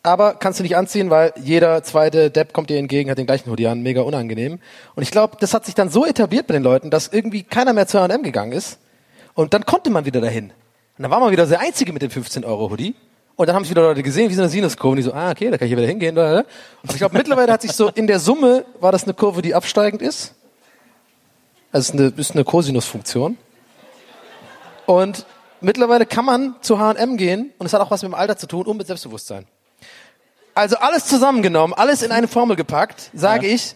Aber kannst du nicht anziehen, weil jeder zweite Depp kommt dir entgegen, hat den gleichen Hoodie an, mega unangenehm. Und ich glaube, das hat sich dann so etabliert bei den Leuten, dass irgendwie keiner mehr zu H&M gegangen ist. Und dann konnte man wieder dahin. Und dann war man wieder der Einzige mit dem 15-Euro-Hoodie. Und dann haben sich wieder Leute gesehen, wie so eine Sinuskurve. Und die so, ah, okay, da kann ich wieder hingehen. Und ich glaube, mittlerweile hat sich so, in der Summe war das eine Kurve, die absteigend ist. Also es ist eine, ist eine Cosinusfunktion. Und mittlerweile kann man zu H&M gehen und es hat auch was mit dem Alter zu tun und mit Selbstbewusstsein. Also alles zusammengenommen, alles in eine Formel gepackt, sage ich,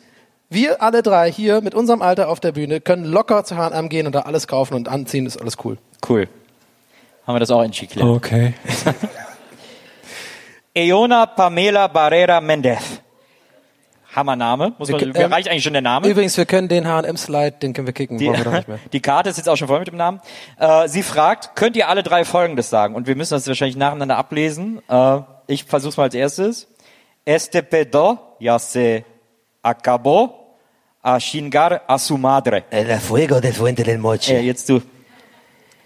wir alle drei hier mit unserem Alter auf der Bühne können locker zu H&M gehen und da alles kaufen und anziehen, ist alles cool. Cool. Haben wir das auch entschieden. Okay. [laughs] Eona Pamela Barrera Mendez. Hammername. Muss man, Wir- ähm, reicht eigentlich schon der Name. Übrigens, wir können den H&M-Slide, den können wir kicken, Die, wir doch nicht mehr. [laughs] die Karte ist jetzt auch schon voll mit dem Namen. Äh, sie fragt, könnt ihr alle drei Folgendes sagen? Und wir müssen das wahrscheinlich nacheinander ablesen. Äh, ich versuch's mal als erstes. Este pedo ya se acabó a chingar a su madre. El fuego del fuente del moche. Äh, jetzt du.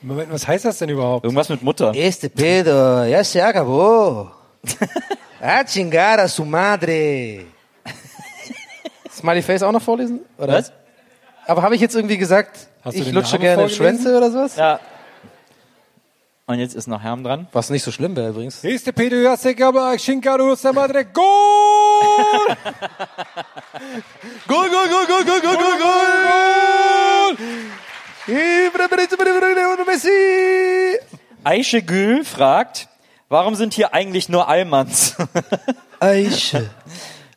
Moment, was heißt das denn überhaupt? Irgendwas mit Mutter. Este pedo ya se acabó. [laughs] A chingar a su madre. [laughs] Smiley Face auch noch vorlesen? Oder? Was? Aber habe ich jetzt irgendwie gesagt, Hast ich lutsche Namen gerne vorgelesen? Schwänze oder sowas? Ja. Und jetzt ist noch Herm dran. Was nicht so schlimm wäre übrigens. Este Pedro Shinkaru se madre, Gol! Gol, gol, gol, gol, gol, gol, gol, gol! Messi! Aische Gül fragt, warum sind hier eigentlich nur Allmanns? [laughs] Aische.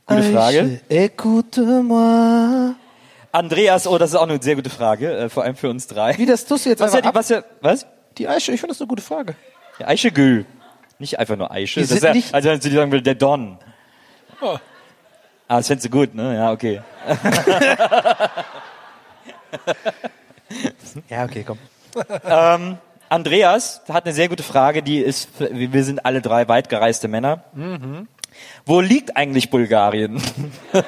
Gute Frage. Écoute-moi. Andreas, oh, das ist auch eine sehr gute Frage, äh, vor allem für uns drei. Wie, das tust du jetzt was ja, einfach die, was ja, was? Die Aische, ich finde das eine gute Frage. Ja, Aische Gül. Nicht einfach nur Aische. Die Das ist ja, also wenn sie sagen will, der Don. Oh. Ah, das findest du gut, ne? Ja, okay. [laughs] Ja, okay, komm. [laughs] ähm, Andreas hat eine sehr gute Frage, die ist, wir sind alle drei weitgereiste Männer. Mhm. Wo liegt eigentlich Bulgarien? [laughs]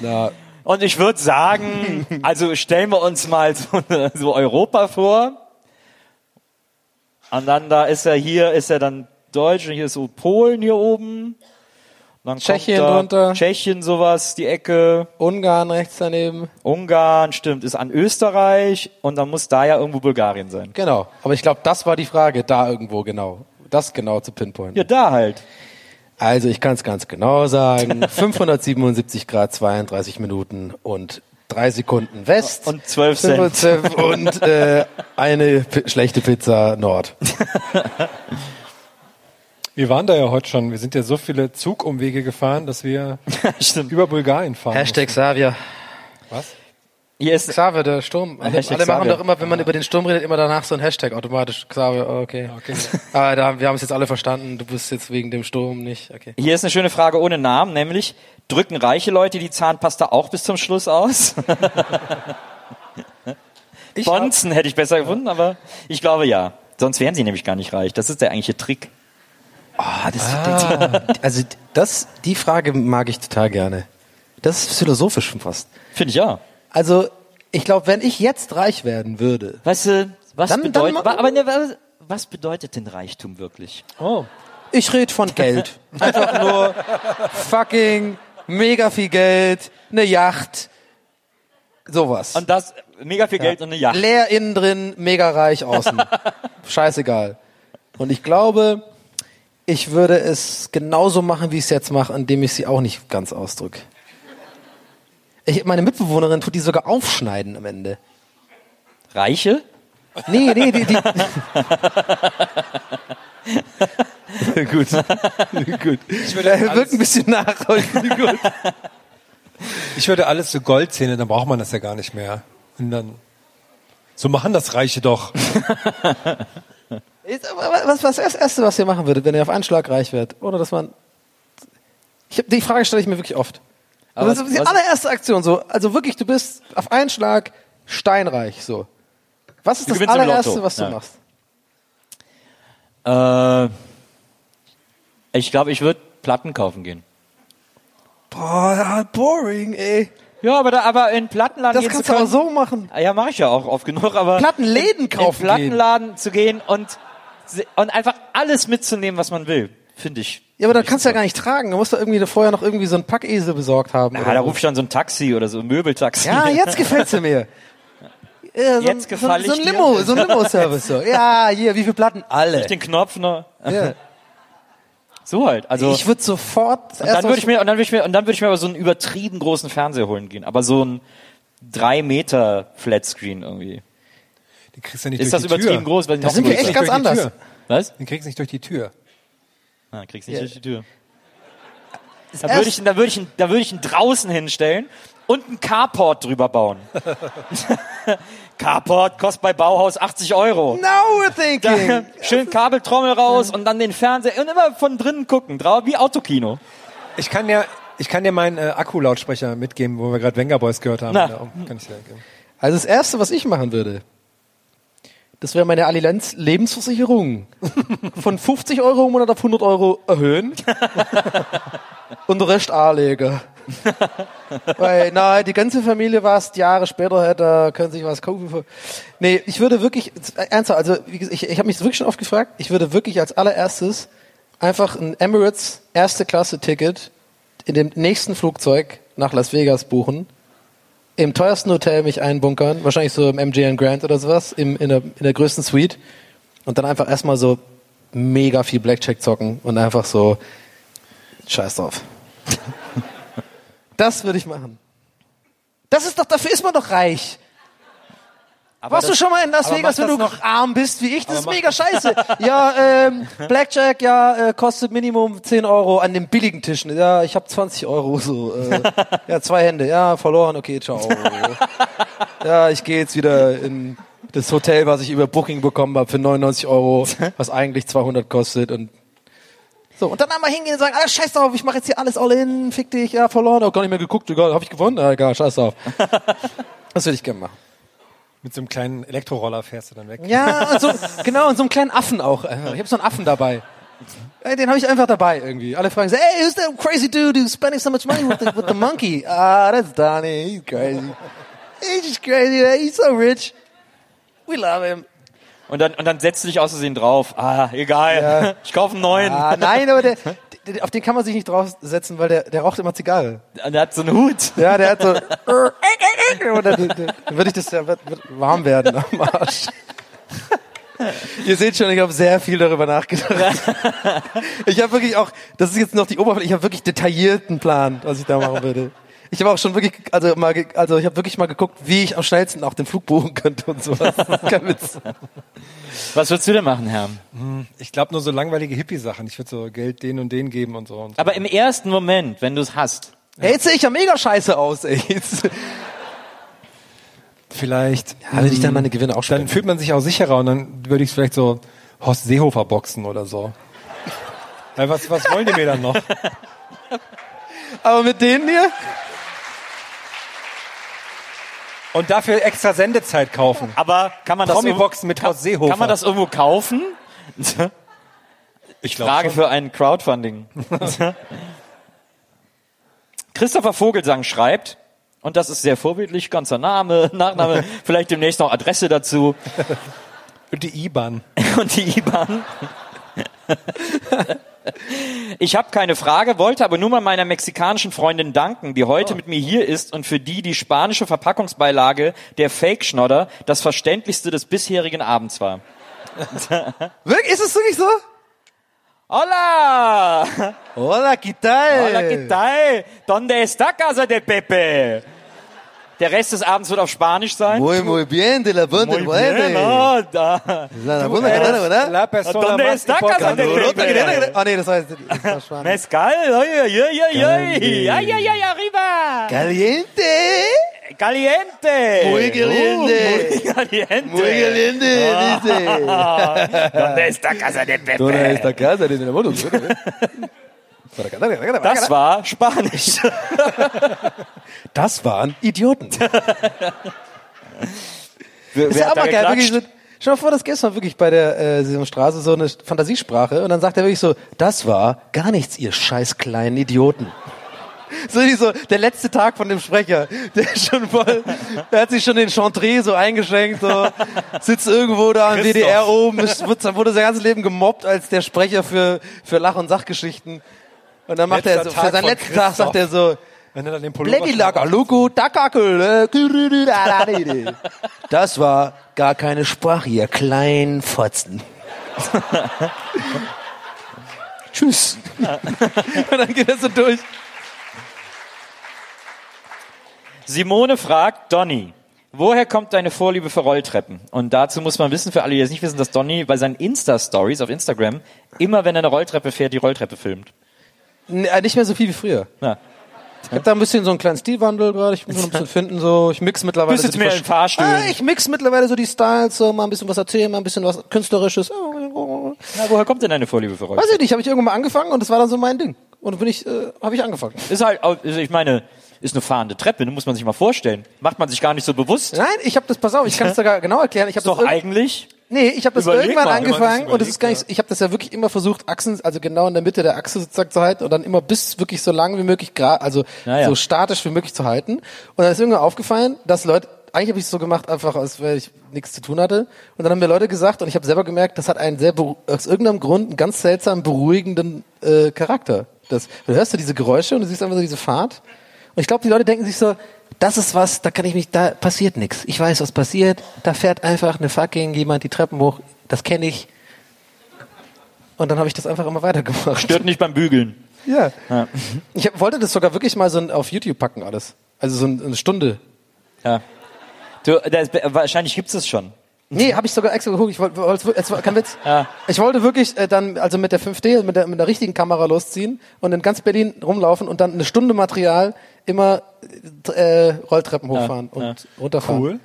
Na, Und ich würde sagen, [laughs] also stellen wir uns mal so, so Europa vor. Und dann da ist er hier, ist er dann Deutsch und hier ist so Polen hier oben. Dann Tschechien da drunter. Tschechien sowas, die Ecke. Ungarn rechts daneben. Ungarn, stimmt, ist an Österreich und dann muss da ja irgendwo Bulgarien sein. Genau. Aber ich glaube, das war die Frage, da irgendwo genau. Das genau zu pinpointen. Ja, da halt. Also ich kann es ganz genau sagen. [laughs] 577 Grad, 32 Minuten und drei Sekunden West. Und 12 Cent. 12 und äh, eine P schlechte Pizza Nord. [laughs] Wir waren da ja heute schon. Wir sind ja so viele Zugumwege gefahren, dass wir [laughs] über Bulgarien fahren. Hashtag Xavier. Was? Hier ist Xavier, der Sturm. Alle, alle machen Xavier. doch immer, wenn man über den Sturm redet, immer danach so ein Hashtag automatisch. Xavier, oh, okay. Okay. Aber da, wir haben es jetzt alle verstanden. Du bist jetzt wegen dem Sturm nicht. Okay. Hier ist eine schöne Frage ohne Namen, nämlich drücken reiche Leute die Zahnpasta auch bis zum Schluss aus? [laughs] Bonzen hätte ich besser gefunden, aber ich glaube ja. Sonst wären sie nämlich gar nicht reich. Das ist der eigentliche Trick. Ah, das, also das, die Frage mag ich total gerne. Das ist philosophisch schon fast. Finde ich ja. Also ich glaube, wenn ich jetzt reich werden würde, Weißt du, was Dann- bedeutet, dann- aber ne, was, was bedeutet denn Reichtum wirklich? Oh. ich rede von Geld. [laughs] Einfach nur fucking mega viel Geld, eine Yacht, sowas. Und das, mega viel Geld und eine Yacht. Leer innen drin, mega reich außen. [laughs] Scheißegal. Und ich glaube, ich würde es genauso machen, wie ich es jetzt mache, indem ich sie auch nicht ganz ausdrücke. Ich, meine Mitbewohnerin tut die sogar aufschneiden am Ende. Reiche? Nee, nee, die, die. [laughs] Gut. [laughs] Gut. Ich würde er wirkt ein bisschen nach. gut. Ich würde alles so Goldzähne, dann braucht man das ja gar nicht mehr. Und dann So machen das Reiche doch. Was, was ist das Erste, was ihr machen würdet, wenn ihr auf einen Schlag reich werdet? Oder dass man. Ich hab, die Frage stelle ich mir wirklich oft. Aber das ist die allererste Aktion so. Also wirklich, du bist auf einen Schlag steinreich so. Was ist Du das allererste, was du Ja. machst? Äh, ich glaube, ich würde Platten kaufen gehen. Boah, boring, ey. Ja, aber da, aber in Plattenladen Das gehen kannst zu du können, aber so machen. Ja, mache ich ja auch oft genug, aber Plattenläden kaufen in Plattenladen zu gehen und und einfach alles mitzunehmen, was man will, finde ich. Ja, aber da kannst du ja gar nicht tragen. Du musst da irgendwie vorher noch irgendwie so einen Packesel besorgt haben. Ja, da so. ruf ich dann so ein Taxi oder so ein Möbeltaxi. Ja, jetzt gefällt's mir. [laughs] Ja, so Jetzt ein, gefall so, so ein ich dir. Limo, so ein Limo-Service. So. Ja, hier, wie viele Platten? Alle. Durch den Knopf noch. Ja. [laughs] So halt. Also ich würde sofort. und dann würde ich mir und dann würde ich mir und dann würde ich mir aber so einen übertrieben großen Fernseher holen gehen, aber so ein drei Meter Flatscreen irgendwie. Den kriegst du nicht Ist das durch die übertrieben Tür. groß? Weil Da sind wir echt ganz anders. Was? Den kriegst du nicht durch die Tür. Ah, kriegst nicht Ja. durch die Tür. Da würde ich, ihn- da würde ich, ihn- da würde ich ihn draußen hinstellen und einen Carport drüber bauen. [laughs] Carport kostet bei Bauhaus 80 Euro. Now we're thinking. Da, [laughs] schön Kabeltrommel raus und dann den Fernseher und immer von drinnen gucken, wie Autokino. Ich kann dir, ich kann dir meinen äh, Akkulautsprecher mitgeben, wo wir gerade Venga Boys gehört haben. Na. Ja, kann ich dir. Also das Erste, was ich machen würde, das wäre meine Allianz Lebensversicherung [laughs] von 50 Euro im Monat auf 100 Euro erhöhen [laughs] und den Rest anlegen. [laughs] Weil, na, die ganze Familie was Jahre später hätte, können sich was kaufen. Für. Nee, ich würde wirklich, ernsthaft, also gesagt, ich, ich habe mich wirklich schon oft gefragt, ich würde wirklich als allererstes einfach ein Emirates erste Klasse Ticket in dem nächsten Flugzeug nach Las Vegas buchen im teuersten Hotel mich einbunkern, wahrscheinlich so im MGM Grand oder sowas, im, in, der, in der größten Suite und dann einfach erstmal so mega viel Blackjack zocken und einfach so scheiß drauf. Das würde ich machen. Das ist doch, dafür ist man doch reich. Warst du das- schon mal in Las aber Vegas, wenn du noch- arm bist wie ich? Das aber ist mega scheiße. [laughs] Ja, ähm, Blackjack, ja, äh, kostet Minimum 10 Euro an den billigen Tischen. Ja, ich habe 20 Euro so. Äh, ja, zwei Hände. Ja, verloren. Okay, ciao. [laughs] Ja, ich gehe jetzt wieder in das Hotel, was ich über Booking bekommen habe für 99 Euro, was eigentlich 200 kostet und so, und dann einmal hingehen und sagen, ah, scheiß drauf, ich mache jetzt hier alles all in, fick dich, ja, verloren, auch gar nicht mehr geguckt, egal, habe ich gewonnen? Ja, egal, scheiß drauf. [laughs] Das würde ich gerne machen. Mit so einem kleinen Elektroroller fährst du dann weg. Ja, und so, genau, und so einen kleinen Affen auch. einfach. Ich habe so einen Affen dabei. Ey, Den habe ich einfach dabei irgendwie. Alle fragen so, hey, who's that crazy dude who's spending so much money with the, with the monkey? [laughs] Ah, that's Donnie, he's crazy. He's just crazy, he's so rich. We love him. Und dann, und dann setzt du dich aus Versehen drauf. Ah, egal. Ja. Ich kaufe einen neuen. Ah, nein, aber der, auf den kann man sich nicht draufsetzen, weil der, der raucht immer Zigarre. Und der hat so einen Hut. Ja, der hat so. [laughs] Und dann, dann würde ich das ja warm werden am Arsch. Ihr seht schon, ich habe sehr viel darüber nachgedacht. [laughs] Ich habe wirklich auch, das ist jetzt noch die Oberfläche, ich habe wirklich detaillierten Plan, was ich da machen würde. Ich habe auch schon wirklich, also mal, also ich habe wirklich mal geguckt, wie ich am schnellsten auch den Flug buchen könnte und sowas. Kein Witz. Was würdest du denn machen, Herr? Ich glaube nur so langweilige Hippie-Sachen. Ich würde so Geld den und den geben und so. Und so. Aber im ersten Moment, wenn du es hast. Ja, jetzt sehe ich ja mega scheiße aus, ey. Jetzt, Vielleicht. ja, würde ich dann meine Gewinne auch Dann spenden. fühlt man sich auch sicherer und dann würde ich vielleicht so Horst Seehofer boxen oder so. Weil was, was wollen die mir dann noch? Aber mit denen hier? Und dafür extra Sendezeit kaufen. Aber kann man das Promi-Boxen mit Horst Seehofer. Kann man das irgendwo kaufen? Ich Frage für ein Crowdfunding. [laughs] Christopher Vogelsang schreibt, und das ist sehr vorbildlich, ganzer Name, [laughs] Nachname, vielleicht demnächst noch Adresse dazu [laughs] Und die IBAN. und die IBAN. Ich habe keine Frage, wollte aber nur mal meiner mexikanischen Freundin danken, die heute mit mir hier ist und für die die spanische Verpackungsbeilage der Fake-Schnodder das verständlichste des bisherigen Abends war. [laughs] Wirklich? Ist es wirklich so? Hola! Hola, ¿qué tal? Hola, ¿qué tal? ¿Dónde está Casa de Pepe? Der Rest des Abends wird auf Spanisch sein. Muy, muy bien, de la buena Muy bien, no, da. La buena cadena, ¿verdad? La persona ¿Dónde más está Casa de. Pepe? Ah, nee, das war jetzt das war Spanisch. Mezcal, oye, oye, oye, oye, ay, ay, ay, arriba. Caliente. Caliente. Muy caliente. Uh, muy caliente. Muy caliente, dice. [laughs] ¿Dónde está Casa de Pepe? ¿Dónde está casa de moto? [laughs] Das war Spanisch. [laughs] Das waren Idioten. [laughs] Wer, ist wer ja da mal geil. Wirklich so, stell dir mal vor, das gestern wirklich bei der äh, Sesamstraße so eine Fantasiesprache und dann sagt er wirklich so, das war gar nichts, ihr scheiß kleinen Idioten. So wie so der letzte Tag von dem Sprecher, der ist schon voll, der hat sich schon den Chantre so eingeschenkt, so sitzt irgendwo da im. WDR oben, ist, wird, wurde sein ganzes Leben gemobbt als der Sprecher für für Lach- und Sachgeschichten. Und dann macht er so, Tag für seinen letzten Tag sagt er Christoph. so, Wenn er dann den Pullover Bledi Lager, Lugu, Dakakel, äh. Das war gar keine Sprache, ihr kleinen Fotzen. [laughs] Tschüss. Und dann geht er so durch. Simone fragt Donny, woher kommt deine Vorliebe für Rolltreppen? Und dazu muss man wissen, für alle, die es nicht wissen, dass Donny bei seinen Insta-Stories auf Instagram immer, wenn er eine Rolltreppe fährt, die Rolltreppe filmt. Äh, Nicht mehr so viel wie früher. Ja. Ich habe da ein bisschen so einen kleinen Stilwandel gerade. Ich muss noch ein bisschen [laughs] finden. So, ich mix mittlerweile. Bist so jetzt mehr in Fahrstühlen. Ah, ich mix mittlerweile so die Styles, so mal ein bisschen was erzählen, mal ein bisschen was künstlerisches. Na, woher kommt denn deine Vorliebe für Weiß Rolltreppen? ich nicht. Habe ich irgendwann mal angefangen und das war dann so mein Ding. Und dann bin ich, äh, habe ich angefangen. Ist halt, also ich meine, ist eine fahrende Treppe, ne, muss man sich mal vorstellen. Macht man sich gar nicht so bewusst. Nein, ich habe das. Pass auf, ich kann es sogar genau erklären. Ich habe Ist das doch eigentlich. Nee, ich habe das Überleg irgendwann mal, angefangen das und es ist gar nicht, ich habe das ja wirklich immer versucht, Achsen, also genau in der Mitte der Achse sozusagen zu halten und dann immer bis wirklich so lang wie möglich, also Ja, ja. so statisch wie möglich zu halten. Und dann ist irgendwann aufgefallen, dass Leute, eigentlich habe ich es so gemacht, einfach als weil ich nichts zu tun hatte. Und dann haben mir Leute gesagt und ich habe selber gemerkt, das hat einen sehr, aus irgendeinem Grund einen ganz seltsam beruhigenden äh, Charakter. Das, du hörst so diese Geräusche und du siehst einfach so diese Fahrt. Und ich glaube, die Leute denken sich so, das ist was, da kann ich mich, da passiert nichts. Ich weiß, was passiert. Da fährt einfach eine fucking jemand die Treppen hoch. Das kenne ich. Und dann habe ich das einfach immer weitergemacht. Stört nicht beim Bügeln. Ja. Ja. Ich hab, wollte das sogar wirklich mal so auf YouTube packen alles. Also so ein- eine Stunde. Ja. Du, das, wahrscheinlich gibt's es schon. Nee, habe ich sogar extra geguckt. Ich wollte, wollte es war kein Witz. Ja. Ich wollte wirklich äh, dann also mit der 5D, mit der, mit der richtigen Kamera losziehen und in ganz Berlin rumlaufen und dann eine Stunde Material immer äh, Rolltreppen hochfahren ja. und runterfahren. Cool.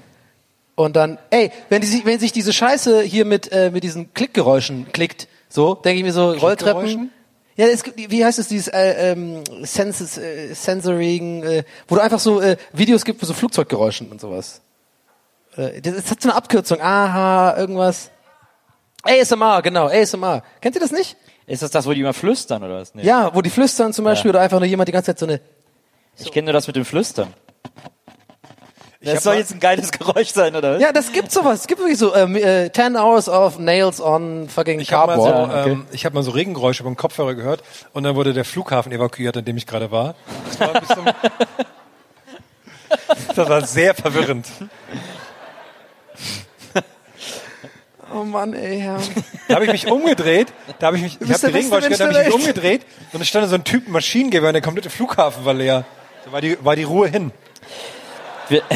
Und dann, ey, wenn, die, sich- wenn sich diese Scheiße hier mit, äh, mit diesen Klickgeräuschen klickt, so, denke ich mir so, Rolltreppen. Klickgeräuschen? Ja, es gibt, wie heißt es, dieses äh, ähm, Senses, äh, Sensoring, äh, wo du einfach so äh, Videos gibt mit so Flugzeuggeräuschen und sowas. Äh, das, das hat so eine Abkürzung. Aha, irgendwas. ASMR, genau, ASMR. Kennt ihr das nicht? Ist das das, wo die immer flüstern oder was? Nee. Ja, wo die flüstern zum Beispiel oder einfach nur jemand die ganze Zeit so eine. Ich kenne nur das mit dem Flüstern. Das soll jetzt ein geiles Geräusch sein, oder was? Ja, das gibt sowas. Es gibt wirklich so ähm, äh, 10 hours of nails on fucking Ich habe mal, cardboard. so, ähm, ich hab mal so Regengeräusche beim Kopfhörer gehört und dann wurde der Flughafen evakuiert, an dem ich gerade war. Das war, ein bisschen, [laughs] das war sehr verwirrend. Oh Mann, ey, ja. Da habe ich mich umgedreht, da habe ich mich, ich bist habe die der beste Regengeräusche gehört, da habe ich mich der umgedreht und es stand so ein Typ Maschinengewehr und der komplette Flughafen war leer. War die, war die Ruhe hin. Wir, [laughs]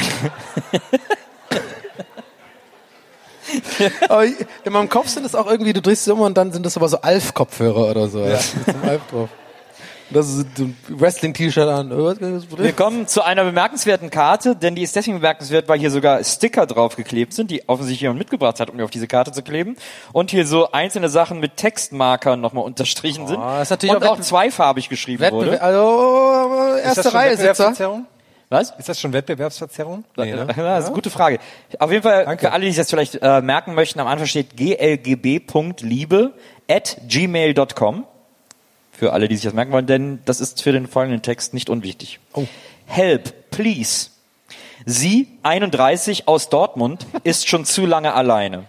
Aber in meinem Kopf sind es auch irgendwie, du drehst es um und dann sind das aber so Alf-Kopfhörer oder so. Ja. Mit so einem Alf drauf. Das ist ein Wrestling-T-Shirt an. Oh, wir kommen zu einer bemerkenswerten Karte, denn die ist deswegen bemerkenswert, weil hier sogar Sticker draufgeklebt sind, die offensichtlich jemand mitgebracht hat, um die auf diese Karte zu kleben. Und hier so einzelne Sachen mit Textmarkern nochmal unterstrichen sind. das ist natürlich und auch auch zweifarbig geschrieben Wettbewerb, wurde. also Ist das erste schon Reihe Sitzer. Wettbewerbsverzerrung? Was? Ist das schon Wettbewerbsverzerrung? Nee, ne? Das ist eine gute Frage. Auf jeden Fall, für alle, die sich das vielleicht äh, merken möchten, am Anfang steht glgb.liebe at gmail.com. Für alle, die sich das merken wollen, denn das ist für den folgenden Text nicht unwichtig. Help, please. Sie, 31, aus Dortmund, ist schon zu lange alleine.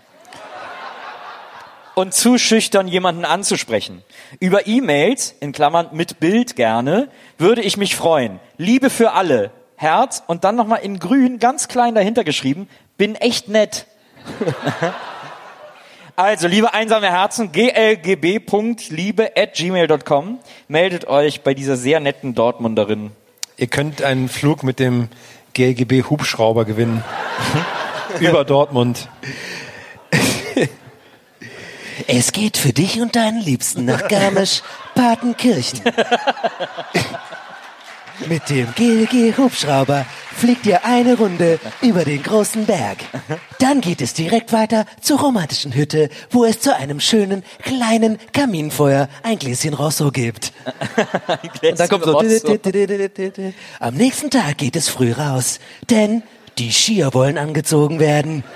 Und zu schüchtern, jemanden anzusprechen. Über E-Mails, in Klammern mit Bild gerne, würde ich mich freuen. Liebe für alle. Herz und dann nochmal in grün, ganz klein dahinter geschrieben, bin echt nett. [laughs] Also, liebe einsame Herzen, glgb.liebe at gmail.com. Meldet euch bei dieser sehr netten Dortmunderin. Ihr könnt einen Flug mit dem GLGB Hubschrauber gewinnen. [laughs] Über Dortmund. Es geht für dich und deinen Liebsten nach Garmisch-Partenkirchen. [laughs] Mit dem GLG Hubschrauber fliegt ihr eine Runde über den großen Berg. Dann geht es direkt weiter zur romantischen Hütte, wo es zu einem schönen kleinen Kaminfeuer ein Gläschen Rosso gibt. Und dann kommt so. [laughs] Am nächsten Tag geht es früh raus, denn die Skier wollen angezogen werden. [laughs]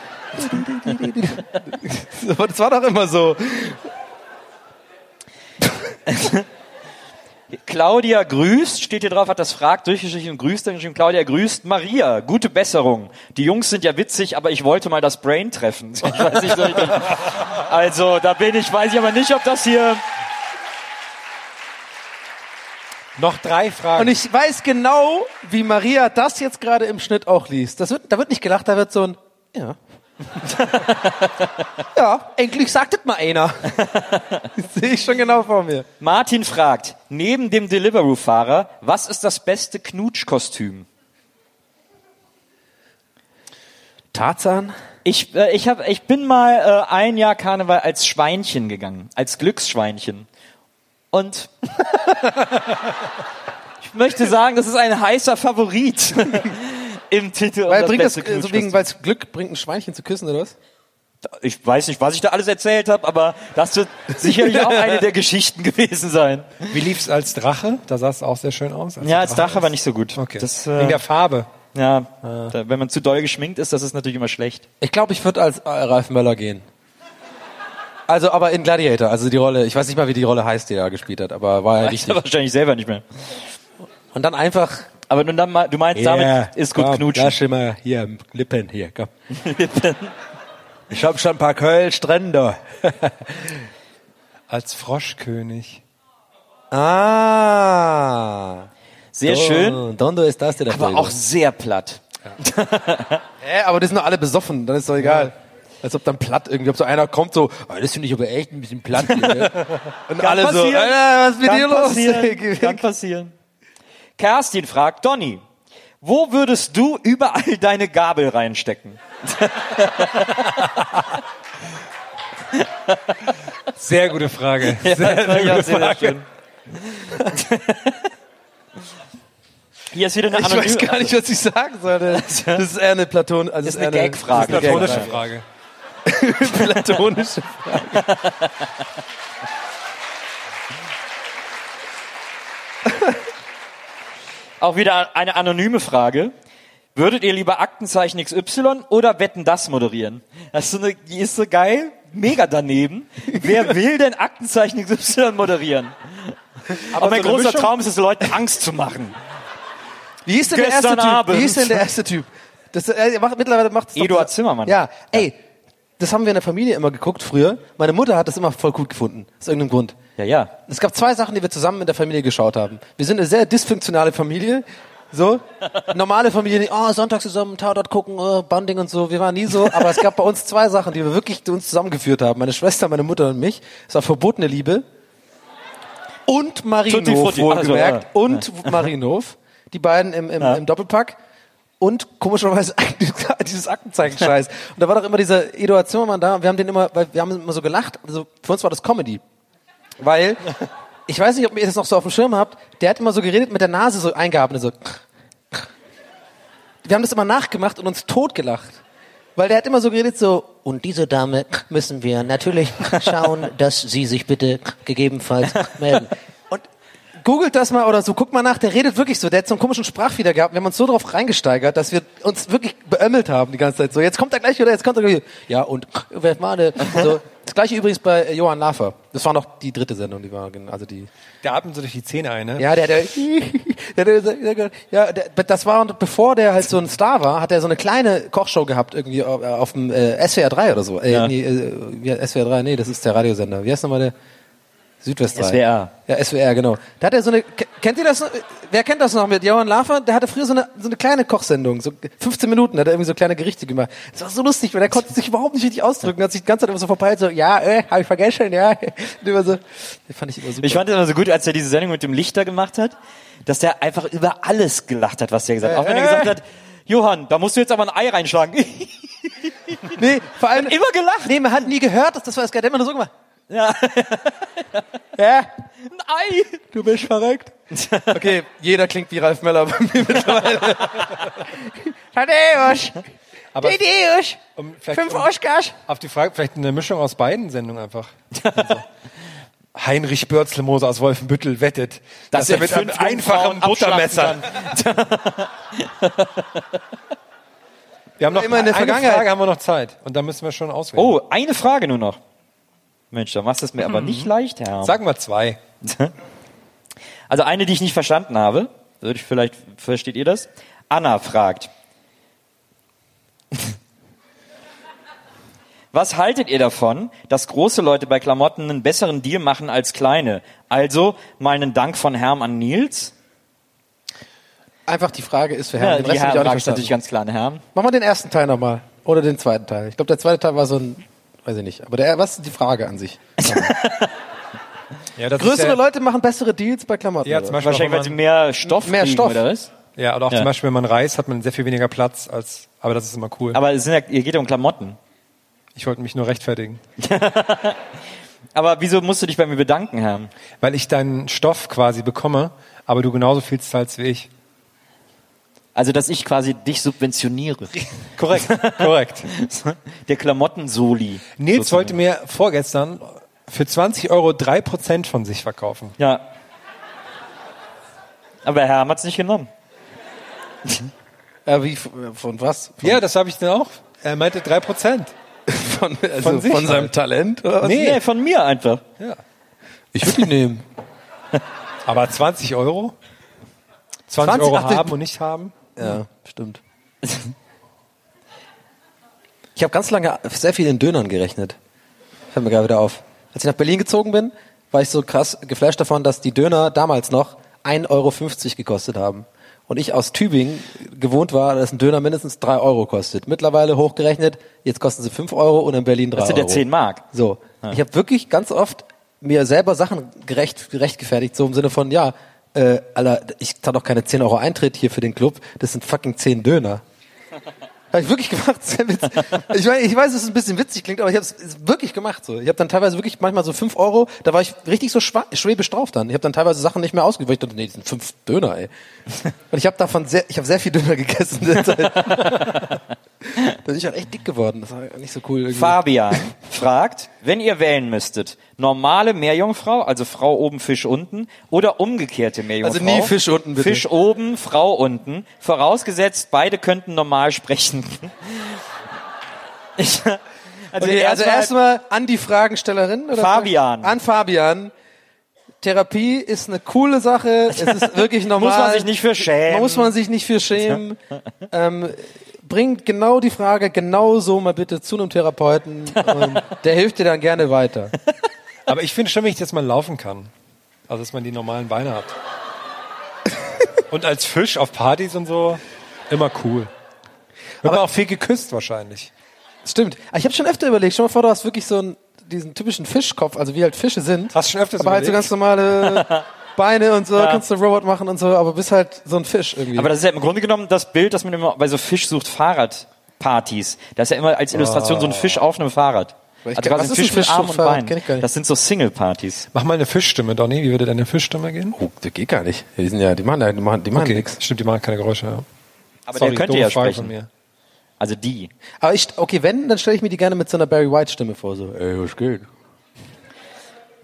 Das war doch immer so. [laughs] Claudia grüßt, steht hier drauf, hat das fragt, durchgeschrieben und grüßt, dann geschrieben, Claudia grüßt Maria, gute Besserung. Die Jungs sind ja witzig, aber ich wollte mal das Brain treffen. [laughs] Ich weiß nicht, also, da bin ich, weiß ich aber nicht, ob das hier, Noch drei Fragen. Und ich weiß genau, wie Maria das jetzt gerade im Schnitt auch liest. Das wird, da wird nicht gelacht, da wird so ein, ja. [laughs] ja, endlich sagt es mal einer. [laughs] Das sehe ich schon genau vor mir. Martin fragt, neben dem Deliveroo-Fahrer, was ist das beste Knutschkostüm? Tarzan? Ich, äh, ich, hab, ich bin mal äh, ein Jahr Karneval als Schweinchen gegangen, als Glücksschweinchen. Und [laughs] ich möchte sagen, das ist ein heißer Favorit im Titel. Weil das bringt das, äh, so wegen, weil es Glück bringt, ein Schweinchen zu küssen, oder was? Ich weiß nicht, was ich da alles erzählt habe, aber das wird [laughs] sicherlich auch eine der Geschichten gewesen sein. Wie lief's als Drache? Da sah es auch sehr schön aus. Ja, als Drache war nicht so gut. Okay. Das, Wegen äh, der Farbe. ja, da, wenn man zu doll geschminkt ist, das ist natürlich immer schlecht. Ich glaube, ich würde als äh, Ralf Möller gehen. Also, aber in Gladiator, also die Rolle, ich weiß nicht mal, wie die Rolle heißt, die er gespielt hat, aber war ja er wahrscheinlich selber nicht mehr. Und dann einfach, Aber nun dann mal, du meinst, damit ist gut komm, knutschen. Lass mal hier, Lippen hier, komm. [laughs] Ich hab schon ein paar Kölsch drin, da. Als Froschkönig. Ah. Sehr schön, Dondo ist das der aber auch sehr platt. [laughs] Hä, aber die sind doch alle besoffen, dann ist doch egal. Als ob dann platt irgendwie, ob so einer kommt so, oh, das finde ich aber echt ein bisschen platt. Hier, ne? [laughs] Und Kann alle so, passieren. Alter, was ist mit Kann dir los? passieren. Geh Kann passieren. Kerstin fragt, Donny, wo würdest du überall deine Gabel reinstecken? Sehr gute Frage. Ja, Sehr, war sehr ja gute sehr Frage. schön. Hier ist wieder eine Ich anonyme, weiß gar nicht, was ich sagen sollte. [laughs] Das ist eher eine Platon, also Das ist eher eine Gagfrage. ist eine [laughs] [laughs] Platonische. Frage. Auch wieder eine anonyme Frage. Würdet ihr lieber Aktenzeichen XY oder Wetten das moderieren? Das ist so eine, die ist so geil, mega daneben. Wer will denn Aktenzeichen XY moderieren? Aber, mein so großer Mischung? Traum ist es, Leuten Angst zu machen. Wie ist denn der erste Typ? Abend. Wie ist denn der erste Typ? Das, er macht, mittlerweile macht das Eduard Zimmermann. Ja, ey, das haben wir in der Familie immer geguckt früher. Meine Mutter hat das immer voll gut gefunden, aus irgendeinem Grund. Ja, ja. Es gab zwei Sachen, die wir zusammen in der Familie geschaut haben. Wir sind eine sehr dysfunktionale Familie. So. Normale Familie, die, oh, Sonntag zusammen, Tatort gucken, oh, Bonding und so. Wir waren nie so. Aber es gab bei uns zwei Sachen, die wir wirklich uns zusammengeführt haben. Meine Schwester, meine Mutter und mich. Es war verbotene Liebe. Und Frutti. wohlgemerkt. Also, ja. Und Marinov. Die beiden im, im, im Doppelpack. Und komischerweise [laughs] dieses Aktenzeichen-Scheiß. Und da war doch immer dieser Eduard Zimmermann da. Wir haben den immer, weil wir haben immer so gelacht. Also für uns war das Comedy. Weil, ich weiß nicht, ob ihr das noch so auf dem Schirm habt, der hat immer so geredet mit der Nase so eingeatmet, so. Wir haben das immer nachgemacht und uns totgelacht. Weil der hat immer so geredet, so, Und diese Dame müssen wir natürlich schauen, dass sie sich bitte gegebenenfalls melden. Googelt das mal oder so, guckt mal nach, der redet wirklich so, der hat so einen komischen Sprachfehler gehabt, wir haben uns so drauf reingesteigert, dass wir uns wirklich beömmelt haben die ganze Zeit. So, jetzt kommt er gleich wieder, jetzt kommt er gleich. Ja, und wer war der? So, das gleiche übrigens bei Johann Lafer. Das war noch die dritte Sendung, die war, also die. Der atmet so durch die Zähne ein, ne? Ja, der, der, [laughs] der, der, der, der ja, der, das war, bevor der halt so ein Star war, hat er so eine kleine Kochshow gehabt, irgendwie auf, auf dem äh, SWR 3 oder so. Äh, Ja. nee, äh, SWR 3, nee, das ist der Radiosender. Wie heißt nochmal der? Südwest 3. SWR. Ja, SWR, genau. Da hat er so eine, ke- kennt ihr das? noch? Wer kennt das noch mit Johann Lafer? Der hatte früher so eine, so eine kleine Kochsendung, so 15 Minuten, hat er irgendwie so kleine Gerichte gemacht. Das war so lustig, weil er konnte sich überhaupt nicht richtig ausdrücken, hat sich die ganze Zeit immer so verpeilt, so, ja, äh, hab ich vergessen, ja. Und immer so, den fand ich immer super. Ich fand es immer so gut, als er diese Sendung mit dem Lichter gemacht hat, dass der einfach über alles gelacht hat, was der gesagt hat. Auch wenn er Äh. gesagt hat, Johann, da musst du jetzt aber ein Ei reinschlagen. nee, vor allem, immer gelacht. nee, man hat nie gehört, das war das geil, der hat immer nur so gemacht. Ja. Ja, Ein Ei. du bist verrückt. [laughs] Okay, jeder klingt wie Ralf Möller bei mir mittlerweile. [laughs] Tadeusz! Aber Tadeusz! um, Fünf um, Oscars! Auf die Frage, vielleicht eine Mischung aus beiden Sendungen einfach. Also, [laughs] Heinrich Börzelmoser aus Wolfenbüttel wettet, dass, er mit einem fünf einfachen Buttermesser. Wir haben noch Immer in der eine Vergangenheit. Frage haben wir noch Zeit und da müssen wir schon auswählen. Oh, eine Frage nur noch. Mensch, da machst du es mir aber nicht leicht, Herr. Sagen wir zwei. [laughs] Also eine, die ich nicht verstanden habe. Würde ich vielleicht, versteht ihr das? Anna fragt. [laughs] Was haltet ihr davon, dass große Leute bei Klamotten einen besseren Deal machen als kleine? Also mal einen Dank von Herm an Nils. Einfach die Frage ist für Ja, Herrn. den die Rest hab ich Herm auch fragt nicht natürlich verstanden. ganz klar an Herm. Machen wir den ersten Teil nochmal. Oder den zweiten Teil. Ich glaube, der zweite Teil war so ein, weiß ich nicht. Aber der, was ist die Frage an sich? [laughs] Ja, das Größere ist ja, Leute machen bessere Deals bei Klamotten. Ja, zum Beispiel Wahrscheinlich, weil sie mehr Stoff Mehr kriegen, Stoff. oder was? Ja, oder auch Ja. zum Beispiel, wenn man reist, hat man sehr viel weniger Platz als, aber das ist immer cool. Aber es sind ja, ihr geht ja um Klamotten. ich wollte mich nur rechtfertigen. [laughs] Aber wieso musst du dich bei mir bedanken, Herm? Weil ich deinen Stoff quasi bekomme, aber du genauso viel zahlst wie ich. Also, dass ich quasi dich subventioniere. [laughs] Korrekt, korrekt. [laughs] Der Klamotten-Soli. Nils wollte mir vorgestern für 20 Euro 3% von sich verkaufen. Ja. Aber Herm hat's nicht genommen. [laughs] Ja, wie, von was? Von, Ja, das habe ich dann auch. Er meinte 3%. von, also von von, seinem halt. Talent? Oder was? Nee. Nee, von mir einfach. Ja. Ich würde ihn nehmen. Aber 20 Euro? 20, 20, Euro ach, haben und nicht haben? Ja, stimmt. Ich habe ganz lange sehr viel in Dönern gerechnet. Fällt mir gerade wieder auf. Als ich nach Berlin gezogen bin, war ich so krass geflasht davon, dass die Döner damals noch 1,50 Euro gekostet haben. Und ich aus Tübingen gewohnt war, dass ein Döner mindestens 3 Euro kostet. Mittlerweile hochgerechnet, jetzt kosten sie 5 Euro und in Berlin 3 Das sind Euro. ja 10 Mark. So, ich habe wirklich ganz oft mir selber Sachen gerecht, gerechtfertigt, so im Sinne von, ja, äh, Alter, ich zahle doch keine 10 Euro Eintritt hier für den Club, das sind fucking 10 Döner. [laughs] Habe ich wirklich gemacht. Ich, meine, ich weiß, dass es ein bisschen witzig klingt, aber ich habe es wirklich gemacht. So. Ich habe dann teilweise wirklich manchmal so 5 Euro, da war ich richtig so schwäbisch drauf dann. Ich habe dann teilweise Sachen nicht mehr ausgegeben, weil ich dachte, nee, das sind 5 Döner, ey. [laughs] Und ich habe davon sehr, ich habe sehr viel Döner gegessen. in der Zeit. [laughs] da bin ich halt echt dick geworden. Das war nicht so cool. Irgendwie. Fabian fragt, wenn ihr wählen müsstet, normale Meerjungfrau, also Frau oben, Fisch unten, oder umgekehrte Meerjungfrau. Also nie Fisch unten, bitte. Fisch oben, Frau unten. Vorausgesetzt, beide könnten normal sprechen. Ich, also Okay, also erstmal, erstmal an die Fragenstellerin. Oder Fabian. An Fabian. Therapie ist eine coole Sache. Es ist [laughs] wirklich normal. Muss man sich nicht für schämen. Muss man sich nicht für schämen. [laughs] ähm, bringt genau die Frage genau so mal bitte zu einem Therapeuten [laughs] der hilft dir dann gerne weiter. [laughs] Aber ich finde schon wichtig, dass man laufen kann. Also, dass man die normalen Beine hat. Und als Fisch auf Partys und so, immer cool. Wird man auch viel geküsst wahrscheinlich. Stimmt. Aber Ich habe schon öfter überlegt, stell mal vor, du hast wirklich so einen, diesen typischen Fischkopf, also wie halt Fische sind. Hast du schon öfters aber halt so überlegt? ganz normale [laughs] Beine und so, Ja. kannst du Robot machen und so, aber bist halt so ein Fisch irgendwie. aber das ist ja im Grunde genommen das Bild, das man immer bei so Fisch sucht Fahrradpartys. Da ist ja immer als Illustration so ein Fisch auf einem Fahrrad. Ich Also quasi ein ist Fisch ein mit Arm und? Bein. Das sind so Single-Partys. Mach mal eine Fischstimme, Donny. Wie würde deine Fischstimme gehen? oh, das geht gar nicht. Die sind ja, die machen, ja- die machen, die machen Okay, nix. stimmt, die machen keine Geräusche. Ja. Aber Sorry, der könnte ja Frage sprechen. von mir. Also die. Aber ich, okay, wenn, dann stelle ich mir die gerne mit so einer Barry White Stimme vor, so, ey, was geht?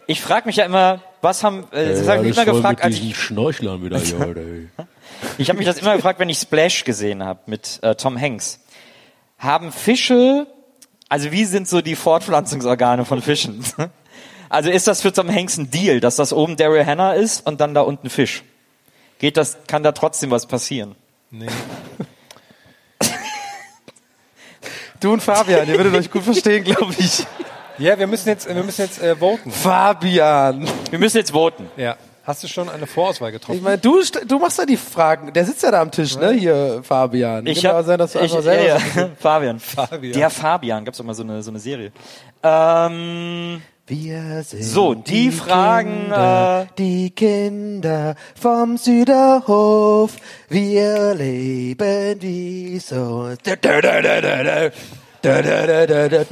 Ich frage mich ja immer, was haben, äh, das habe ich immer gefragt, als ich, Schnorchlern wieder, [laughs] ja, ey. ich habe mich das immer gefragt, wenn ich Splash gesehen habe mit äh, Tom Hanks. Haben Fische, also wie sind so die Fortpflanzungsorgane von Fischen? [laughs] Also ist das für Tom Hanks ein Deal, dass das oben Daryl Hannah ist und dann da unten Fisch? Geht das, kann da trotzdem was passieren? Nee. [laughs] Du und Fabian, ihr würdet euch gut verstehen, glaube ich. Ja, wir müssen jetzt, wir müssen jetzt äh, voten. Fabian. Wir müssen jetzt voten. Ja. Hast du schon eine Vorauswahl Ich getroffen? meine, du, du machst ja die Fragen. Der sitzt ja da am Tisch, ne, hier, Fabian. Ich Kann habe aber sein, dass du ich, einfach selber ja. [laughs] Fabian. Fabian. Der Fabian, gab's doch mal so eine so eine Serie. Ähm, Wir sind So, die Fragen, Kinder, äh, die Kinder vom Süderhof. Wir leben wie so. Da, da, da, da, da, da. Da, da, da, da, da.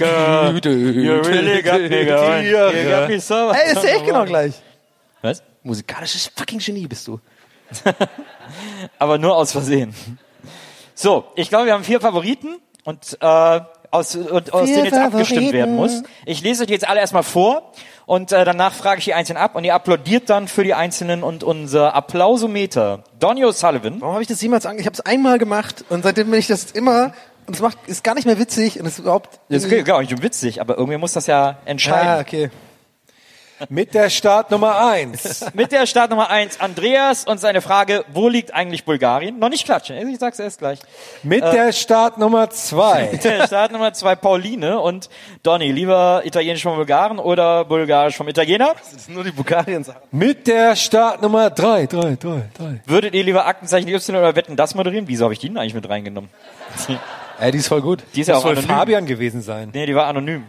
You really got me going. You got me so. Ey, ist ja echt genau gleich. Was? Musikalisches fucking Genie bist du. [laughs] Aber nur aus Versehen. So, ich glaube, wir haben vier Favoriten und äh, aus, und, aus denen jetzt abgestimmt werden muss. Ich lese euch jetzt alle erstmal vor und äh, danach frage ich die Einzelnen ab und ihr applaudiert dann für die Einzelnen und unser Applausometer. Donny O'Sullivan. Warum habe ich das jemals ange... Ich habe es einmal gemacht und seitdem bin ich das immer... Und es macht, ist gar nicht mehr witzig und es ist überhaupt... Das ist gar nicht witzig, aber irgendwie muss das ja entscheiden. Ah, okay. Mit der Startnummer eins. [laughs] Mit der Startnummer eins Andreas und seine Frage, wo liegt eigentlich Bulgarien? Noch nicht klatschen, ich sag's erst gleich. Mit Äh, der Startnummer zwei. Mit [laughs] der Startnummer zwei Pauline und Donny, lieber italienisch vom Bulgaren oder bulgarisch vom Italiener? Das sind nur die Bulgarien-Sachen. Mit der Startnummer drei, drei, drei, drei. Würdet ihr lieber Aktenzeichen Y oder Wetten das moderieren? Wieso habe ich die denn eigentlich mit reingenommen? [laughs] Ey, die ist voll gut. Die ist ja Das auch soll anonym. Fabian gewesen sein. Nee, die war anonym.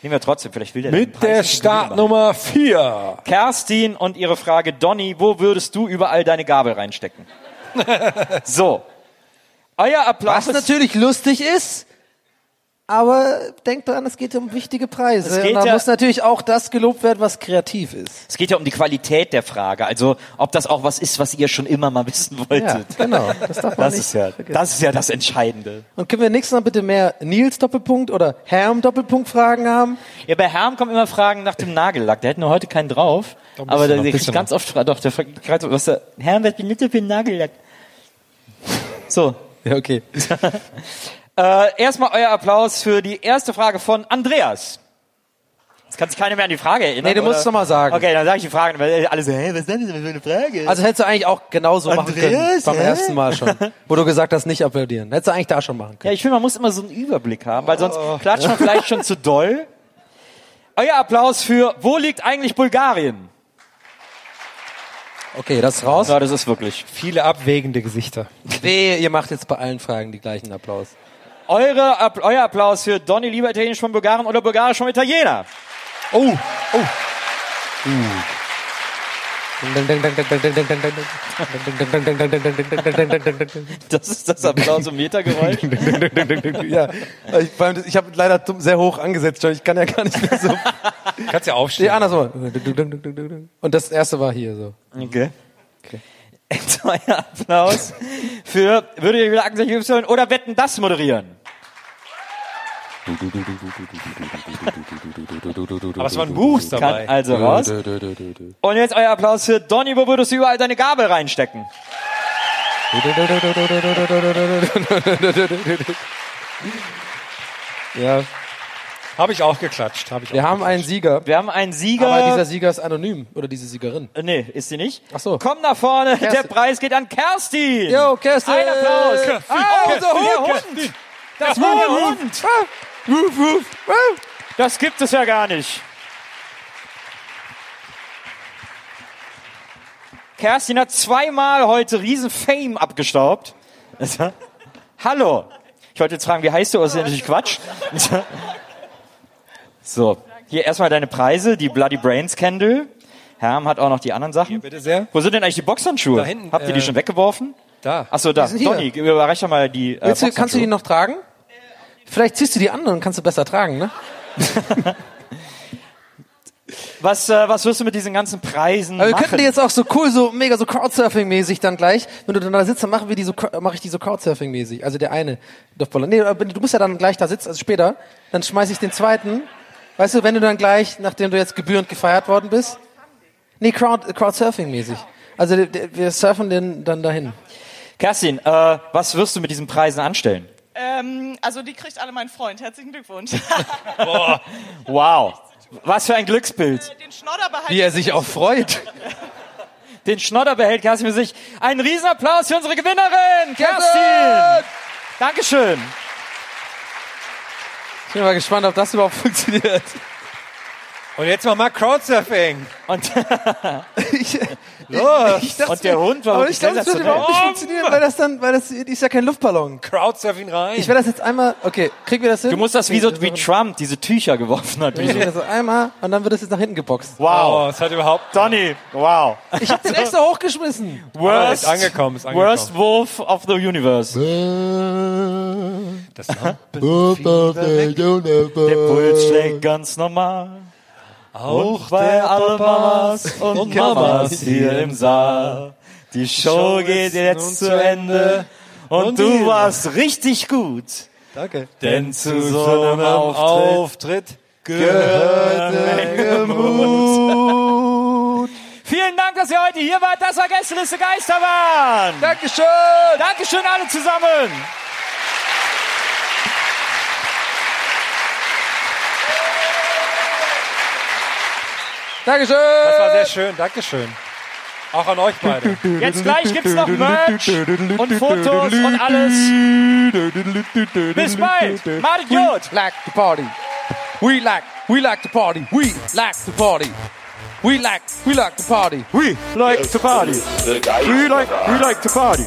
Nehmen wir trotzdem, vielleicht will der Mit der Startnummer vier. machen. Kerstin und ihre Frage, Donny, wo würdest du überall deine Gabel reinstecken? [laughs] so. Euer Applaus. Was natürlich lustig ist, aber denkt dran, es geht um wichtige Preise. Es geht und da ja- muss natürlich auch das gelobt werden, was kreativ ist. Es geht ja um die Qualität der Frage, also ob das auch was ist, was ihr schon immer mal wissen wolltet. Ja, genau. Das darf man Das nicht ist ja, vergessen. das ist ja das Entscheidende. Und können wir nächstes Mal bitte mehr Nils Doppelpunkt oder Herm Doppelpunkt Fragen haben? Ja, bei Herrn kommen immer Fragen nach dem Nagellack. Der hat nur heute keinen drauf. Aber der kriegt bisschen ganz oft Fragen. Doch, der fragt was der, Herr, was benutzt ihr für Nagellack? So. Ja, okay. [laughs] Äh, erstmal euer Applaus für die erste Frage von Andreas. Jetzt kann sich keiner mehr an die Frage erinnern. Nee, du musst es noch mal sagen. Okay, dann sage ich die Frage, weil alle so, hä, was ist denn das für eine Frage? Also hättest du eigentlich auch genauso machen können. Andreas, Beim hä? ersten Mal schon. Wo du gesagt hast, nicht applaudieren. Hättest du eigentlich da schon machen können. Ja, ich finde, man muss immer so einen Überblick haben, weil sonst Oh. klatscht man vielleicht schon zu doll. Euer Applaus für Wo liegt eigentlich Bulgarien? Okay, das ist raus. Ja, das ist wirklich. Viele abwägende Gesichter. [laughs] Wehe, ihr macht jetzt bei allen Fragen die gleichen Applaus. Eure, euer Applaus für Donny lieber Italienisch vom Bulgaren oder Bulgarisch vom Italiener. Oh, oh. [laughs] Das ist das Applausometergeräusch. [laughs] ja, ich, vor allem, ich habe leider sehr hoch angesetzt, ich kann ja gar nicht mehr so. Kannst ja aufstehen. Nee, andersrum. Und das erste war hier so. Okay. Jetzt euer Applaus für Würdet ihr wieder Y oder Wetten das moderieren? Aber es waren Buchs dabei. Kann also raus. Und jetzt euer Applaus für Donny, wo würdest du überall deine Gabel reinstecken? Ja. Habe ich auch geklatscht. Hab ich Wir auch haben einen Sieger. Wir haben einen Sieger. Aber dieser Sieger ist anonym. Oder diese Siegerin. Äh, nee, ist sie nicht. Ach so. Komm nach vorne, der Kerstin. Preis geht an Kerstin. Jo, Kerstin. Ein Applaus. Kerstin. Ah, Kerstin. der Hund. Kerstin. Das war der Hund. Ruf. Das gibt es ja gar nicht. Kerstin hat zweimal heute riesen Fame abgestaubt. [laughs] Hallo. Ich wollte jetzt fragen, wie heißt du? Das ist ja natürlich Quatsch. [laughs] So, hier erstmal deine Preise, die Bloody Brains Candle. Herm hat auch noch die anderen Sachen. Bitte sehr. Wo sind denn eigentlich die Boxhandschuhe? Da hinten, Habt ihr die äh, schon weggeworfen? Da. Achso, da. Hier. Donny, überreich doch mal die äh, Willst du, kannst du die noch tragen? Vielleicht ziehst du die an und kannst du besser tragen, ne? [laughs] Was, äh, was wirst du mit diesen ganzen Preisen Aber wir machen? könnten die jetzt auch so cool, so mega so Crowdsurfing-mäßig dann gleich, wenn du dann da sitzt, dann machen wir die so, mache ich die so Crowdsurfing-mäßig. Also der eine Dorfballer. Nee, du musst ja dann gleich da sitzen, also später. Dann schmeiß ich den zweiten. Weißt du, wenn du dann gleich, nachdem du jetzt gebührend gefeiert worden bist? Nee, Crowd, Crowdsurfing-mäßig. Also wir surfen den dann dahin. Kerstin, äh, was wirst du mit diesen Preisen anstellen? Ähm, also die kriegt alle mein Freund. Herzlichen Glückwunsch. [laughs] Wow. Was für ein Glücksbild. Den Schnodder behalte Wie er sich auch freut. Den Schnodder behält Kerstin für sich. Ein Riesenapplaus für unsere Gewinnerin, Kerstin. Dankeschön. Ich bin mal gespannt, ob das überhaupt [laughs] funktioniert. Und jetzt mach mal Crowdsurfing. Und, [laughs] Los. Ich dachte und der Hund war Aber ich glaube, das wird sensationell. überhaupt nicht funktionieren, weil das dann, weil das ist ja kein Luftballon. Crowdsurfing rein. Ich werde das jetzt einmal, okay, kriegen wir das hin? Du musst das wie so wie Trump diese Tücher geworfen hat. Wie Ich so. das so einmal und dann wird es jetzt nach hinten geboxt. Wow. Oh, es hat überhaupt Donny, wow. Ich hab den extra hochgeschmissen. Aber ist angekommen, ist angekommen. worst Wolf of the Universe. Das Der Puls schlägt ganz normal. Auch bei alle Mamas und Mamas hier im Saal. Die Show geht jetzt zu Ende und du warst richtig gut. Danke. Denn zu so einem Auftritt gehört Menge Mut. Vielen Dank, dass ihr heute hier wart. Das war Gästeliste Geisterbahn. Dankeschön. Dankeschön alle zusammen. Dankeschön. Das war sehr schön, Dankeschön. Auch an euch beide. Jetzt gleich gibt's noch Merch und Fotos und alles. Bis bald. Macht gut. Like the party. We like, we like the party. We like the party. We like, we like the party. We like to party. We like, we like to party.